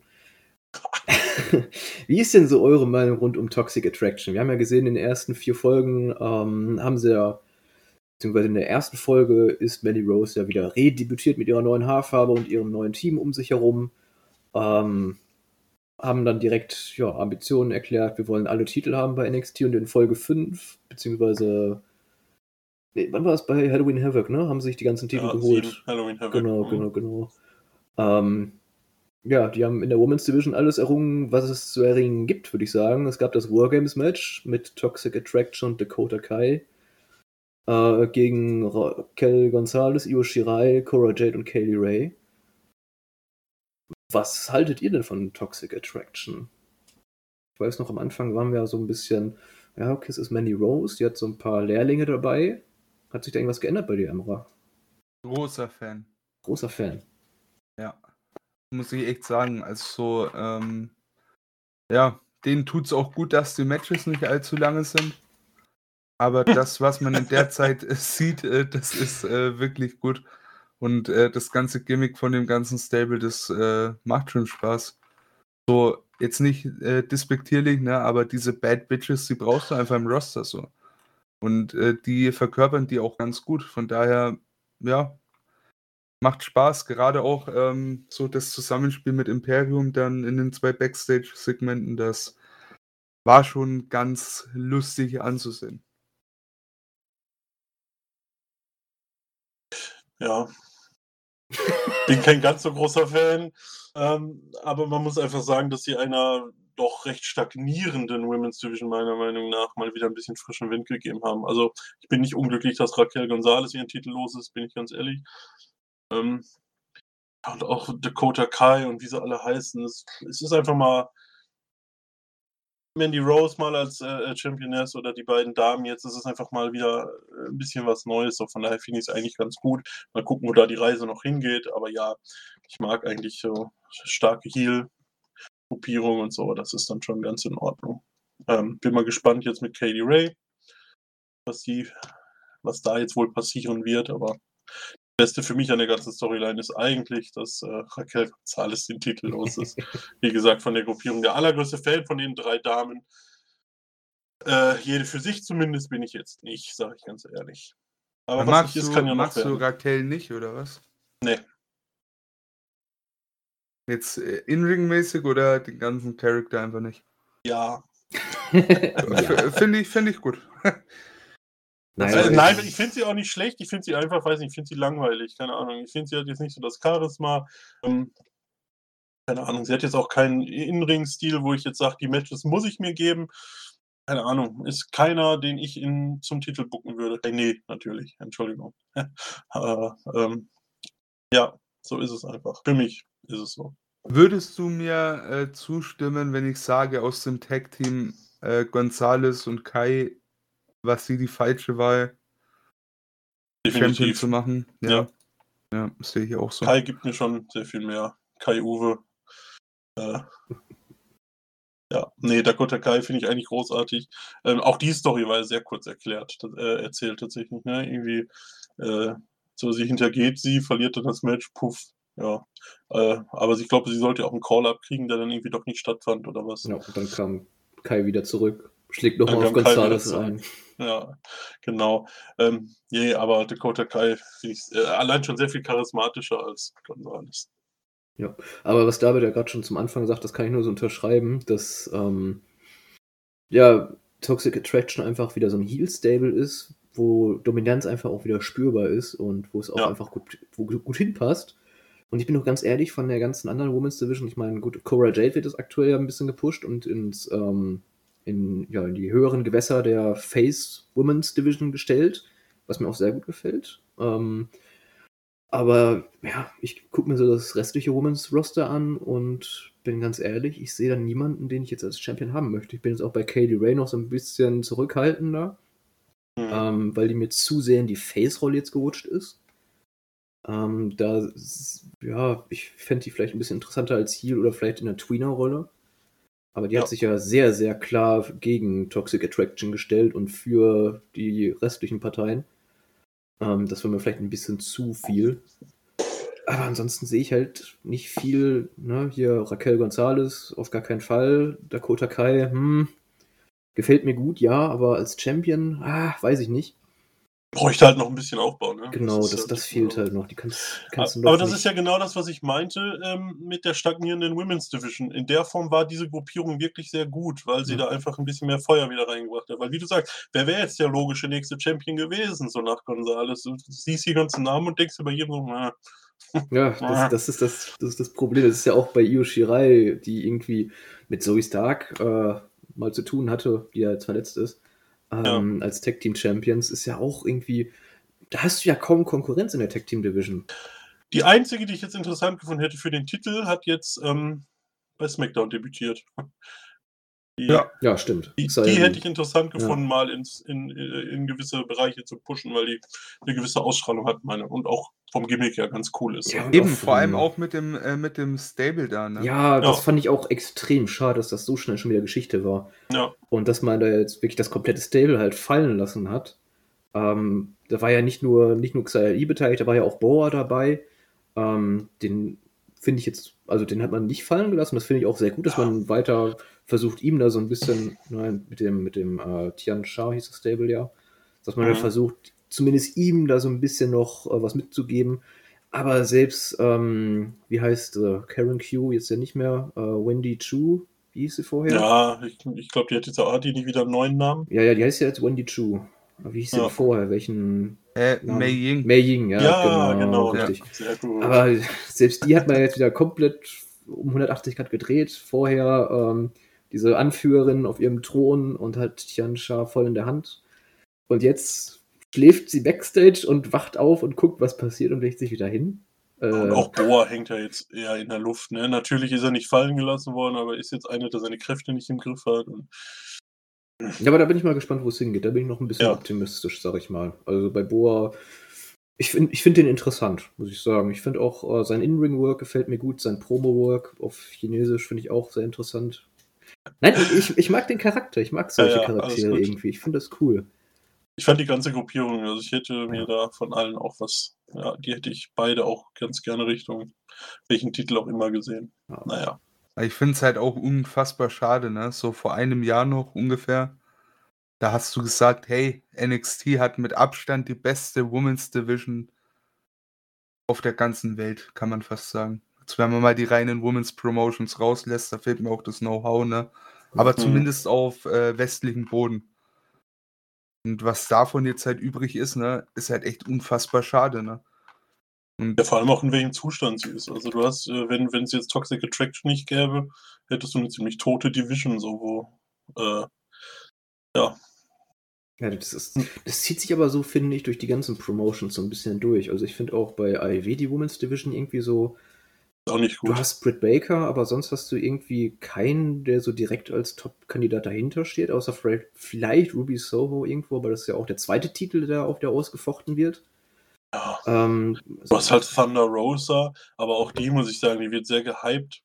Wie ist denn so eure Meinung rund um Toxic Attraction? Wir haben ja gesehen, in den ersten vier Folgen ähm, haben sie ja, beziehungsweise in der ersten Folge ist Melly Rose ja wieder redebütiert mit ihrer neuen Haarfarbe und ihrem neuen Team um sich herum. Ähm, haben dann direkt ja, Ambitionen erklärt, wir wollen alle Titel haben bei NXT und in Folge 5, beziehungsweise nee, wann war es bei Halloween Havoc, ne? Haben sich die ganzen Titel ja, geholt. Halloween Havoc. Genau, mhm. genau, genau. Ähm, ja, die haben in der Women's Division alles errungen, was es zu erringen gibt, würde ich sagen. Es gab das Wargames-Match mit Toxic Attraction und Dakota Kai äh, gegen Raquel Gonzalez, Io Shirai, Cora Jade und Kaylee Ray. Was haltet ihr denn von Toxic Attraction? Ich weiß noch, am Anfang waren wir so ein bisschen, ja, okay, es ist Mandy Rose, die hat so ein paar Lehrlinge dabei. Hat sich da irgendwas geändert bei dir, Emra? Großer Fan. Großer Fan. Ja muss ich echt sagen. Also, ähm, ja, denen tut es auch gut, dass die Matches nicht allzu lange sind. Aber das, was man in der Zeit äh, sieht, äh, das ist äh, wirklich gut. Und äh, das ganze Gimmick von dem ganzen Stable, das äh, macht schon Spaß. So, jetzt nicht äh, despektierlich, ne, aber diese Bad Bitches, die brauchst du einfach im Roster so. Und die verkörpern die auch ganz gut. Von daher, ja, macht Spaß, gerade auch ähm, so das Zusammenspiel mit Imperium dann in den zwei Backstage-Segmenten, das war schon ganz lustig anzusehen. Ja. Bin kein ganz so großer Fan, ähm, aber man muss einfach sagen, dass sie einer doch recht stagnierenden Women's Division meiner Meinung nach mal wieder ein bisschen frischen Wind gegeben haben. Also ich bin nicht unglücklich, dass Raquel Gonzalez ihren Titel los ist, bin ich ganz ehrlich. Ähm, und auch Dakota Kai und wie sie alle heißen. Es, es ist einfach mal Mandy Rose mal als äh, Championess oder die beiden Damen jetzt. Es ist einfach mal wieder äh, ein bisschen was Neues. So, von daher finde ich es eigentlich ganz gut. Mal gucken, wo da die Reise noch hingeht. Aber ja, ich mag eigentlich so starke Heal-Gruppierung und so. Das ist dann schon ganz in Ordnung. Ähm, bin mal gespannt jetzt mit Katie Ray, was die, was da jetzt wohl passieren wird. Aber Beste für mich an der ganzen Storyline ist eigentlich, dass äh, Raquel González den Titel los ist. Wie gesagt, von der Gruppierung der allergrößte Fan von den drei Damen. Äh, jede für sich zumindest bin ich jetzt nicht, sage ich ganz ehrlich. Aber, was magst, ist, kann ja noch magst du Raquel nicht, oder was? Nee. Jetzt äh, in-ring-mäßig oder den ganzen Charakter einfach nicht? Ja. ja. Finde ich, find ich gut. Nein, also, nein ich finde sie auch nicht schlecht. Ich finde sie einfach, weiß nicht, ich finde sie langweilig. Keine Ahnung. Ich finde sie hat jetzt nicht so das Charisma. Ähm, keine Ahnung. Sie hat jetzt auch keinen In-Ring-Stil, wo ich jetzt sage, die Matches muss ich mir geben. Keine Ahnung. Ist keiner, den ich in, zum Titel bucken würde. Äh, nee, natürlich. Entschuldigung. äh, ähm, ja, so ist es einfach. Für mich ist es so. Würdest du mir äh, zustimmen, wenn ich sage, aus dem Tag-Team äh, Gonzales und Kai, was sie die falsche Wahl, Definitiv. Champion zu machen? Ja. Ja, ja sehe ich auch so. Kai gibt mir schon sehr viel mehr. Kai Uwe. Äh, ja, nee, Dakota Kai finde ich eigentlich großartig. Ähm, auch die Story war sehr kurz erklärt, äh, erzählt tatsächlich. Ne? Irgendwie, äh, so sie hintergeht sie, verliert dann das Match, puff, ja. Äh, aber ich glaube, sie sollte auch einen Call-Up kriegen, der dann irgendwie doch nicht stattfand oder was. Ja, und dann kam Kai wieder zurück, schlägt nochmal auf Gonzales ein. Ja, genau. Ähm, nee, aber Dakota Kai finde ich äh, allein schon sehr viel charismatischer als Gonzales. Ja, aber was David ja gerade schon zum Anfang sagt, das kann ich nur so unterschreiben, dass ähm, ja, Toxic Attraction einfach wieder so ein Heal-Stable ist, wo Dominanz einfach auch wieder spürbar ist und wo es auch ja. einfach gut, gut hinpasst. Und ich bin doch ganz ehrlich, von der ganzen anderen Women's Division, ich meine, gut, Cora Jade wird das aktuell ja ein bisschen gepusht und ins, ähm, in, ja, in die höheren Gewässer der Face Women's Division gestellt, was mir auch sehr gut gefällt. Ähm, aber ja, ich gucke mir so das restliche Women's Roster an und bin ganz ehrlich, ich sehe da niemanden, den ich jetzt als Champion haben möchte. Ich bin jetzt auch bei Katie Ray noch so ein bisschen zurückhaltender, mhm. ähm, weil die mir zu sehr in die Face-Rolle jetzt gerutscht ist. Ähm, da, ja, ich fände die vielleicht ein bisschen interessanter als Heal oder vielleicht in der Tweener-Rolle. Aber die ja. hat sich ja sehr, sehr klar gegen Toxic Attraction gestellt und für die restlichen Parteien. Ähm, das war mir vielleicht ein bisschen zu viel. Aber ansonsten sehe ich halt nicht viel. Ne? Hier Raquel Gonzalez, auf gar keinen Fall. Dakota Kai, hm, gefällt mir gut, ja, aber als Champion, ah, weiß ich nicht. Bräuchte halt noch ein bisschen Aufbau, ne? Genau, das, das, das fehlt halt noch. Die kannst, kannst aber, aber das ist ja genau das, was ich meinte ähm, mit der stagnierenden Women's Division. In der Form war diese Gruppierung wirklich sehr gut, weil sie ja. da einfach ein bisschen mehr Feuer wieder reingebracht hat. Weil, wie du sagst, wer wäre jetzt der logische nächste Champion gewesen, so nach Gonzales? Du siehst die ganzen Namen und denkst über jeden so, na. Ja, das, das, ist das, das ist das Problem. Das ist ja auch bei Io Shirai, die irgendwie mit Zoe Stark äh, mal zu tun hatte, die ja jetzt verletzt ist ähm, ja. als Tag Team Champions, ist ja auch irgendwie, da hast du ja kaum Konkurrenz in der Tag Team Division. Die einzige, die ich jetzt interessant gefunden hätte für den Titel, hat jetzt ähm, bei SmackDown debütiert. Die, ja, ja, stimmt. Die, die hätte ich interessant gefunden, ja. mal ins, in, in gewisse Bereiche zu pushen, weil die eine gewisse Ausstrahlung hat, meine, und auch vom Gimmick ja ganz cool ist. Ja, eben, vor allem auch mit dem, äh, mit dem Stable da, ne? Ja, das ja. fand ich auch extrem schade, dass das so schnell schon wieder Geschichte war. Ja. Und dass man da jetzt wirklich das komplette Stable halt fallen lassen hat. Ähm, da war ja nicht nur, nicht nur Xayah beteiligt, da war ja auch Boa dabei. Ähm, den finde ich jetzt, also den hat man nicht fallen gelassen. Das finde ich auch sehr gut, dass man weiter versucht, ihm da so ein bisschen, nein, mit dem, mit dem äh, Tian Shah hieß das Stable ja, dass man mhm. da versucht, zumindest ihm da so ein bisschen noch äh, was mitzugeben. Aber selbst, ähm, wie heißt äh, Karen Q jetzt ja nicht mehr, äh, Wendy Chu, wie hieß sie vorher? Ja, ich, ich glaube, die hat jetzt auch die nicht wieder einen neuen Namen. Ja, ja, die heißt ja jetzt Wendy Chu. Wie hieß sie ja. vorher? Welchen? Äh, Mei Ying. Mei Ying, ja, ja genau, genau richtig. Ja, Aber selbst die hat man jetzt wieder komplett um 180 Grad gedreht. Vorher ähm, diese Anführerin auf ihrem Thron und hat Tiansha voll in der Hand. Und jetzt schläft sie backstage und wacht auf und guckt, was passiert und legt sich wieder hin. Und äh, auch Boa hängt ja jetzt eher in der Luft. Ne? Natürlich ist er nicht fallen gelassen worden, aber ist jetzt einer, der seine Kräfte nicht im Griff hat. Und... Ja, aber da bin ich mal gespannt, wo es hingeht. Da bin ich noch ein bisschen ja. optimistisch, sag ich mal. Also bei Boa, ich finde ich find den interessant, muss ich sagen. Ich finde auch äh, sein In-Ring-Work gefällt mir gut, sein Promo-Work auf Chinesisch finde ich auch sehr interessant. Nein, ich, ich mag den Charakter, ich mag solche ja, ja, Charaktere irgendwie. Ich finde das cool. ich fand die ganze Gruppierung, also ich hätte mir da von allen auch was, ja, die hätte ich beide auch ganz gerne Richtung welchen Titel auch immer gesehen. Ja. Naja. Ich finde es halt auch unfassbar schade, ne? So vor einem Jahr noch ungefähr. Da hast du gesagt, hey, NXT hat mit Abstand die beste Women's Division auf der ganzen Welt, kann man fast sagen. Jetzt, wenn man mal die reinen Women's Promotions rauslässt, da fehlt mir auch das Know-how, ne? Aber mhm. zumindest auf äh, westlichem Boden. Und was davon jetzt halt übrig ist, ne, ist halt echt unfassbar schade, ne? Und ja, vor allem auch in welchem Zustand sie ist. Also du hast, äh, wenn es jetzt Toxic Attraction nicht gäbe, hättest du eine ziemlich tote Division, so wo, äh, ja. Ja, das, ist, das zieht sich aber so, finde ich, durch die ganzen Promotions so ein bisschen durch. Also ich finde auch bei AEW die Women's Division irgendwie so, auch nicht gut. Du hast Britt Baker, aber sonst hast du irgendwie keinen, der so direkt als Top-Kandidat dahinter steht, außer vielleicht Ruby Soho irgendwo, aber das ist ja auch der zweite Titel, der auf der ausgefochten wird. Ähm, du hast halt Thunder Rosa, aber auch die, muss ich sagen, die wird sehr gehypt.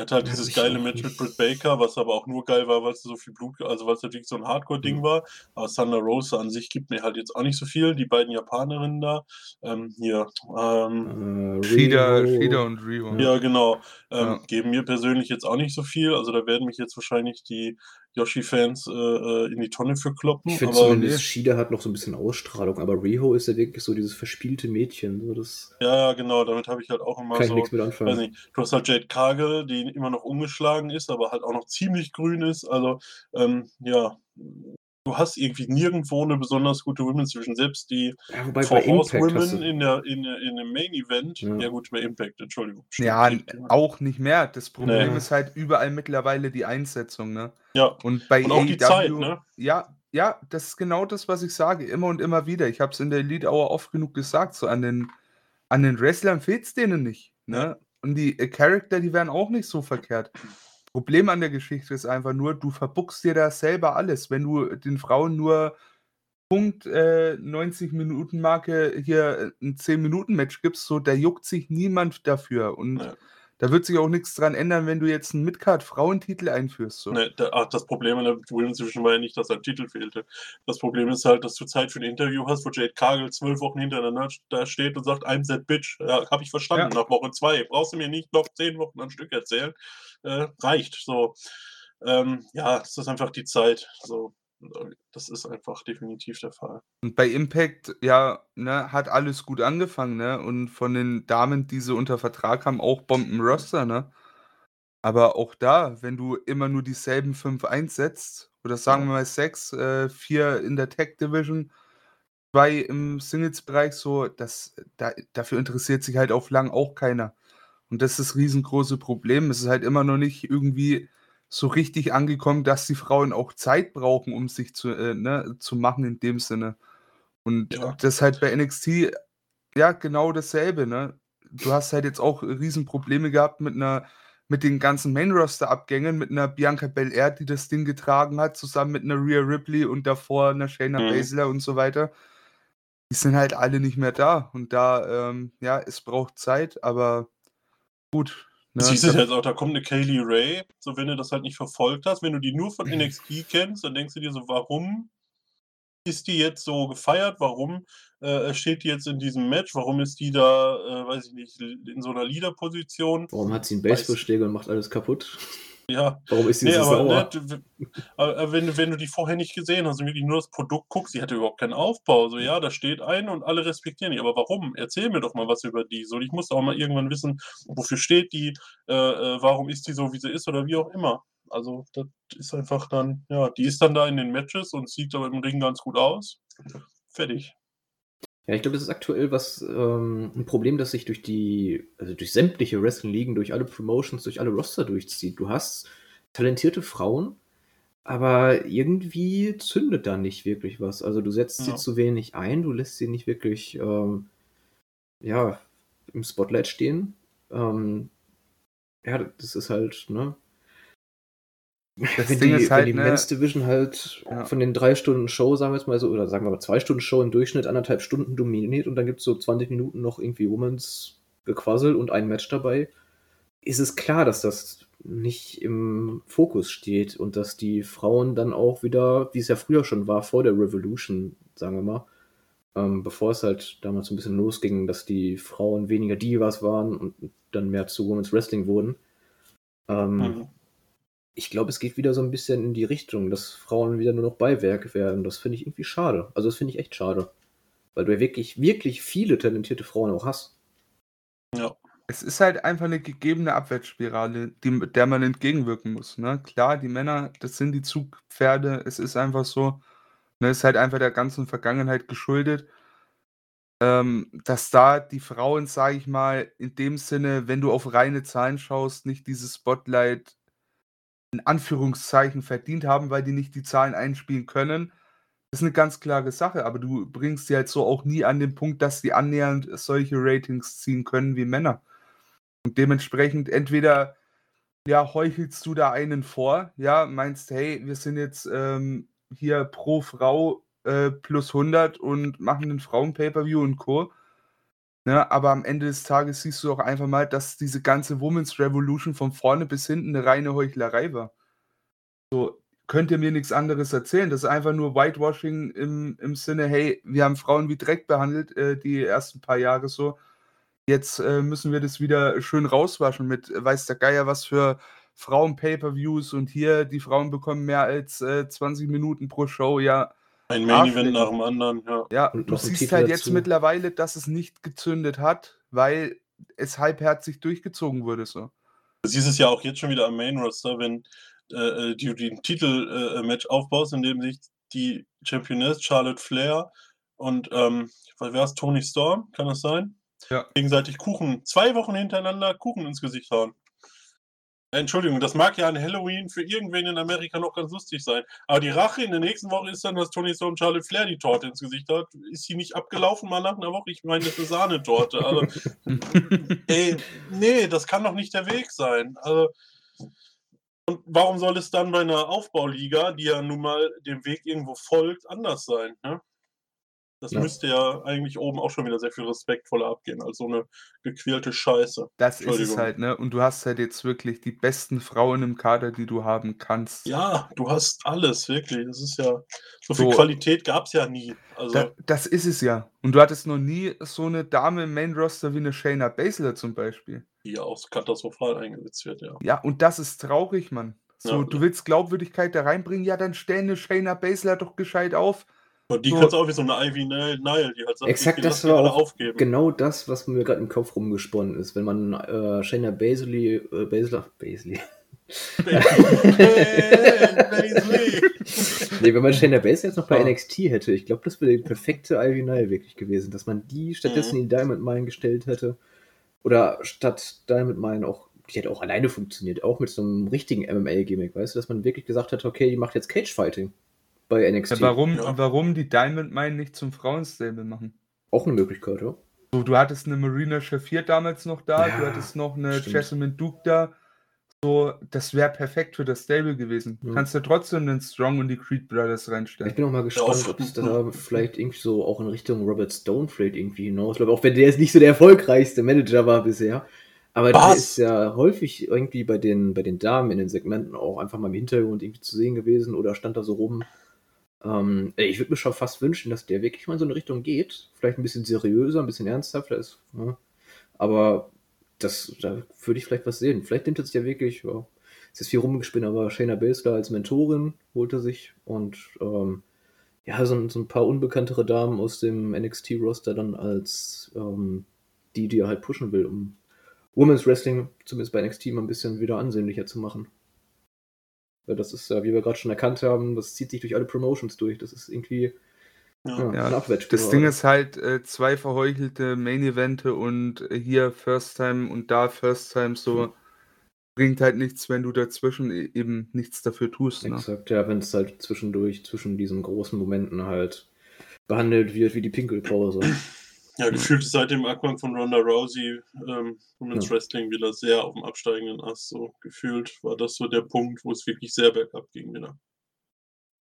Er hat halt dieses geile Match mit Britt Baker, was aber auch nur geil war, weil es so viel Blut, also weil es natürlich so ein Hardcore-Ding mhm. war. Aber Thunder Rosa an sich gibt mir halt jetzt auch nicht so viel. Die beiden Japanerinnen da. Ähm, hier. Ähm, äh, Shida, Shida und Rio. Ja, genau. Ähm, ja. Geben mir persönlich jetzt auch nicht so viel. Also da werden mich jetzt wahrscheinlich die Yoshi-Fans äh, äh, in die Tonne für kloppen. Ich finde zumindest, nee. Shida hat noch so ein bisschen Ausstrahlung, aber Riho ist ja wirklich so dieses verspielte Mädchen. So das ja, ja, genau, damit habe ich halt auch immer kann so. Ich nichts mit anfangen. Weiß nicht, du hast halt Jade Cargill, die immer noch ungeschlagen ist, aber halt auch noch ziemlich grün ist. Also, ähm, ja, du hast irgendwie nirgendwo eine besonders gute Women's Division. Selbst die ja, wobei Four Women in, der, in, in dem Main Event, ja. ja. gut, bei Impact, Entschuldigung. Ja, auch nicht mehr. Das Problem nee. ist halt überall mittlerweile die Einsetzung, ne? Ja. Und bei und auch AEW, die Zeit, ne? Ja, ja, das ist genau das, was ich sage, immer und immer wieder. Ich habe es in der Elite Hour oft genug gesagt, so an den, an den Wrestlern fehlt es denen nicht, ne? Ja. Und die äh, Charakter, die werden auch nicht so verkehrt. Problem an der Geschichte ist einfach nur, du verbuckst dir da selber alles. Wenn du den Frauen nur Punkt äh, 90 Minuten Marke hier ein 10 Minuten Match gibst, so da juckt sich niemand dafür und ja. Da wird sich auch nichts dran ändern, wenn du jetzt einen Midcard Frauentitel einführst. So. Nee, da, ach, das Problem an der Women's Division war ja nicht, dass ein Titel fehlte. Das Problem ist halt, dass du Zeit für ein Interview hast, wo Jade Cargill zwölf Wochen hintereinander da steht und sagt, I'm that bitch. Ja, hab ich verstanden. Ja. Nach Woche zwei brauchst du mir nicht noch zehn Wochen am Stück erzählen äh, reicht. So, ähm, ja, das ist einfach die Zeit. So, das ist einfach definitiv der Fall. Und bei Impact, ja, ne, hat alles gut angefangen, ne? Und von den Damen, die sie unter Vertrag haben, auch Bomben-Roster, ne? Aber auch da, wenn du immer nur dieselben fünf einsetzt, oder sagen wir mal sechs, äh, vier in der Tech Division, zwei im Singles-Bereich, so, das, da, dafür interessiert sich halt auf lang auch keiner. Und das ist das riesengroße Problem. Es ist halt immer noch nicht irgendwie so richtig angekommen, dass die Frauen auch Zeit brauchen, um sich zu, äh, ne, zu machen in dem Sinne. Und ja. das ist halt bei NXT ja genau dasselbe, ne? Du hast halt jetzt auch Riesenprobleme gehabt mit einer mit den ganzen Main-Roster-Abgängen, mit einer Bianca Belair, die das Ding getragen hat, zusammen mit einer Rhea Ripley und davor einer Shayna mhm. Baszler und so weiter. Die sind halt alle nicht mehr da. Und da, ähm, ja, es braucht Zeit, aber gut. Ne? Siehst du jetzt auch, da kommt eine Kaylee Ray, so wenn du das halt nicht verfolgt hast, wenn du die nur von NXT kennst, dann denkst du dir so, warum ist die jetzt so gefeiert? Warum äh, steht die jetzt in diesem Match? Warum ist die da, äh, weiß ich nicht, in so einer Leader-Position? Warum hat sie einen Baseballschläger und macht alles kaputt? Ja. Warum ist sie nee, so aber, sauer? Ne, wenn, wenn du die vorher nicht gesehen hast und wirklich nur das Produkt guckst, die hatte überhaupt keinen Aufbau. So, ja, da steht ein und alle respektieren die. Aber warum? Erzähl mir doch mal was über die. So, ich muss auch mal irgendwann wissen, wofür steht die, äh, äh, warum ist die so, wie sie ist oder wie auch immer. Also, das ist einfach dann, ja, die ist dann da in den Matches und sieht aber im Ring ganz gut aus. Fertig. Ja, ich glaube, das ist aktuell was ähm, ein Problem, das sich durch die, also durch sämtliche Wrestling-Ligen, durch alle Promotions, durch alle Roster durchzieht. Du hast talentierte Frauen, aber irgendwie zündet da nicht wirklich was. Also du setzt ja. sie zu wenig ein, du lässt sie nicht wirklich ähm, ja, im Spotlight stehen. Ähm, ja, das ist halt, ne? Das wenn Ding die, ist halt, wenn die ne, Men's Division halt ja. von den drei Stunden Show, sagen wir jetzt mal so, oder sagen wir mal zwei Stunden Show im Durchschnitt anderthalb Stunden dominiert und dann gibt es so 20 Minuten noch irgendwie Womans gequasselt und ein Match dabei, ist es klar, dass das nicht im Fokus steht und dass die Frauen dann auch wieder, wie es ja früher schon war, vor der Revolution, sagen wir mal, ähm, bevor es halt damals ein bisschen losging, dass die Frauen weniger Divas waren und dann mehr zu Women's Wrestling wurden. Ähm, mhm. Ich glaube, es geht wieder so ein bisschen in die Richtung, dass Frauen wieder nur noch Beiwerk werden. Das finde ich irgendwie schade. Also das finde ich echt schade. Weil du ja wirklich, wirklich viele talentierte Frauen auch hast. Ja. Es ist halt einfach eine gegebene Abwärtsspirale, die, der man entgegenwirken muss. Ne? Klar, die Männer, das sind die Zugpferde. Es ist einfach so. Ne, ist halt einfach der ganzen Vergangenheit geschuldet, ähm, dass da die Frauen, sage ich mal, in dem Sinne, wenn du auf reine Zahlen schaust, nicht dieses Spotlight in Anführungszeichen verdient haben, weil die nicht die Zahlen einspielen können. Das ist eine ganz klare Sache, aber du bringst sie halt so auch nie an den Punkt, dass die annähernd solche Ratings ziehen können wie Männer. Und dementsprechend entweder ja, heuchelst du da einen vor, ja, meinst, hey, wir sind jetzt ähm, hier pro Frau äh, plus 100 und machen einen Frauen-Pay-Per-View und Co. Ne, aber am Ende des Tages siehst du auch einfach mal, dass diese ganze Women's Revolution von vorne bis hinten eine reine Heuchlerei war. So, könnt ihr mir nichts anderes erzählen. Das ist einfach nur Whitewashing im, im Sinne, hey, wir haben Frauen wie Dreck behandelt, äh, die ersten paar Jahre so. Jetzt äh, müssen wir das wieder schön rauswaschen mit, weiß der Geier, was für Frauen-Pay-Per-Views und hier, die Frauen bekommen mehr als äh, 20 Minuten pro Show, ja. Ein Main-Event nach dem anderen, ja. Ja, und du siehst halt jetzt mittlerweile, dass es nicht gezündet hat, weil es halbherzig durchgezogen wurde, so. Du siehst es ja auch jetzt schon wieder am Main-Roster, wenn äh, äh du den Titel-Match äh, aufbaust, in dem sich die Championess Charlotte Flair und, ähm, was wär's, Tony Storm, kann das sein? Ja. Gegenseitig Kuchen, zwei Wochen hintereinander Kuchen ins Gesicht hauen. Entschuldigung, das mag ja an Halloween für irgendwen in Amerika noch ganz lustig sein. Aber die Rache in der nächsten Woche ist dann, dass Tony Storm Charlotte Flair die Torte ins Gesicht hat. Ist sie nicht abgelaufen mal nach einer Woche? Ich meine, das ist eine Sahnetorte. Also, ey, nee, das kann doch nicht der Weg sein. Also, und warum soll es dann bei einer Aufbauliga, die ja nun mal dem Weg irgendwo folgt, anders sein? Ne? Das ja. müsste ja eigentlich oben auch schon wieder sehr viel respektvoller abgehen als so eine gequälte Scheiße. Das ist es halt, ne? Und du hast halt jetzt wirklich die besten Frauen im Kader, die du haben kannst. Ja, du hast alles, wirklich. Das ist ja. So viel so, Qualität gab es ja nie. Also, da, das ist es ja. Und du hattest noch nie so eine Dame im Main-Roster wie eine Shayna Baszler zum Beispiel. Die ja auch katastrophal eingesetzt wird, ja. Ja, und das ist traurig, Mann. So, ja, du willst Glaubwürdigkeit da reinbringen, ja, dann stell eine Shayna Baszler doch gescheit auf. Und die so. kannst du auch wie so eine Ivy Nile, die halt sagt, Exakt, das war auch aufgeben. genau das, was mir gerade im Kopf rumgesponnen ist. Wenn man äh, Shayna Baszler, äh, Baszler, Baszler. nee, wenn man Shayna Baszler jetzt noch bei oh. NXT hätte, ich glaube, das wäre die perfekte Ivy Nile wirklich gewesen, dass man die stattdessen mhm. in Diamond Mine gestellt hätte. Oder statt Diamond Mine auch, die hätte auch alleine funktioniert, auch mit so einem richtigen MMA-Gimmick, weißt du, dass man wirklich gesagt hat, okay, die macht jetzt Cage-Fighting bei NXT. Ja, warum, ja. warum die Diamond Mine nicht zum Frauenstable machen? Auch eine Möglichkeit, ja. So, du hattest eine Marina Shafir damals noch da, ja, du hattest noch eine stimmt. Jessamine Duke da. So, das wäre perfekt für das Stable gewesen. Ja. Kannst du trotzdem den Strong und die Creed Brothers reinstellen. Ich bin auch mal gespannt, ob es da vielleicht irgendwie so auch in Richtung Robert Stone vielleicht irgendwie hinausläuft. Auch wenn der jetzt nicht so der erfolgreichste Manager war bisher. Aber Was? der ist ja häufig irgendwie bei den, bei den Damen in den Segmenten auch einfach mal im Hintergrund irgendwie zu sehen gewesen oder stand da so rum. Ähm, ich würde mir schon fast wünschen, dass der wirklich mal in so eine Richtung geht. Vielleicht ein bisschen seriöser, ein bisschen ernsthafter ist. Ne? Aber das, da würde ich vielleicht was sehen. Vielleicht nimmt es ja wirklich, ja, es ist viel rumgespinnt, aber Shayna Baszler als Mentorin holte sich und ähm, ja, so, so, ein paar unbekanntere Damen aus dem NXT-Roster dann als ähm, die, die er halt pushen will, um Women's Wrestling zumindest bei NXT mal ein bisschen wieder ansehnlicher zu machen. Das ist ja, wie wir gerade schon erkannt haben, das zieht sich durch alle Promotions durch. Das ist irgendwie ja, ja, ein Das Ding ist halt, äh, zwei verheuchelte Main-Evente und äh, hier First Time und da First Time so hm. bringt halt nichts, wenn du dazwischen e eben nichts dafür tust. Ne? Exakt, ja, wenn es halt zwischendurch, zwischen diesen großen Momenten halt behandelt wird wie die Pinkelpause. Ja, gefühlt ist seit dem Abgang von Ronda Rousey ähm, Women's ja. Wrestling wieder sehr auf dem absteigenden Ast. So gefühlt war das so der Punkt, wo es wirklich sehr bergab ging wieder.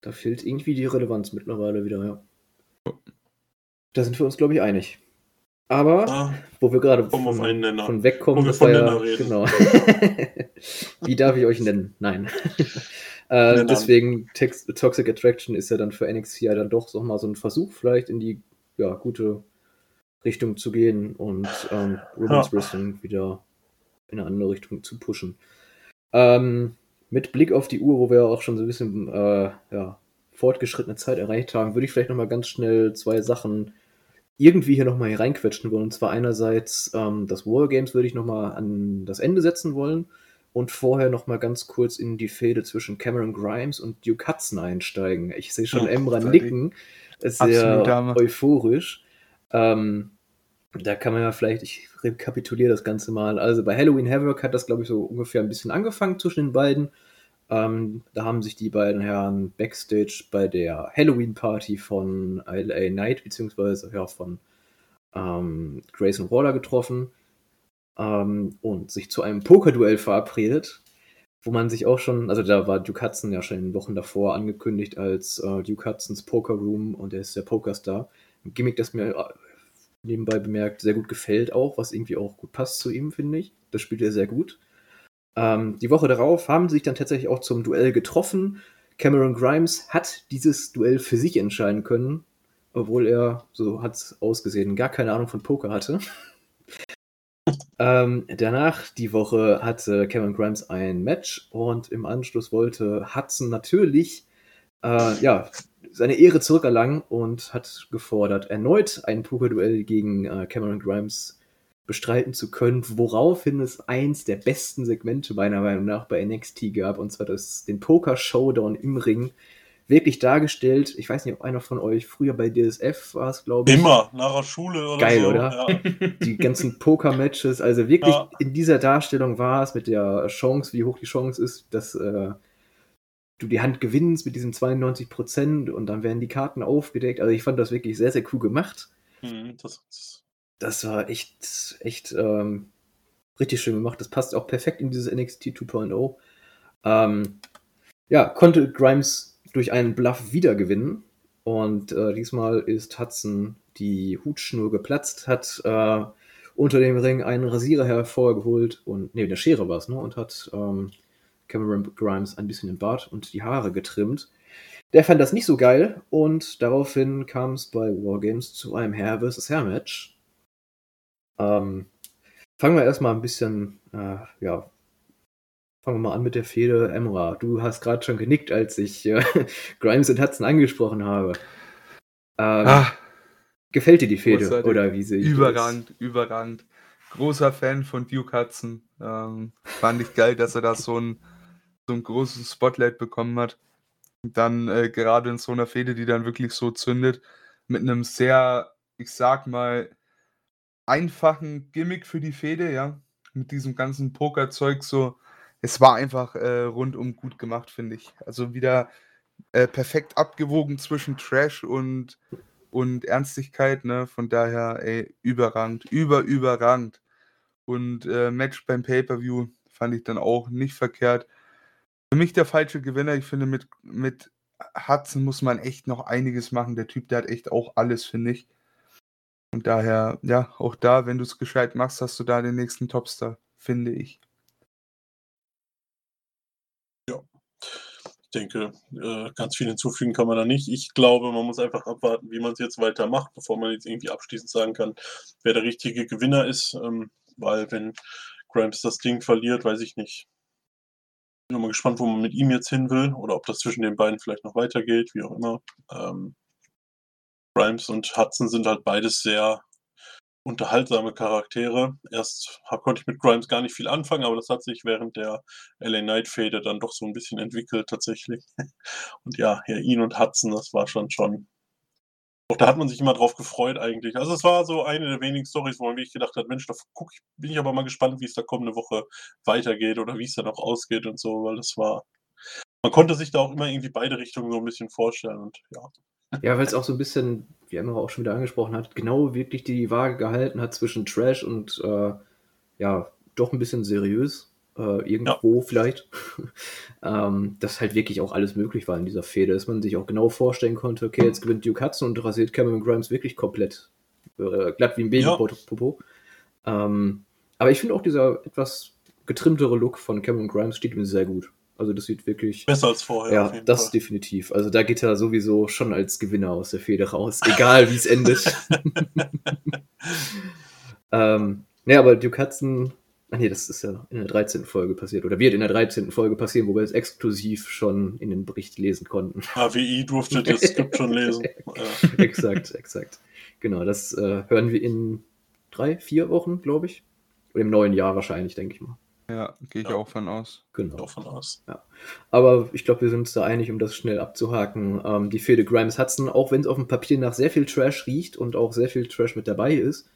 Da fehlt irgendwie die Relevanz mittlerweile wieder, ja. Da sind wir uns, glaube ich, einig. Aber, ah, wo wir gerade von, von, wegkommen, das war ja, genau. Wie darf ich euch nennen? Nein. äh, deswegen, Tex Toxic Attraction ist ja dann für NXT ja dann doch nochmal so ein Versuch, vielleicht in die ja, gute Richtung zu gehen und ähm, Women's ja. Wrestling wieder in eine andere Richtung zu pushen. Ähm, mit Blick auf die Uhr, wo wir auch schon so ein bisschen äh, ja, fortgeschrittene Zeit erreicht haben, würde ich vielleicht nochmal ganz schnell zwei Sachen irgendwie hier nochmal hier reinquetschen wollen. Und zwar einerseits ähm, das Wargames würde ich nochmal an das Ende setzen wollen und vorher nochmal ganz kurz in die Fehde zwischen Cameron Grimes und Duke Hudson einsteigen. Ich sehe schon oh, Emra nicken, ist sehr euphorisch. Ähm, da kann man ja vielleicht, ich rekapituliere das Ganze mal. Also bei Halloween Havoc hat das, glaube ich, so ungefähr ein bisschen angefangen zwischen den beiden. Ähm, da haben sich die beiden Herren backstage bei der Halloween-Party von LA Knight, beziehungsweise ja, von ähm, Grayson Waller getroffen ähm, und sich zu einem Pokerduell verabredet, wo man sich auch schon, also da war Duke Hudson ja schon in den Wochen davor angekündigt als äh, Duke Hudsons Poker Room und er ist der Pokerstar. Ein Gimmick, das mir äh, nebenbei bemerkt sehr gut gefällt auch, was irgendwie auch gut passt zu ihm, finde ich. Das spielt er sehr gut. Ähm, die Woche darauf haben sie sich dann tatsächlich auch zum Duell getroffen. Cameron Grimes hat dieses Duell für sich entscheiden können, obwohl er, so hat es ausgesehen, gar keine Ahnung von Poker hatte. ähm, danach die Woche hatte Cameron Grimes ein Match und im Anschluss wollte Hudson natürlich äh, ja, seine Ehre zurückerlangen und hat gefordert, erneut ein Pokerduell gegen äh, Cameron Grimes bestreiten zu können, woraufhin es eins der besten Segmente meiner Meinung nach bei NXT gab, und zwar das, den Poker-Showdown im Ring. Wirklich dargestellt. Ich weiß nicht, ob einer von euch früher bei DSF war es, glaube ich. Immer, nach der Schule oder Geil, so. oder? Ja. Die ganzen Poker-Matches. Also wirklich ja. in dieser Darstellung war es mit der Chance, wie hoch die Chance ist, dass äh, du die Hand gewinnst mit diesem 92 Prozent und dann werden die Karten aufgedeckt. Also ich fand das wirklich sehr, sehr cool gemacht. Mhm, das, das das war echt, echt ähm, richtig schön gemacht. Das passt auch perfekt in dieses NXT 2.0. Ähm, ja, konnte Grimes durch einen Bluff wieder gewinnen. Und äh, diesmal ist Hudson die Hutschnur geplatzt, hat äh, unter dem Ring einen Rasierer hervorgeholt und, ne, der Schere war es, ne? Und hat ähm, Cameron Grimes ein bisschen den Bart und die Haare getrimmt. Der fand das nicht so geil und daraufhin kam es bei Wargames zu einem Hair vs. Hair Match. Ähm, fangen wir erstmal ein bisschen, äh, ja, fangen wir mal an mit der Fehde Emra. Du hast gerade schon genickt, als ich äh, Grimes und Hudson angesprochen habe. Ähm, ah, gefällt dir die Fehde oder wie sie Überragend, überragend. Großer Fan von Duke Hudson. Ähm, fand ich geil, dass er da so ein, so ein großes Spotlight bekommen hat. dann äh, gerade in so einer Fehde, die dann wirklich so zündet, mit einem sehr, ich sag mal, einfachen Gimmick für die Fehde, ja, mit diesem ganzen Pokerzeug so. Es war einfach äh, rundum gut gemacht, finde ich. Also wieder äh, perfekt abgewogen zwischen Trash und, und Ernstigkeit, ne? Von daher, ey, überragend, über, überragend. Und äh, Match beim Pay-Per-View fand ich dann auch nicht verkehrt. Für mich der falsche Gewinner. Ich finde, mit, mit Hudson muss man echt noch einiges machen. Der Typ, der hat echt auch alles, finde ich. Und daher, ja, auch da, wenn du es gescheit machst, hast du da den nächsten Topstar, finde ich. Ja, ich denke, äh, ganz viel hinzufügen kann man da nicht. Ich glaube, man muss einfach abwarten, wie man es jetzt weitermacht, bevor man jetzt irgendwie abschließend sagen kann, wer der richtige Gewinner ist. Ähm, weil wenn Grimes das Ding verliert, weiß ich nicht. Bin mal gespannt, wo man mit ihm jetzt hin will oder ob das zwischen den beiden vielleicht noch weitergeht, wie auch immer. Ähm, Grimes und Hudson sind halt beides sehr unterhaltsame Charaktere. Erst konnte ich mit Grimes gar nicht viel anfangen, aber das hat sich während der LA Knight Fehde dann doch so ein bisschen entwickelt tatsächlich. Und ja, ja, ihn und Hudson, das war schon schon. Doch da hat man sich immer drauf gefreut eigentlich. Also es war so eine der wenigen Stories, wo man wirklich gedacht hat, Mensch, da guck ich, bin ich aber mal gespannt, wie es da kommende Woche weitergeht oder wie es dann auch ausgeht und so, weil das war. Man konnte sich da auch immer irgendwie beide Richtungen so ein bisschen vorstellen und ja, ja, weil es auch so ein bisschen, wie Emma auch schon wieder angesprochen hat, genau wirklich die Waage gehalten hat zwischen Trash und äh, ja, doch ein bisschen seriös. Äh, irgendwo ja. vielleicht. ähm, dass halt wirklich auch alles möglich war in dieser Fehde, dass man sich auch genau vorstellen konnte, okay, jetzt gewinnt Duke Hudson und rasiert Cameron Grimes wirklich komplett äh, glatt wie ein Babypopo. Ja. Ähm, aber ich finde auch dieser etwas getrimmtere Look von Cameron Grimes steht mir sehr gut. Also das sieht wirklich besser als vorher. Ja, das Fall. definitiv. Also da geht er sowieso schon als Gewinner aus der Feder raus, egal wie es endet. ähm, ja, aber Duke Hudson, ach nee, das ist ja in der 13. Folge passiert oder wird in der 13. Folge passieren, wo wir es exklusiv schon in den Bericht lesen konnten. HWI durfte das Skript schon lesen. exakt, exakt. Genau, das äh, hören wir in drei, vier Wochen, glaube ich. Oder im neuen Jahr wahrscheinlich, denke ich mal. Ja, gehe ich ja. auch von aus. Genau. Auch von aus. Ja. Aber ich glaube, wir sind uns da einig, um das schnell abzuhaken. Ähm, die Fehde Grimes Hudson, auch wenn es auf dem Papier nach sehr viel Trash riecht und auch sehr viel Trash mit dabei ist,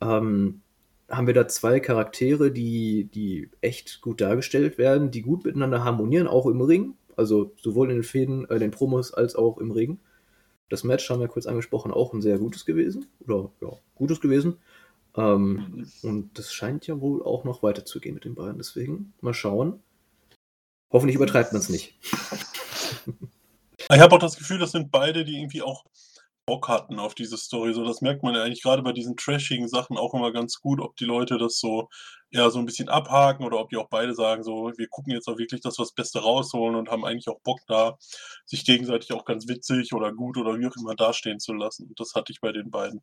ähm, haben wir da zwei Charaktere, die, die echt gut dargestellt werden, die gut miteinander harmonieren, auch im Ring. Also sowohl in den Fäden, äh, den Promos als auch im Ring. Das Match haben wir kurz angesprochen, auch ein sehr gutes gewesen. Oder ja, gutes gewesen. Ähm, und das scheint ja wohl auch noch weiterzugehen mit den beiden. Deswegen mal schauen. Hoffentlich übertreibt man es nicht. Ich habe auch das Gefühl, das sind beide, die irgendwie auch Bock hatten auf diese Story. So, das merkt man ja eigentlich gerade bei diesen trashigen Sachen auch immer ganz gut, ob die Leute das so eher so ein bisschen abhaken oder ob die auch beide sagen, so, wir gucken jetzt auch wirklich, dass wir das Beste rausholen und haben eigentlich auch Bock da, sich gegenseitig auch ganz witzig oder gut oder wie auch immer dastehen zu lassen. Und das hatte ich bei den beiden.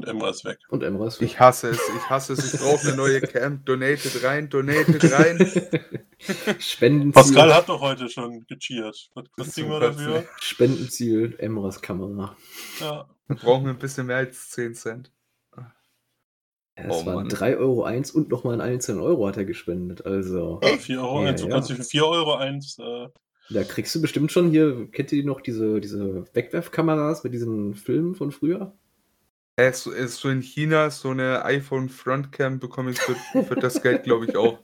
Und Emra ist weg. Und Emra ist weg. Ich hasse es, ich hasse es. Ich brauche eine neue Camp. Donated rein, donated rein. Spendenziel. Pascal hat doch heute schon gecheert. Was, ziehen wir dafür? Spendenziel, Emras Kamera. Ja. Wir brauchen ein bisschen mehr als 10 Cent. Ja, es oh, waren 3,01 Euro eins und nochmal einen einzelnen Euro hat er gespendet. Also. Ja, 4 Euro. Ja, du ja. kannst für 4 Euro eins. Äh, da kriegst du bestimmt schon hier, kennt ihr noch diese, diese Wegwerfkameras mit diesen Filmen von früher? Äh, so, ist so in China so eine iPhone Frontcam bekomme ich für, für das Geld, glaube ich, auch.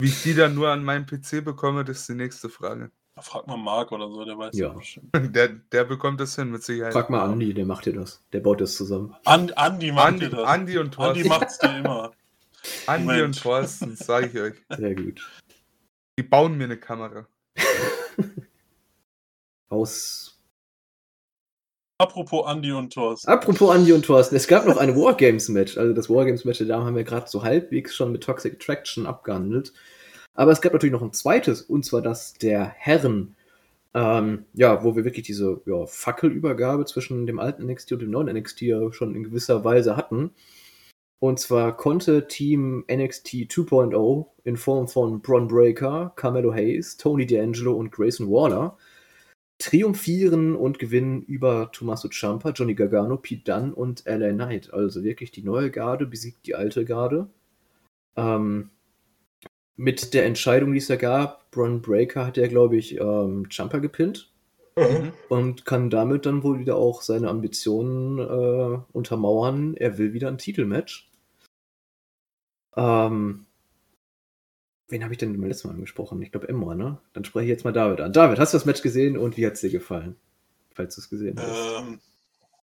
Wie ich die dann nur an meinem PC bekomme, das ist die nächste Frage. Frag mal Marc oder so, der weiß ja. Der, der bekommt das hin, mit Sicherheit. Frag mal Andi, der macht dir das. Der baut das zusammen. And, Andi macht Andi, dir das. Andi und Thorsten. Andi macht's dir immer. Andi Moment. und Thorsten, sage ich euch. Sehr gut. Die bauen mir eine Kamera. Aus Apropos Andy und Thorsten. Apropos Andy und Thorsten, es gab noch ein Wargames-Match. Also das Wargames-Match Damen haben wir gerade so halbwegs schon mit Toxic Attraction abgehandelt. Aber es gab natürlich noch ein zweites, und zwar das der Herren. Ähm, ja, wo wir wirklich diese ja, Fackelübergabe zwischen dem alten NXT und dem neuen NXT ja schon in gewisser Weise hatten. Und zwar konnte Team NXT 2.0 in Form von Bron Breaker, Carmelo Hayes, Tony D'Angelo und Grayson Waller triumphieren und gewinnen über Tommaso Ciampa, Johnny Gargano, Pete Dunne und LA Knight. Also wirklich die neue Garde besiegt die alte Garde. Ähm, mit der Entscheidung, die es da gab, Bron Breaker hat ja, glaube ich, ähm, Ciampa gepinnt. Mhm. Und kann damit dann wohl wieder auch seine Ambitionen äh, untermauern. Er will wieder ein Titelmatch. Ähm, Wen habe ich denn beim letzten Mal angesprochen? Ich glaube Emma, ne? Dann spreche ich jetzt mal David an. David, hast du das Match gesehen und wie hat es dir gefallen? Falls du es gesehen hast. Ähm,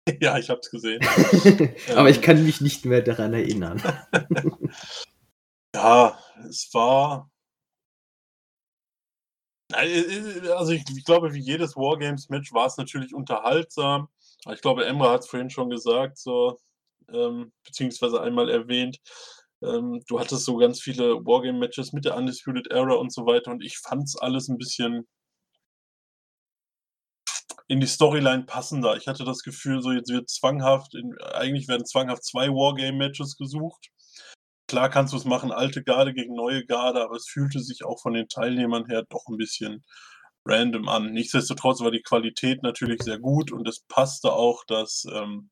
ja, ich habe es gesehen. Aber ich kann mich nicht mehr daran erinnern. ja, es war. Also ich, ich glaube, wie jedes Wargames-Match war es natürlich unterhaltsam. Ich glaube, Emma hat es vorhin schon gesagt, so, ähm, beziehungsweise einmal erwähnt. Ähm, du hattest so ganz viele Wargame-Matches mit der Undisputed Era und so weiter und ich fand es alles ein bisschen in die Storyline passender. Ich hatte das Gefühl, so jetzt wird zwanghaft, in, eigentlich werden zwanghaft zwei Wargame-Matches gesucht. Klar kannst du es machen, alte Garde gegen neue Garde, aber es fühlte sich auch von den Teilnehmern her doch ein bisschen random an. Nichtsdestotrotz war die Qualität natürlich sehr gut und es passte auch, dass ähm,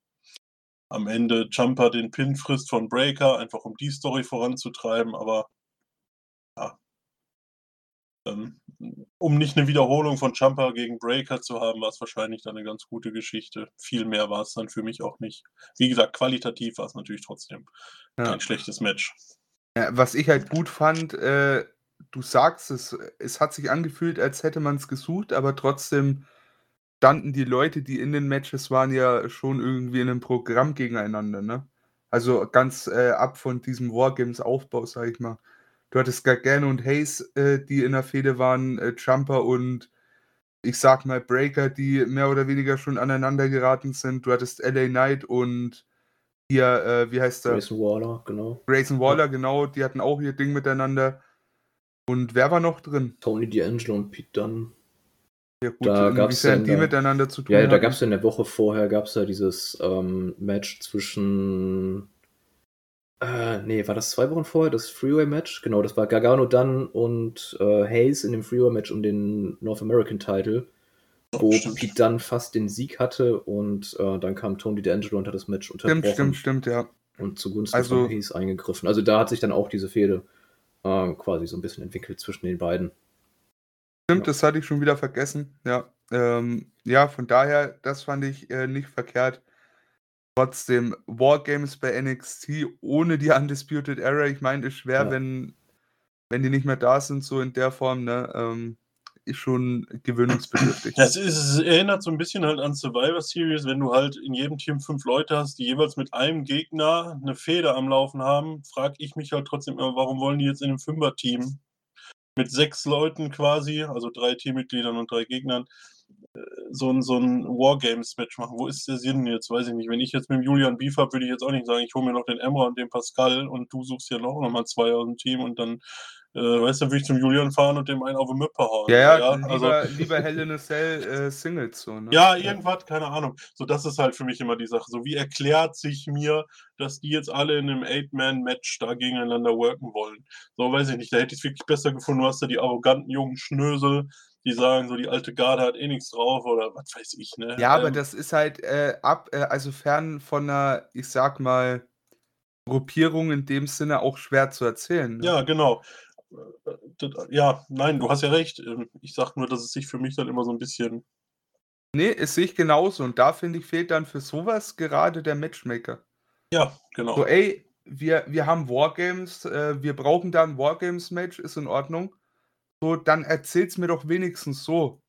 am Ende Jumper den Pin frisst von Breaker, einfach um die Story voranzutreiben, aber ja. Ähm, um nicht eine Wiederholung von Jumper gegen Breaker zu haben, war es wahrscheinlich dann eine ganz gute Geschichte. Viel mehr war es dann für mich auch nicht. Wie gesagt, qualitativ war es natürlich trotzdem ja. kein schlechtes Match. Ja, was ich halt gut fand, äh, du sagst es, es hat sich angefühlt, als hätte man es gesucht, aber trotzdem standen die Leute, die in den Matches waren, ja schon irgendwie in einem Programm gegeneinander, ne? Also ganz äh, ab von diesem Wargames-Aufbau, sag ich mal. Du hattest Gargano und Hayes, äh, die in der Fehde waren, äh, Jumper und ich sag mal, Breaker, die mehr oder weniger schon aneinander geraten sind. Du hattest LA Knight und hier, äh, wie heißt der? Grayson Waller, genau. Grayson Waller, ja. genau, die hatten auch ihr Ding miteinander. Und wer war noch drin? Tony D'Angelo und Pete Dunn. Ja, gut, da gab es die miteinander zu tun. Ja, da gab es in der Woche vorher gab es ja dieses ähm, Match zwischen. Äh, nee, war das zwei Wochen vorher, das Freeway-Match? Genau, das war Gargano Dunn und äh, Hayes in dem Freeway-Match um den North American Title, wo oh, Pete Dunn fast den Sieg hatte und äh, dann kam Tony D'Angelo und hat das Match unterbrochen. Stimmt, stimmt, stimmt, ja. Und zugunsten also, von Hayes eingegriffen. Also da hat sich dann auch diese Fehde äh, quasi so ein bisschen entwickelt zwischen den beiden. Stimmt, ja. das hatte ich schon wieder vergessen. Ja, ähm, ja von daher, das fand ich äh, nicht verkehrt. Trotzdem, Wargames bei NXT ohne die Undisputed Era, ich meine, ist schwer, ja. wenn, wenn die nicht mehr da sind, so in der Form, ne? Ähm, ist schon gewöhnungsbedürftig. Ja, es, ist, es erinnert so ein bisschen halt an Survivor Series, wenn du halt in jedem Team fünf Leute hast, die jeweils mit einem Gegner eine Feder am Laufen haben, frage ich mich halt trotzdem immer, warum wollen die jetzt in einem Fünfer-Team mit sechs Leuten quasi, also drei Teammitgliedern und drei Gegnern, so ein, so ein Wargames-Match machen. Wo ist der Sinn jetzt? Weiß ich nicht. Wenn ich jetzt mit dem Julian Beef habe, würde ich jetzt auch nicht sagen, ich hole mir noch den Emra und den Pascal und du suchst ja noch, noch mal zwei aus dem Team und dann äh, weißt du, würde ich zum Julian fahren und dem einen auf die Möppe hauen. Ja, ja, ja lieber, also, lieber Hell in a Cell äh, Singles. So, ne? Ja, irgendwas, keine Ahnung. So, das ist halt für mich immer die Sache. So, wie erklärt sich mir, dass die jetzt alle in einem Eight-Man-Match da gegeneinander worken wollen? So, weiß ich nicht. Da hätte ich es wirklich besser gefunden. Du hast da die arroganten jungen Schnösel, die sagen, so die alte Garde hat eh nichts drauf oder was weiß ich, ne? Ja, ähm, aber das ist halt äh, ab, äh, also fern von einer, ich sag mal, Gruppierung in dem Sinne auch schwer zu erzählen. Ne? Ja, genau. Äh, ja, nein, du hast ja recht. Ähm, ich sag nur, dass es sich für mich dann immer so ein bisschen. Nee, es sehe ich genauso. Und da finde ich, fehlt dann für sowas gerade der Matchmaker. Ja, genau. So, ey, wir, wir haben Wargames, äh, wir brauchen da ein Wargames-Match, ist in Ordnung. So, dann erzähl's mir doch wenigstens so.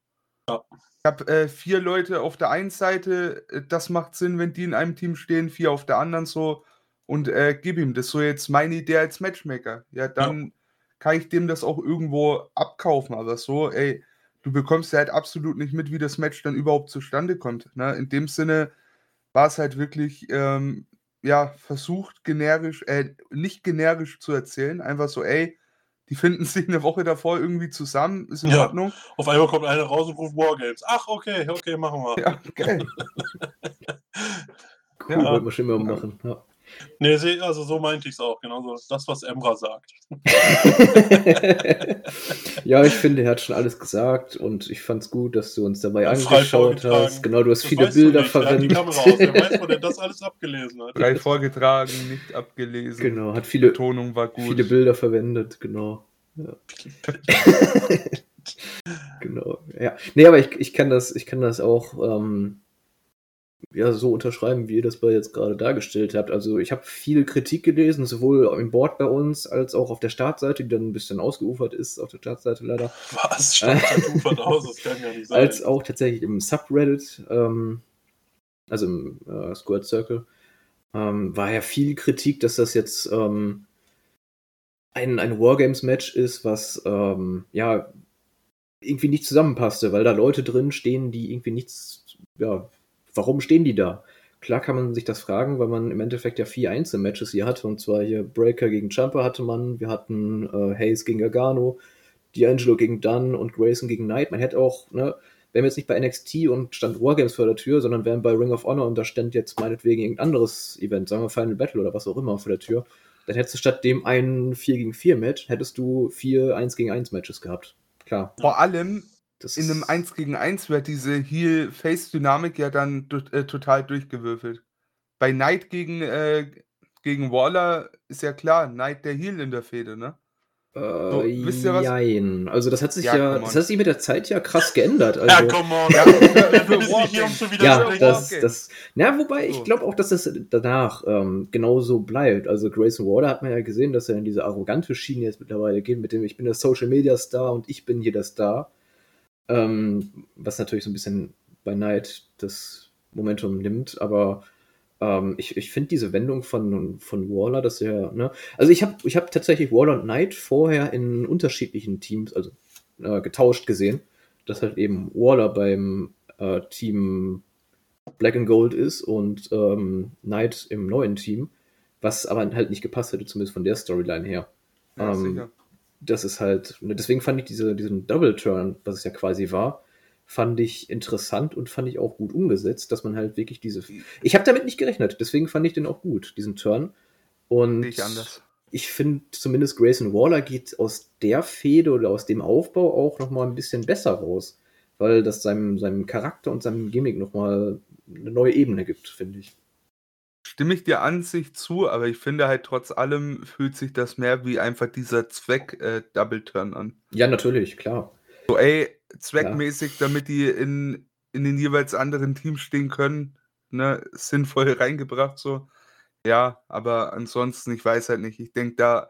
Ja. Ich habe äh, vier Leute auf der einen Seite, äh, das macht Sinn, wenn die in einem Team stehen, vier auf der anderen so und äh, gib ihm das so jetzt meine Idee als Matchmaker. Ja, dann ja kann ich dem das auch irgendwo abkaufen. Aber so, ey, du bekommst ja halt absolut nicht mit, wie das Match dann überhaupt zustande kommt. Ne? In dem Sinne war es halt wirklich, ähm, ja, versucht generisch, äh, nicht generisch zu erzählen. Einfach so, ey, die finden sich eine Woche davor irgendwie zusammen, ist in ja, Ordnung. Auf einmal kommt einer raus und ruft Wargames. Ach, okay, okay, machen wir. Ja, okay. cool, ja. wollten wir schon mal machen. Ja. Nee, also so meinte ich es auch, genauso das, was Emra sagt. ja, ich finde, er hat schon alles gesagt und ich fand es gut, dass du uns dabei ja, angeschaut hast. Genau, du hast das viele Bilder verwendet. Ja, die Kamera aus. Wer weiß, wo der das alles abgelesen hat. Drei vorgetragen, nicht abgelesen. Genau, hat viele, Tonung war gut. viele Bilder verwendet, genau. Ja. genau, ja. Nee, aber ich, ich, kann, das, ich kann das auch ähm, ja, so unterschreiben, wie ihr das bei jetzt gerade dargestellt habt. Also ich habe viel Kritik gelesen, sowohl im Board bei uns als auch auf der Startseite, die dann ein bisschen ausgeufert ist auf der Startseite leider. Was? Startseite aus? Das kann ja nicht sein. Als auch tatsächlich im Subreddit, ähm, also im äh, Squared Circle, ähm, war ja viel Kritik, dass das jetzt ähm, ein, ein Wargames-Match ist, was ähm, ja irgendwie nicht zusammenpasste, weil da Leute drin stehen, die irgendwie nichts, ja, warum stehen die da? Klar kann man sich das fragen, weil man im Endeffekt ja vier Einzelmatches hier hatte. Und zwar hier Breaker gegen Jumper hatte man, wir hatten äh, Hayes gegen Gargano, D'Angelo gegen Dunn und Grayson gegen Knight. Man hätte auch, ne, wären jetzt nicht bei NXT und stand Wargames vor der Tür, sondern wären bei Ring of Honor und da stand jetzt meinetwegen irgendein anderes Event, sagen wir Final Battle oder was auch immer vor der Tür. Dann hättest du statt dem einen 4 gegen 4 Match, hättest du vier 1 gegen 1 Matches gehabt. Klar. Vor allem, das in einem 1 gegen 1 wird diese Heal-Face-Dynamik ja dann äh, total durchgewürfelt. Bei Knight gegen, äh, gegen Waller ist ja klar, Knight der Heal in der Fehde, ne? Äh, so, wisst ihr was? Jein. Also das hat sich ja, ja das hat sich mit der Zeit ja krass geändert. Also, ja, come on. Ja, ja das, das, na, wobei ich glaube auch, dass das danach ähm, genauso bleibt. Also Grayson Waller hat man ja gesehen, dass er in diese arrogante Schiene jetzt mittlerweile geht, mit dem ich bin der Social Media Star und ich bin hier der Star. Ähm, was natürlich so ein bisschen bei Night das Momentum nimmt, aber ähm, ich, ich finde diese Wendung von, von Waller, dass er, ne, also ich habe ich hab tatsächlich Waller und Knight vorher in unterschiedlichen Teams, also äh, getauscht gesehen. dass halt eben Waller beim äh, Team Black and Gold ist und ähm, Knight im neuen Team, was aber halt nicht gepasst hätte, zumindest von der Storyline her. Ja, ähm, das ist halt, ne, deswegen fand ich diese, diesen Double Turn, was es ja quasi war, fand ich interessant und fand ich auch gut umgesetzt, dass man halt wirklich diese. Ich habe damit nicht gerechnet, deswegen fand ich den auch gut, diesen Turn. Und nicht anders. ich finde zumindest Grayson Waller geht aus der Fehde oder aus dem Aufbau auch nochmal ein bisschen besser raus, weil das seinem, seinem Charakter und seinem Gimmick nochmal eine neue Ebene gibt, finde ich. Stimme ich dir an sich zu, aber ich finde halt trotz allem fühlt sich das mehr wie einfach dieser Zweck-Double-Turn äh, an. Ja, natürlich, klar. So, ey, zweckmäßig, ja. damit die in, in den jeweils anderen Teams stehen können, ne, sinnvoll reingebracht, so. Ja, aber ansonsten, ich weiß halt nicht. Ich denke, da,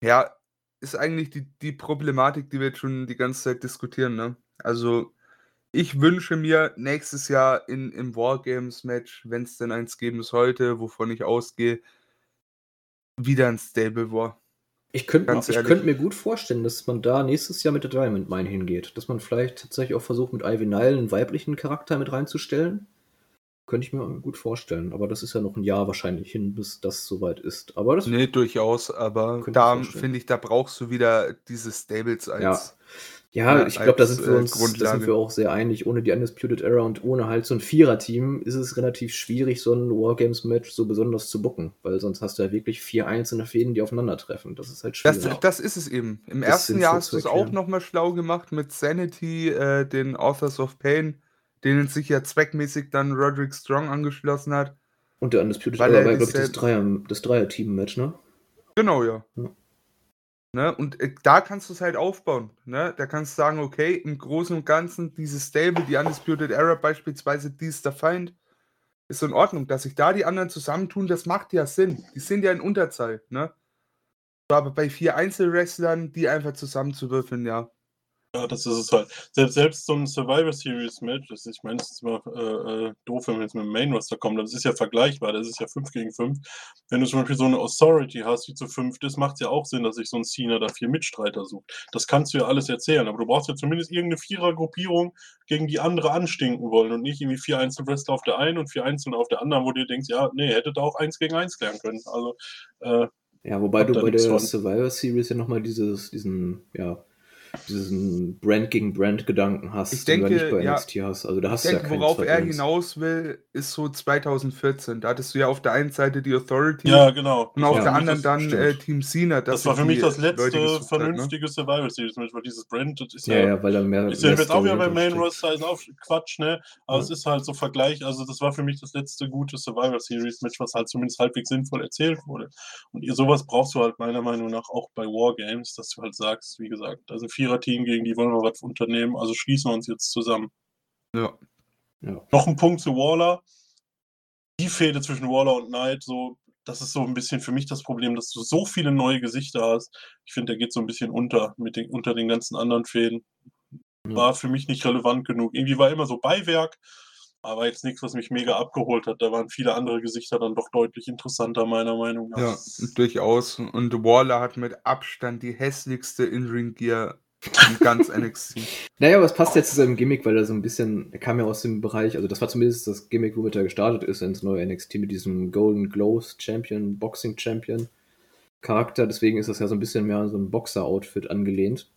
ja, ist eigentlich die, die Problematik, die wir jetzt schon die ganze Zeit diskutieren, ne? Also, ich wünsche mir nächstes Jahr in, im Wargames-Match, wenn es denn eins geben sollte, wovon ich ausgehe, wieder ein Stable War. Ich könnte könnt mir gut vorstellen, dass man da nächstes Jahr mit der Diamond Mine hingeht. Dass man vielleicht tatsächlich auch versucht, mit Ivy Nile einen weiblichen Charakter mit reinzustellen. Könnte ich mir gut vorstellen. Aber das ist ja noch ein Jahr wahrscheinlich hin, bis das soweit ist. Aber das nee, durchaus. Aber da finde ich, da brauchst du wieder diese Stables als. Ja. Ja, ja ich glaube, da sind wir äh, uns da sind wir auch sehr einig. Ohne die Undisputed Era und ohne halt so ein Vierer-Team ist es relativ schwierig, so ein Wargames-Match so besonders zu bucken, weil sonst hast du ja wirklich vier einzelne Fäden, die aufeinandertreffen. Das ist halt schwierig. Das, das ist es eben. Im das ersten Jahr hast du es auch nochmal schlau gemacht mit Sanity, äh, den Authors of Pain, denen sich ja zweckmäßig dann Roderick Strong angeschlossen hat. Und der Undisputed Era war, glaube ich, das Dreier-Team-Match, ne? Genau, ja. ja. Ne? Und äh, da kannst du es halt aufbauen. Ne? Da kannst du sagen, okay, im Großen und Ganzen, dieses Stable, die Undisputed Era beispielsweise, die ist der Feind, ist in Ordnung. Dass sich da die anderen zusammentun, das macht ja Sinn. Die sind ja in Unterzahl. Ne? Aber bei vier Einzelwrestlern, die einfach zusammenzuwürfeln, ja, ja, das ist es halt. Selbst, selbst so ein Survivor Series Match, das ist, ich meine, es ist immer äh, äh, doof, wenn wir jetzt mit dem Main Roster kommen, das ist ja vergleichbar, das ist ja 5 gegen 5. Wenn du zum Beispiel so eine Authority hast, die zu fünft ist, macht es ja auch Sinn, dass sich so ein Cena da vier Mitstreiter sucht. Das kannst du ja alles erzählen, aber du brauchst ja zumindest irgendeine Vierergruppierung, gegen die andere anstinken wollen und nicht irgendwie vier Einzelwrestler auf der einen und vier Einzelne auf der anderen, wo du dir denkst, ja, nee, hätte da auch eins gegen eins klären können. Also, äh, ja, wobei du bei der Survivor Series ja nochmal dieses, diesen, ja, diesen Brand gegen Brand Gedanken hast, ich denke, den du nicht bei ja, NXT hast. Also da hast ich denke, ja worauf er hinaus will, ist so 2014. Da hattest du ja auf der einen Seite die Authority ja, genau. und auf ja, der anderen dann äh, Team Cena. Das, das war für mich das letzte ne? vernünftige ne? Survival Series Match, weil dieses Brand, das ist ja, ja, ja weil da mehr. Ist ja jetzt auch wieder beim Main Roster, ist auch Quatsch, ne? Aber es ist halt so Vergleich. Also das war für mich das letzte gute Survival Series Match, was halt zumindest halbwegs sinnvoll erzählt wurde. Und sowas brauchst du halt meiner Meinung nach auch bei Wargames, dass du halt sagst, wie gesagt, also Vierer-Team gegen die wollen wir was unternehmen, also schließen wir uns jetzt zusammen. Ja. ja. Noch ein Punkt zu Waller. Die Fehde zwischen Waller und Knight, so, das ist so ein bisschen für mich das Problem, dass du so viele neue Gesichter hast. Ich finde, der geht so ein bisschen unter mit den, unter den ganzen anderen Fäden. War für mich nicht relevant genug. Irgendwie war immer so Beiwerk, aber jetzt nichts, was mich mega abgeholt hat. Da waren viele andere Gesichter dann doch deutlich interessanter, meiner Meinung nach. Ja, durchaus. Und Waller hat mit Abstand die hässlichste In-Ring-Gear ganz NXT. Naja, aber es passt jetzt zu seinem Gimmick, weil er so ein bisschen, er kam ja aus dem Bereich, also das war zumindest das Gimmick, womit er gestartet ist ins neue NXT mit diesem Golden Glows Champion, Boxing Champion Charakter. Deswegen ist das ja so ein bisschen mehr so ein Boxer-Outfit angelehnt.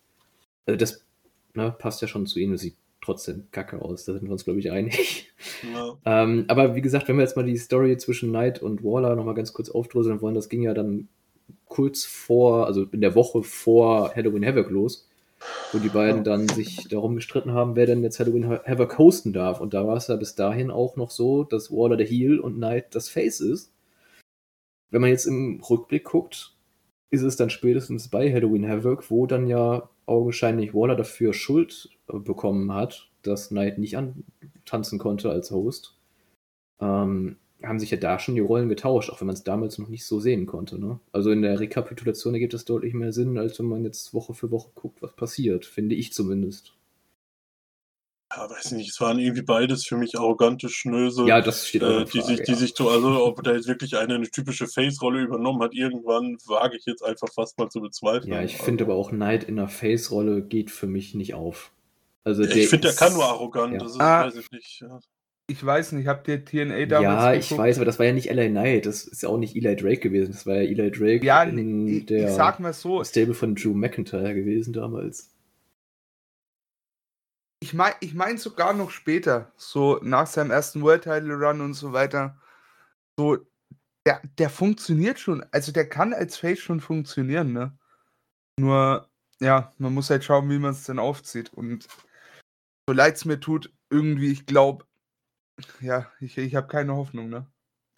Also das ne, passt ja schon zu ihm, sieht trotzdem kacke aus, da sind wir uns, glaube ich, einig. Ja. ähm, aber wie gesagt, wenn wir jetzt mal die Story zwischen Knight und Waller nochmal ganz kurz aufdröseln wollen, das ging ja dann kurz vor, also in der Woche vor Halloween Havoc los wo die beiden dann sich darum gestritten haben, wer denn jetzt Halloween Havoc hosten darf. Und da war es ja bis dahin auch noch so, dass Waller der Heel und Knight das Face ist. Wenn man jetzt im Rückblick guckt, ist es dann spätestens bei Halloween Havoc, wo dann ja augenscheinlich Waller dafür Schuld äh, bekommen hat, dass Knight nicht antanzen konnte als Host. Ähm, haben sich ja da schon die Rollen getauscht, auch wenn man es damals noch nicht so sehen konnte. Ne? Also in der Rekapitulation ergibt es deutlich mehr Sinn, als wenn man jetzt Woche für Woche guckt, was passiert, finde ich zumindest. Ja, weiß nicht, es waren irgendwie beides für mich arrogante Schnöse. Ja, das steht auch äh, die, Frage, sich, die sich so, also ob da jetzt wirklich eine, eine typische Face-Rolle übernommen hat, irgendwann wage ich jetzt einfach fast mal zu bezweifeln. Ja, ich finde aber auch Neid in einer Face-Rolle geht für mich nicht auf. Also ich finde, der kann nur arrogant. Ja. Das ist, ah, weiß ich nicht. Ja. Ich weiß nicht, habt ihr TNA damals Ja, ich weiß, aber das war ja nicht LA Knight. Das ist ja auch nicht Eli Drake gewesen. Das war ja Eli Drake ja, in ich, der ich sag mal so. Stable von Drew McIntyre gewesen damals. Ich meine ich mein sogar noch später, so nach seinem ersten World Title Run und so weiter. So, der, der funktioniert schon. Also der kann als Face schon funktionieren, ne? Nur, ja, man muss halt schauen, wie man es dann aufzieht. Und so leid es mir tut, irgendwie, ich glaube, ja, ich, ich habe keine Hoffnung, ne?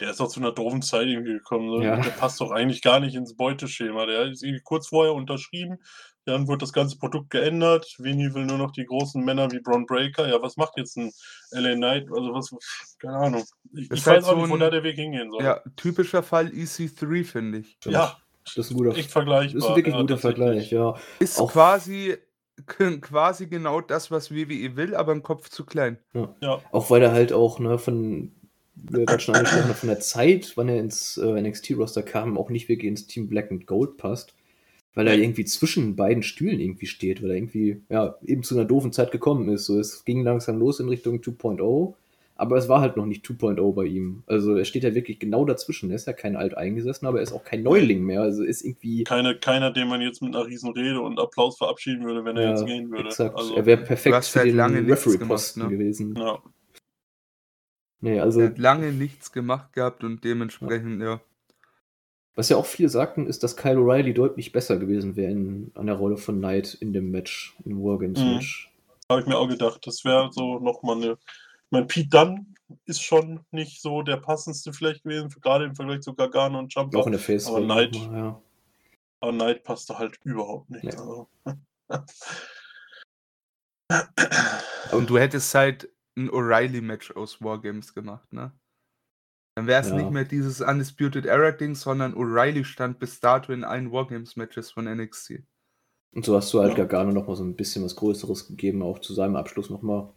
Der ist doch zu einer doofen Zeit irgendwie gekommen. Ne? Ja. Der passt doch eigentlich gar nicht ins Beuteschema. Der ist irgendwie kurz vorher unterschrieben, dann wird das ganze Produkt geändert. Vinny will nur noch die großen Männer wie Braun Breaker. Ja, was macht jetzt ein LA Knight? Also was, keine Ahnung. Ich, ich halt weiß auch nicht, wo da der Weg hingehen soll. Ja, typischer Fall EC3, finde ich. Ja, das ist ein guter echt vergleichbar. Das ist wirklich ein guter Vergleich, ja. Ist auch quasi quasi genau das, was WWE will, aber im Kopf zu klein. Ja. ja. Auch weil er halt auch ne, von, wir gerade schon angesprochen von der Zeit, wann er ins äh, NXT-Roster kam, auch nicht wirklich ins Team Black and Gold passt. Weil er irgendwie zwischen beiden Stühlen irgendwie steht, weil er irgendwie, ja, eben zu einer doofen Zeit gekommen ist. So, es ging langsam los in Richtung 2.0 aber es war halt noch nicht 2.0 bei ihm. Also er steht ja wirklich genau dazwischen. Er ist ja kein alteingesessen, aber er ist auch kein Neuling mehr. Also ist irgendwie. Keine, keiner, den man jetzt mit einer riesen Rede und Applaus verabschieden würde, wenn er ja, jetzt gehen würde. Exakt. Also, er wäre perfekt für den Referee-Posten ne? gewesen. Ja. Nee, also. Er hat lange nichts gemacht gehabt und dementsprechend, ja. ja. Was ja auch viele sagten, ist, dass Kyle O'Reilly deutlich besser gewesen wäre an der Rolle von Knight in dem Match, im Wargames-Match. Mhm. Habe ich mir auch gedacht. Das wäre so nochmal eine mein Pete Dunn ist schon nicht so der passendste vielleicht gewesen, gerade im Vergleich zu Gargano und Jumper. Auch in der Face aber Knight, ja. aber Knight passte halt überhaupt nicht. Nee. Also. und du hättest halt ein O'Reilly-Match aus Wargames gemacht, ne? Dann wäre es ja. nicht mehr dieses Undisputed Era-Ding, sondern O'Reilly stand bis dato in allen Wargames-Matches von NXT. Und so hast du halt ja. Gargano nochmal so ein bisschen was Größeres gegeben, auch zu seinem Abschluss nochmal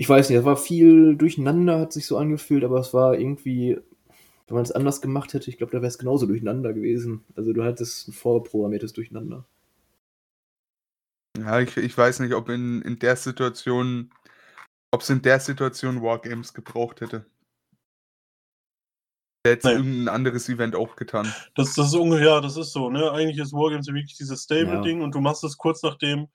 ich weiß nicht, es war viel durcheinander, hat sich so angefühlt, aber es war irgendwie, wenn man es anders gemacht hätte, ich glaube, da wäre es genauso durcheinander gewesen. Also du hattest ein vorprogrammiertes Durcheinander. Ja, ich, ich weiß nicht, ob in, in der Situation, ob es in der Situation Wargames gebraucht hätte. Hätte nee. irgendein anderes Event auch getan. Das, das ist ungefähr, ja, das ist so, ne? Eigentlich ist Wargames wirklich dieses Stable-Ding ja. und du machst es kurz nachdem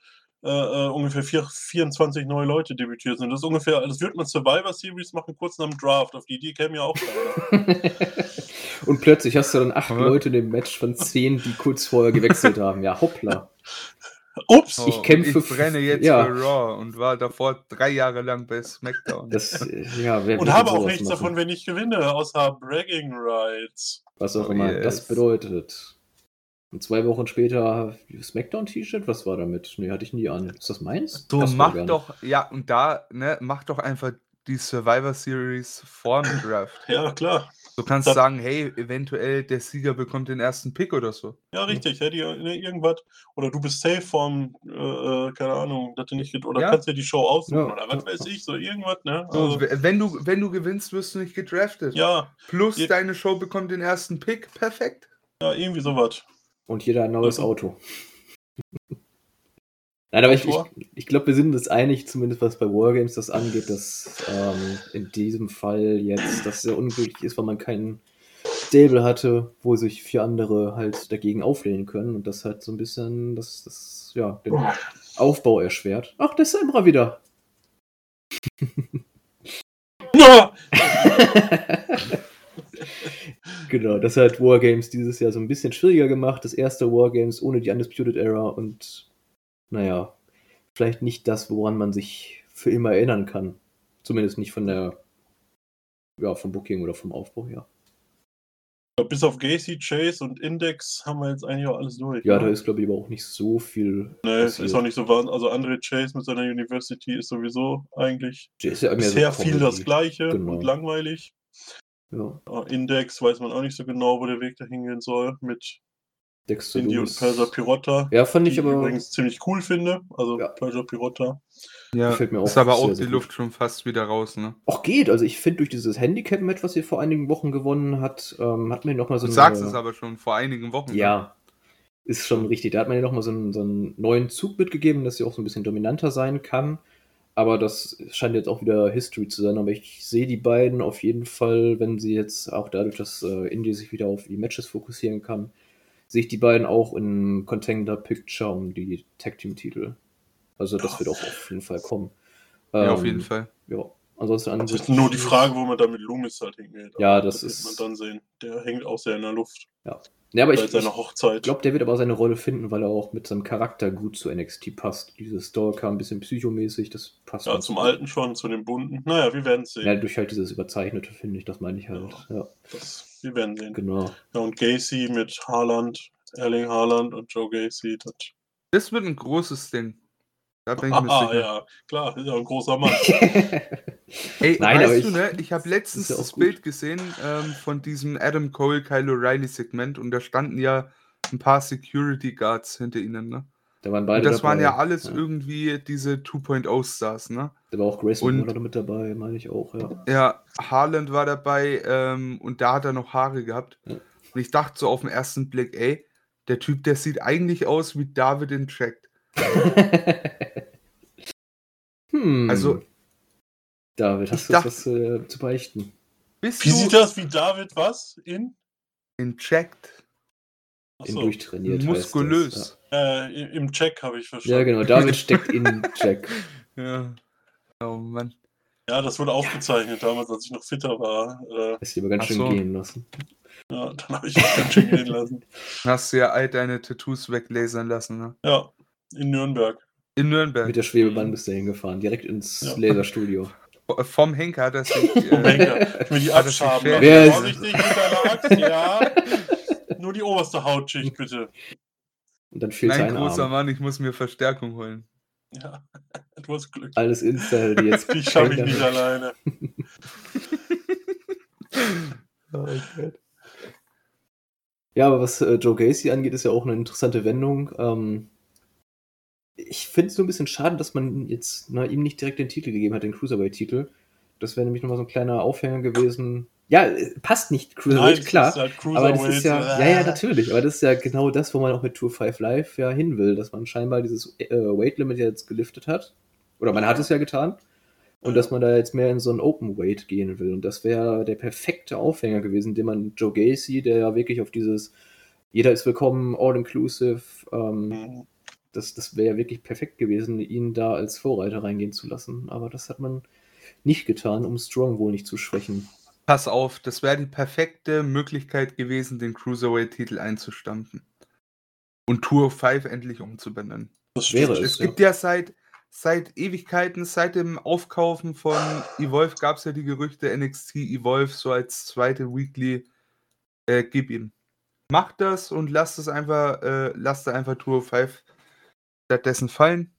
äh, äh, ungefähr vier, 24 neue Leute debütiert sind. Das ist ungefähr, das wird man Survivor Series machen, kurz nach dem Draft. Auf die Idee käme ja auch keiner. Und plötzlich hast du dann acht Leute in dem Match von zehn, die kurz vorher gewechselt haben. Ja, hoppla. Ups! Oh, ich kämpfe. Ich brenne jetzt ja. für Raw und war davor drei Jahre lang bei SmackDown. Das, ja, wer und habe auch nichts machen? davon, wenn ich gewinne, außer Bragging Rights. Was auch oh, immer yes. das bedeutet. Und zwei Wochen später Smackdown-T-Shirt, was war damit? Nee, hatte ich nie an. Ist das meins? So, mach doch, ja, und da, ne, mach doch einfach die Survivor Series vor dem Draft. ja, klar. Du kannst das sagen, hey, eventuell der Sieger bekommt den ersten Pick oder so. Ja, richtig. Ja, die, ne, irgendwas. Oder du bist safe vom, äh, äh keine Ahnung, dass du nicht, oder ja. kannst dir die Show aussuchen ja. oder was weiß ich, so irgendwas, ne? Also, so, wenn, du, wenn du gewinnst, wirst du nicht gedraftet. Ja. Plus Je deine Show bekommt den ersten Pick. Perfekt. Ja, irgendwie sowas. Und jeder ein neues Auto. Nein, aber ich, ich, ich glaube, wir sind uns einig, zumindest was bei Wargames das angeht, dass ähm, in diesem Fall jetzt das sehr unglücklich ist, weil man keinen Stable hatte, wo sich vier andere halt dagegen auflehnen können und das halt so ein bisschen das, das ja, den Aufbau erschwert. Ach, das ist Emra wieder. Ja! Genau, das hat Wargames dieses Jahr so ein bisschen schwieriger gemacht. Das erste Wargames ohne die Undisputed Era und naja, vielleicht nicht das, woran man sich für immer erinnern kann. Zumindest nicht von der, ja, vom Booking oder vom Aufbau her. Bis auf Gacy, Chase und Index haben wir jetzt eigentlich auch alles durch. Ja, ne? da ist, glaube ich, aber auch nicht so viel. Nee, passiert. ist auch nicht so wahr. Also, André Chase mit seiner University ist sowieso eigentlich ja bisher so viel das Gleiche genau. und langweilig. Ja. Index weiß man auch nicht so genau, wo der Weg dahin gehen soll mit Dexter Indy und Persa Pirotta. Ja, fand ich aber. Ich übrigens ziemlich cool finde. Also ja. Persa Pirotta. Ja, Gefällt mir auch ist aber auch die Luft schon fast wieder raus, ne? Auch geht. Also ich finde durch dieses Handicap-Match, was sie vor einigen Wochen gewonnen hat, ähm, hat mir nochmal so. Du eine... sagst es aber schon vor einigen Wochen. Ja. ist schon richtig. Da hat man ja nochmal so einen, so einen neuen Zug mitgegeben, dass sie auch so ein bisschen dominanter sein kann. Aber das scheint jetzt auch wieder History zu sein. Aber ich sehe die beiden auf jeden Fall, wenn sie jetzt auch dadurch, dass äh, Indie sich wieder auf die Matches fokussieren kann, sehe ich die beiden auch in Contender Picture um die Tag Team Titel. Also das wird auch auf jeden Fall kommen. Ja, ähm, auf jeden Fall. Ja. Ansonsten an das ist nur die Frage, wo man da mit Loomis halt hingeht. Ja, das, das ist. man dann sehen. Der hängt auch sehr in der Luft. Ja. Ja, aber ich, Hochzeit. ich glaube, der wird aber seine Rolle finden, weil er auch mit seinem Charakter gut zu NXT passt. Dieses Stalker, ein bisschen psychomäßig, das passt. Ja, zum gut. Alten schon, zu dem Bunten. Naja, wir werden es sehen. Ja, durch halt dieses Überzeichnete, finde ich, das meine ich halt. Ja, ja. Das, wir werden sehen. Genau. Ja, und Gacy mit Haaland, Erling Haaland und Joe Gacy, das. Das wird ein großes Ding. Da bin ich mir ah, sicher. ja, klar, ist ja ein großer Mann. Ey, Nein, weißt du, ich, ne, ich habe letztens ja das. Bild gesehen ähm, von diesem Adam Cole, Kyle O'Reilly Segment und da standen ja ein paar Security Guards hinter ihnen, ne? Da waren beide und das dabei. waren ja alles ja. irgendwie diese 2.0 Stars, ne? Da war auch Grayson Waller mit dabei, meine ich auch, ja. Ja, Harland war dabei ähm, und da hat er noch Haare gehabt. Ja. Und ich dachte so auf den ersten Blick, ey, der Typ, der sieht eigentlich aus wie David in Tracked. hm. Also. David, hast du dachte, was äh, zu beichten? Wie sieht das wie David was? In? In Checked. In durchtrainiert. Muskulös. Das, ja. äh, Im Check habe ich verstanden. Ja, genau. David steckt in Check. ja. Oh Mann. Ja, das wurde aufgezeichnet damals, als ich noch fitter war. Äh, Hast du aber ganz schön so. gehen lassen. Ja, dann habe ich mich ganz schön gehen lassen. Hast du ja all deine Tattoos weglasern lassen, ne? Ja, in Nürnberg. In Nürnberg. Mit der Schwebebahn bist du hingefahren, direkt ins ja. Laserstudio. Vom Henker, das ich. Äh, Vom Henker. Mir die abschaben. Wer ist Vorsichtig mit der Axt, ja. Nur die oberste Hautschicht, bitte. Und dann fehlt Nein, großer Arm. Mann, ich muss mir Verstärkung holen. Ja, du hast Glück. Alles Insta, die jetzt. Die schaffe ich nicht alleine. oh Gott. Ja, aber was äh, Joe Gacy angeht, ist ja auch eine interessante Wendung. Ähm, ich finde es so ein bisschen schade, dass man jetzt na, ihm nicht direkt den Titel gegeben hat, den Cruiserweight-Titel. Das wäre nämlich nochmal so ein kleiner Aufhänger gewesen. Ja, passt nicht, Cruiserweight, Nein, klar. Halt aber das ist ja, ja, ja, natürlich. Aber das ist ja genau das, wo man auch mit Tour 5 Live ja hin will, dass man scheinbar dieses äh, Weight Limit jetzt geliftet hat. Oder man hat es ja getan. Und dass man da jetzt mehr in so ein Open Weight gehen will. Und das wäre der perfekte Aufhänger gewesen, den man Joe Gacy, der ja wirklich auf dieses jeder ist willkommen, all-inclusive, ähm, mhm. Das, das wäre ja wirklich perfekt gewesen, ihn da als Vorreiter reingehen zu lassen. Aber das hat man nicht getan, um Strong wohl nicht zu schwächen. Pass auf, das wäre die perfekte Möglichkeit gewesen, den Cruiserweight-Titel einzustampfen. Und Tour 5 endlich umzubenennen. Das wäre es. Es gibt ja, ja seit seit Ewigkeiten, seit dem Aufkaufen von Evolve gab es ja die Gerüchte, NXT Evolve so als zweite Weekly, äh, gib ihm. Macht das und lasst es einfach, äh, lasst einfach Tour 5 stattdessen fallen.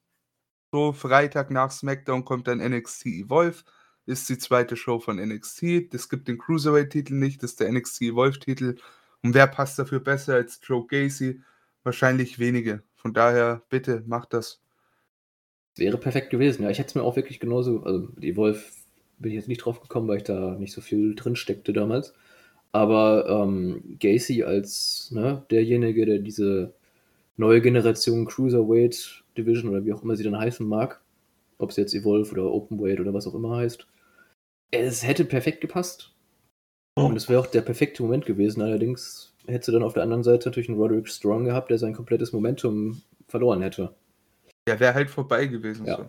So, Freitag nach SmackDown kommt dann NXT Evolve, ist die zweite Show von NXT. Das gibt den Cruiserweight-Titel nicht, das ist der NXT Evolve-Titel. Und wer passt dafür besser als Joe Gacy? Wahrscheinlich wenige. Von daher, bitte, macht das. Wäre perfekt gewesen. Ja, ich hätte es mir auch wirklich genauso, also die Wolf bin ich jetzt nicht drauf gekommen, weil ich da nicht so viel drin steckte damals. Aber ähm, Gacy als ne, derjenige, der diese neue Generation Cruiserweight Division oder wie auch immer sie dann heißen mag, ob es jetzt Evolve oder Openweight oder was auch immer heißt, es hätte perfekt gepasst. Oh. Und es wäre auch der perfekte Moment gewesen. Allerdings hätte dann auf der anderen Seite natürlich einen Roderick Strong gehabt, der sein komplettes Momentum verloren hätte. Ja, wäre halt vorbei gewesen. Ja. So.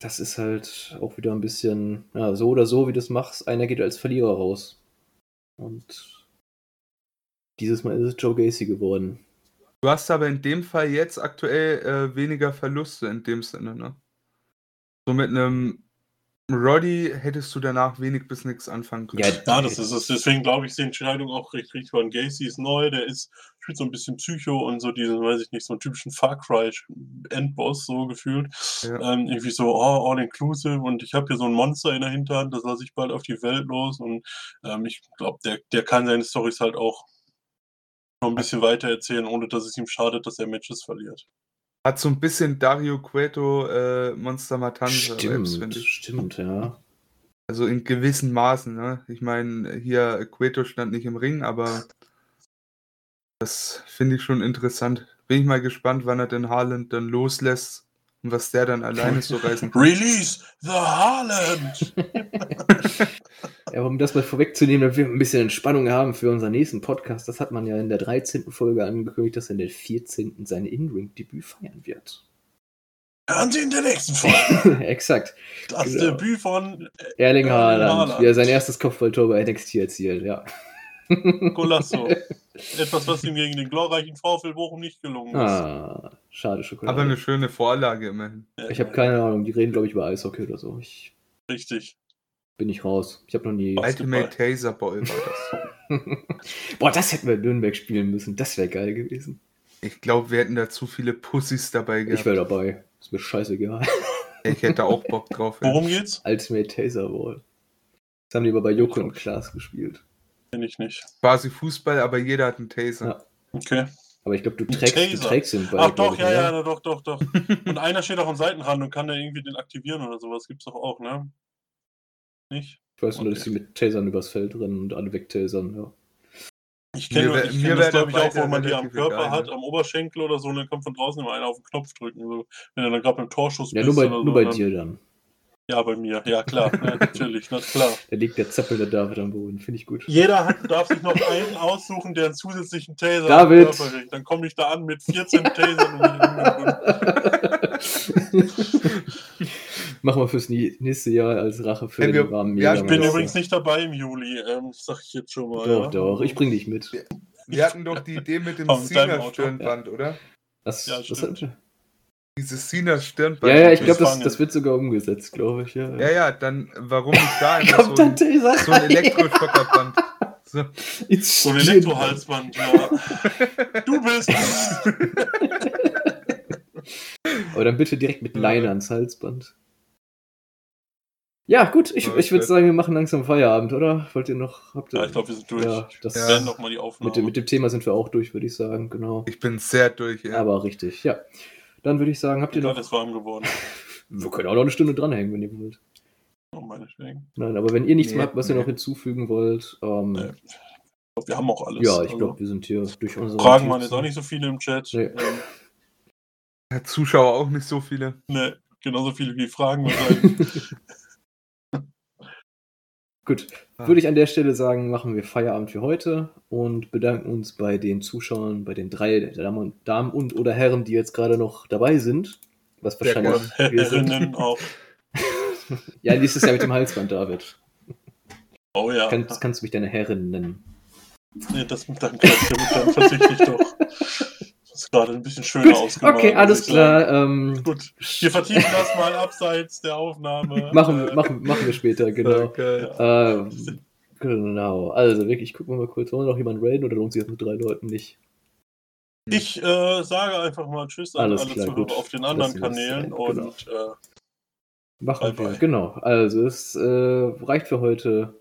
Das ist halt auch wieder ein bisschen, ja, so oder so, wie du es machst, einer geht als Verlierer raus. Und dieses Mal ist es Joe Gacy geworden. Du hast aber in dem Fall jetzt aktuell äh, weniger Verluste in dem Sinne, ne? So mit einem Roddy hättest du danach wenig bis nichts anfangen können. Ja, ja das ist es. Deswegen glaube ich, ist die Entscheidung auch recht richtig. Weil Gacy ist neu, der ist, spielt so ein bisschen Psycho und so diesen, weiß ich nicht, so einen typischen Far Cry Endboss so gefühlt. Ja. Ähm, irgendwie so, oh, all inclusive und ich habe hier so ein Monster in der Hinterhand, das lasse ich bald auf die Welt los und ähm, ich glaube, der, der kann seine Storys halt auch noch ein bisschen weiter erzählen, ohne dass es ihm schadet, dass er Matches verliert. Hat so ein bisschen Dario Cueto äh, Monster Matanza Stimmt, finde ich. stimmt, ja. Also in gewissen Maßen, ne? Ich meine, hier Cueto stand nicht im Ring, aber Das finde ich schon interessant. Bin ich mal gespannt, wann er den Haaland dann loslässt und was der dann alleine so reißen kann. Release the Haaland! ja, um das mal vorwegzunehmen, damit wir ein bisschen Entspannung haben für unseren nächsten Podcast, das hat man ja in der 13. Folge angekündigt, dass er in der 14. sein In-Ring-Debüt feiern wird. Hören Sie in der nächsten Folge. Exakt. Das genau. Debüt von Erling Haaland, Haaland, wie er sein erstes Kopfballtor bei NXT erzielt, ja. Golasso. Etwas, was ihm gegen den glorreichen VfL Bochum nicht gelungen ist. Ah, schade Schokolade. Aber eine schöne Vorlage immerhin. Ich habe keine Ahnung, die reden, glaube ich, über Eishockey oder so. Ich Richtig. Bin ich raus. Ich habe noch nie. Ultimate Taser Ball war das. Boah, das hätten wir in Nürnberg spielen müssen. Das wäre geil gewesen. Ich glaube, wir hätten da zu viele Pussys dabei gehabt. Ich wäre dabei. Ist mir scheißegal. Ich hätte auch Bock drauf. Worum geht's? Ultimate Taser Ball. Das haben die aber bei Joko und Klaas gespielt. Kenn ich nicht. Quasi Fußball, aber jeder hat einen Taser. Ja. Okay. Aber ich glaube, du trägst, du trägst den Ball. Ach doch, ja, ja, ja, doch, doch, doch. und einer steht auch am Seitenrand und kann da irgendwie den aktivieren oder sowas. Gibt's doch auch, ne? Nicht? Ich weiß okay. nur, dass die mit Tasern übers Feld rennen und alle wegtasern, ja. Ich kenne kenn das, glaube ich, auch, wo man die am Körper hat, ne? am Oberschenkel oder so, und dann kommt von draußen immer einer auf den Knopf drücken. So. Wenn er dann gerade beim Torschuss ja, bist. Ja, nur bei, nur bei dir dann. Ja, bei mir, ja klar, ja, natürlich, na klar. Da liegt der zappelnde David am Boden, finde ich gut. Jeder hat, darf sich noch einen aussuchen, der einen zusätzlichen Taser David. Dann komme ich da an mit 14 Tasern und Machen wir fürs nächste Jahr als Rache für hey, den warmen Ja, ich bin übrigens nicht dabei im Juli, ähm, sag ich jetzt schon mal. Doch, ja. doch, ich bring dich mit. Wir, wir hatten doch die Idee mit dem Cena-Stirnband, ja. oder? Das, ja, das hat, dieses Sinas Stirnband. Ja, ja, ich glaube, das, das wird sogar umgesetzt, glaube ich. Ja, ja, ja, dann warum nicht da einfach so, ein, so ein Elektroschockerband? So. so ein Elektrohalsband, ja. du bist Aber dann bitte direkt mit Leine ans Halsband. Ja, gut, ich, ich würde sagen, wir machen langsam Feierabend, oder? Wollt ihr noch? Habt ihr, ja, ich glaube, wir sind durch. Ja, das ja. noch mal die Aufnahme. Mit, mit, dem Thema sind wir auch durch, würde ich sagen, genau. Ich bin sehr durch, ja. Aber richtig, ja. Dann würde ich sagen, habt ihr noch. ist warm geworden. Wir können auch noch eine Stunde dranhängen, wenn ihr wollt. Oh, meinetwegen. Nein, aber wenn ihr nichts nee, mehr habt, was nee. ihr noch hinzufügen wollt. Ähm, nee. Ich glaube, wir haben auch alles. Ja, ich glaube, also, wir sind hier durch unsere. Fragen waren jetzt auch nicht so viele im Chat. Nee. Ähm, Zuschauer auch nicht so viele. Ne, genauso viele wie Fragen. Gut. Würde ich an der Stelle sagen, machen wir Feierabend für heute und bedanken uns bei den Zuschauern, bei den drei Damen, Damen und oder Herren, die jetzt gerade noch dabei sind. Was wahrscheinlich ja, wir sind. auch. ja, nächstes Jahr mit dem Halsband, David. Oh ja. Kann, kannst du mich deine Herrin nennen? Nee, das mit deinem dann verzichte ich doch. Ist gerade ein bisschen schöner ausgemacht. Okay, alles klar. Ähm, Gut, wir vertiefen das mal abseits der Aufnahme. machen, machen, machen wir später, genau. Okay. Ähm, genau, also wirklich, gucken wir mal kurz. Wollen wir noch jemanden raiden oder lohnt sich das mit drei Leuten nicht? Ich äh, sage einfach mal Tschüss an alles alle klar, Zuhörer auf den anderen Kanälen genau. und äh, machen wir. Genau, also es äh, reicht für heute.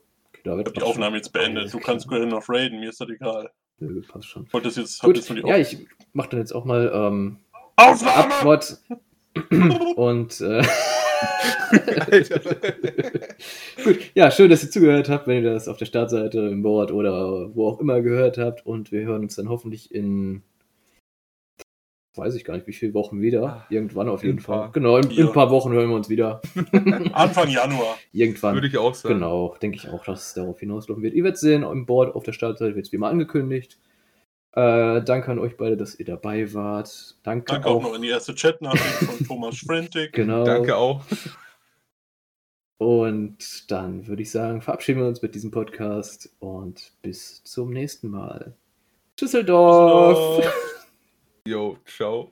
Okay, die Aufnahme jetzt beendet. Du kannst gerne noch raiden, mir ist das egal. Nö, passt schon. Wollte das jetzt, Gut, jetzt ja, ich mach dann jetzt auch mal ähm, Aufnahme! Abwort und äh, Gut, ja, schön, dass ihr zugehört habt, wenn ihr das auf der Startseite im Board oder wo auch immer gehört habt und wir hören uns dann hoffentlich in weiß ich gar nicht, wie viele Wochen wieder. Ah, Irgendwann auf jeden Fall. Genau, in, in, ein paar Wochen hören wir uns wieder. Anfang Januar. Irgendwann. Würde ich auch sagen. Genau, denke ich auch, dass es darauf hinauslaufen wird. Ihr werdet sehen, im Board auf der Startseite wird es wie immer angekündigt. Äh, danke an euch beide, dass ihr dabei wart. Danke, danke auch, auch noch an die erste Chatnachricht von Thomas Frentig. Genau. Danke auch. Und dann würde ich sagen, verabschieden wir uns mit diesem Podcast und bis zum nächsten Mal. Tschüsseldorf. Yo, ciao.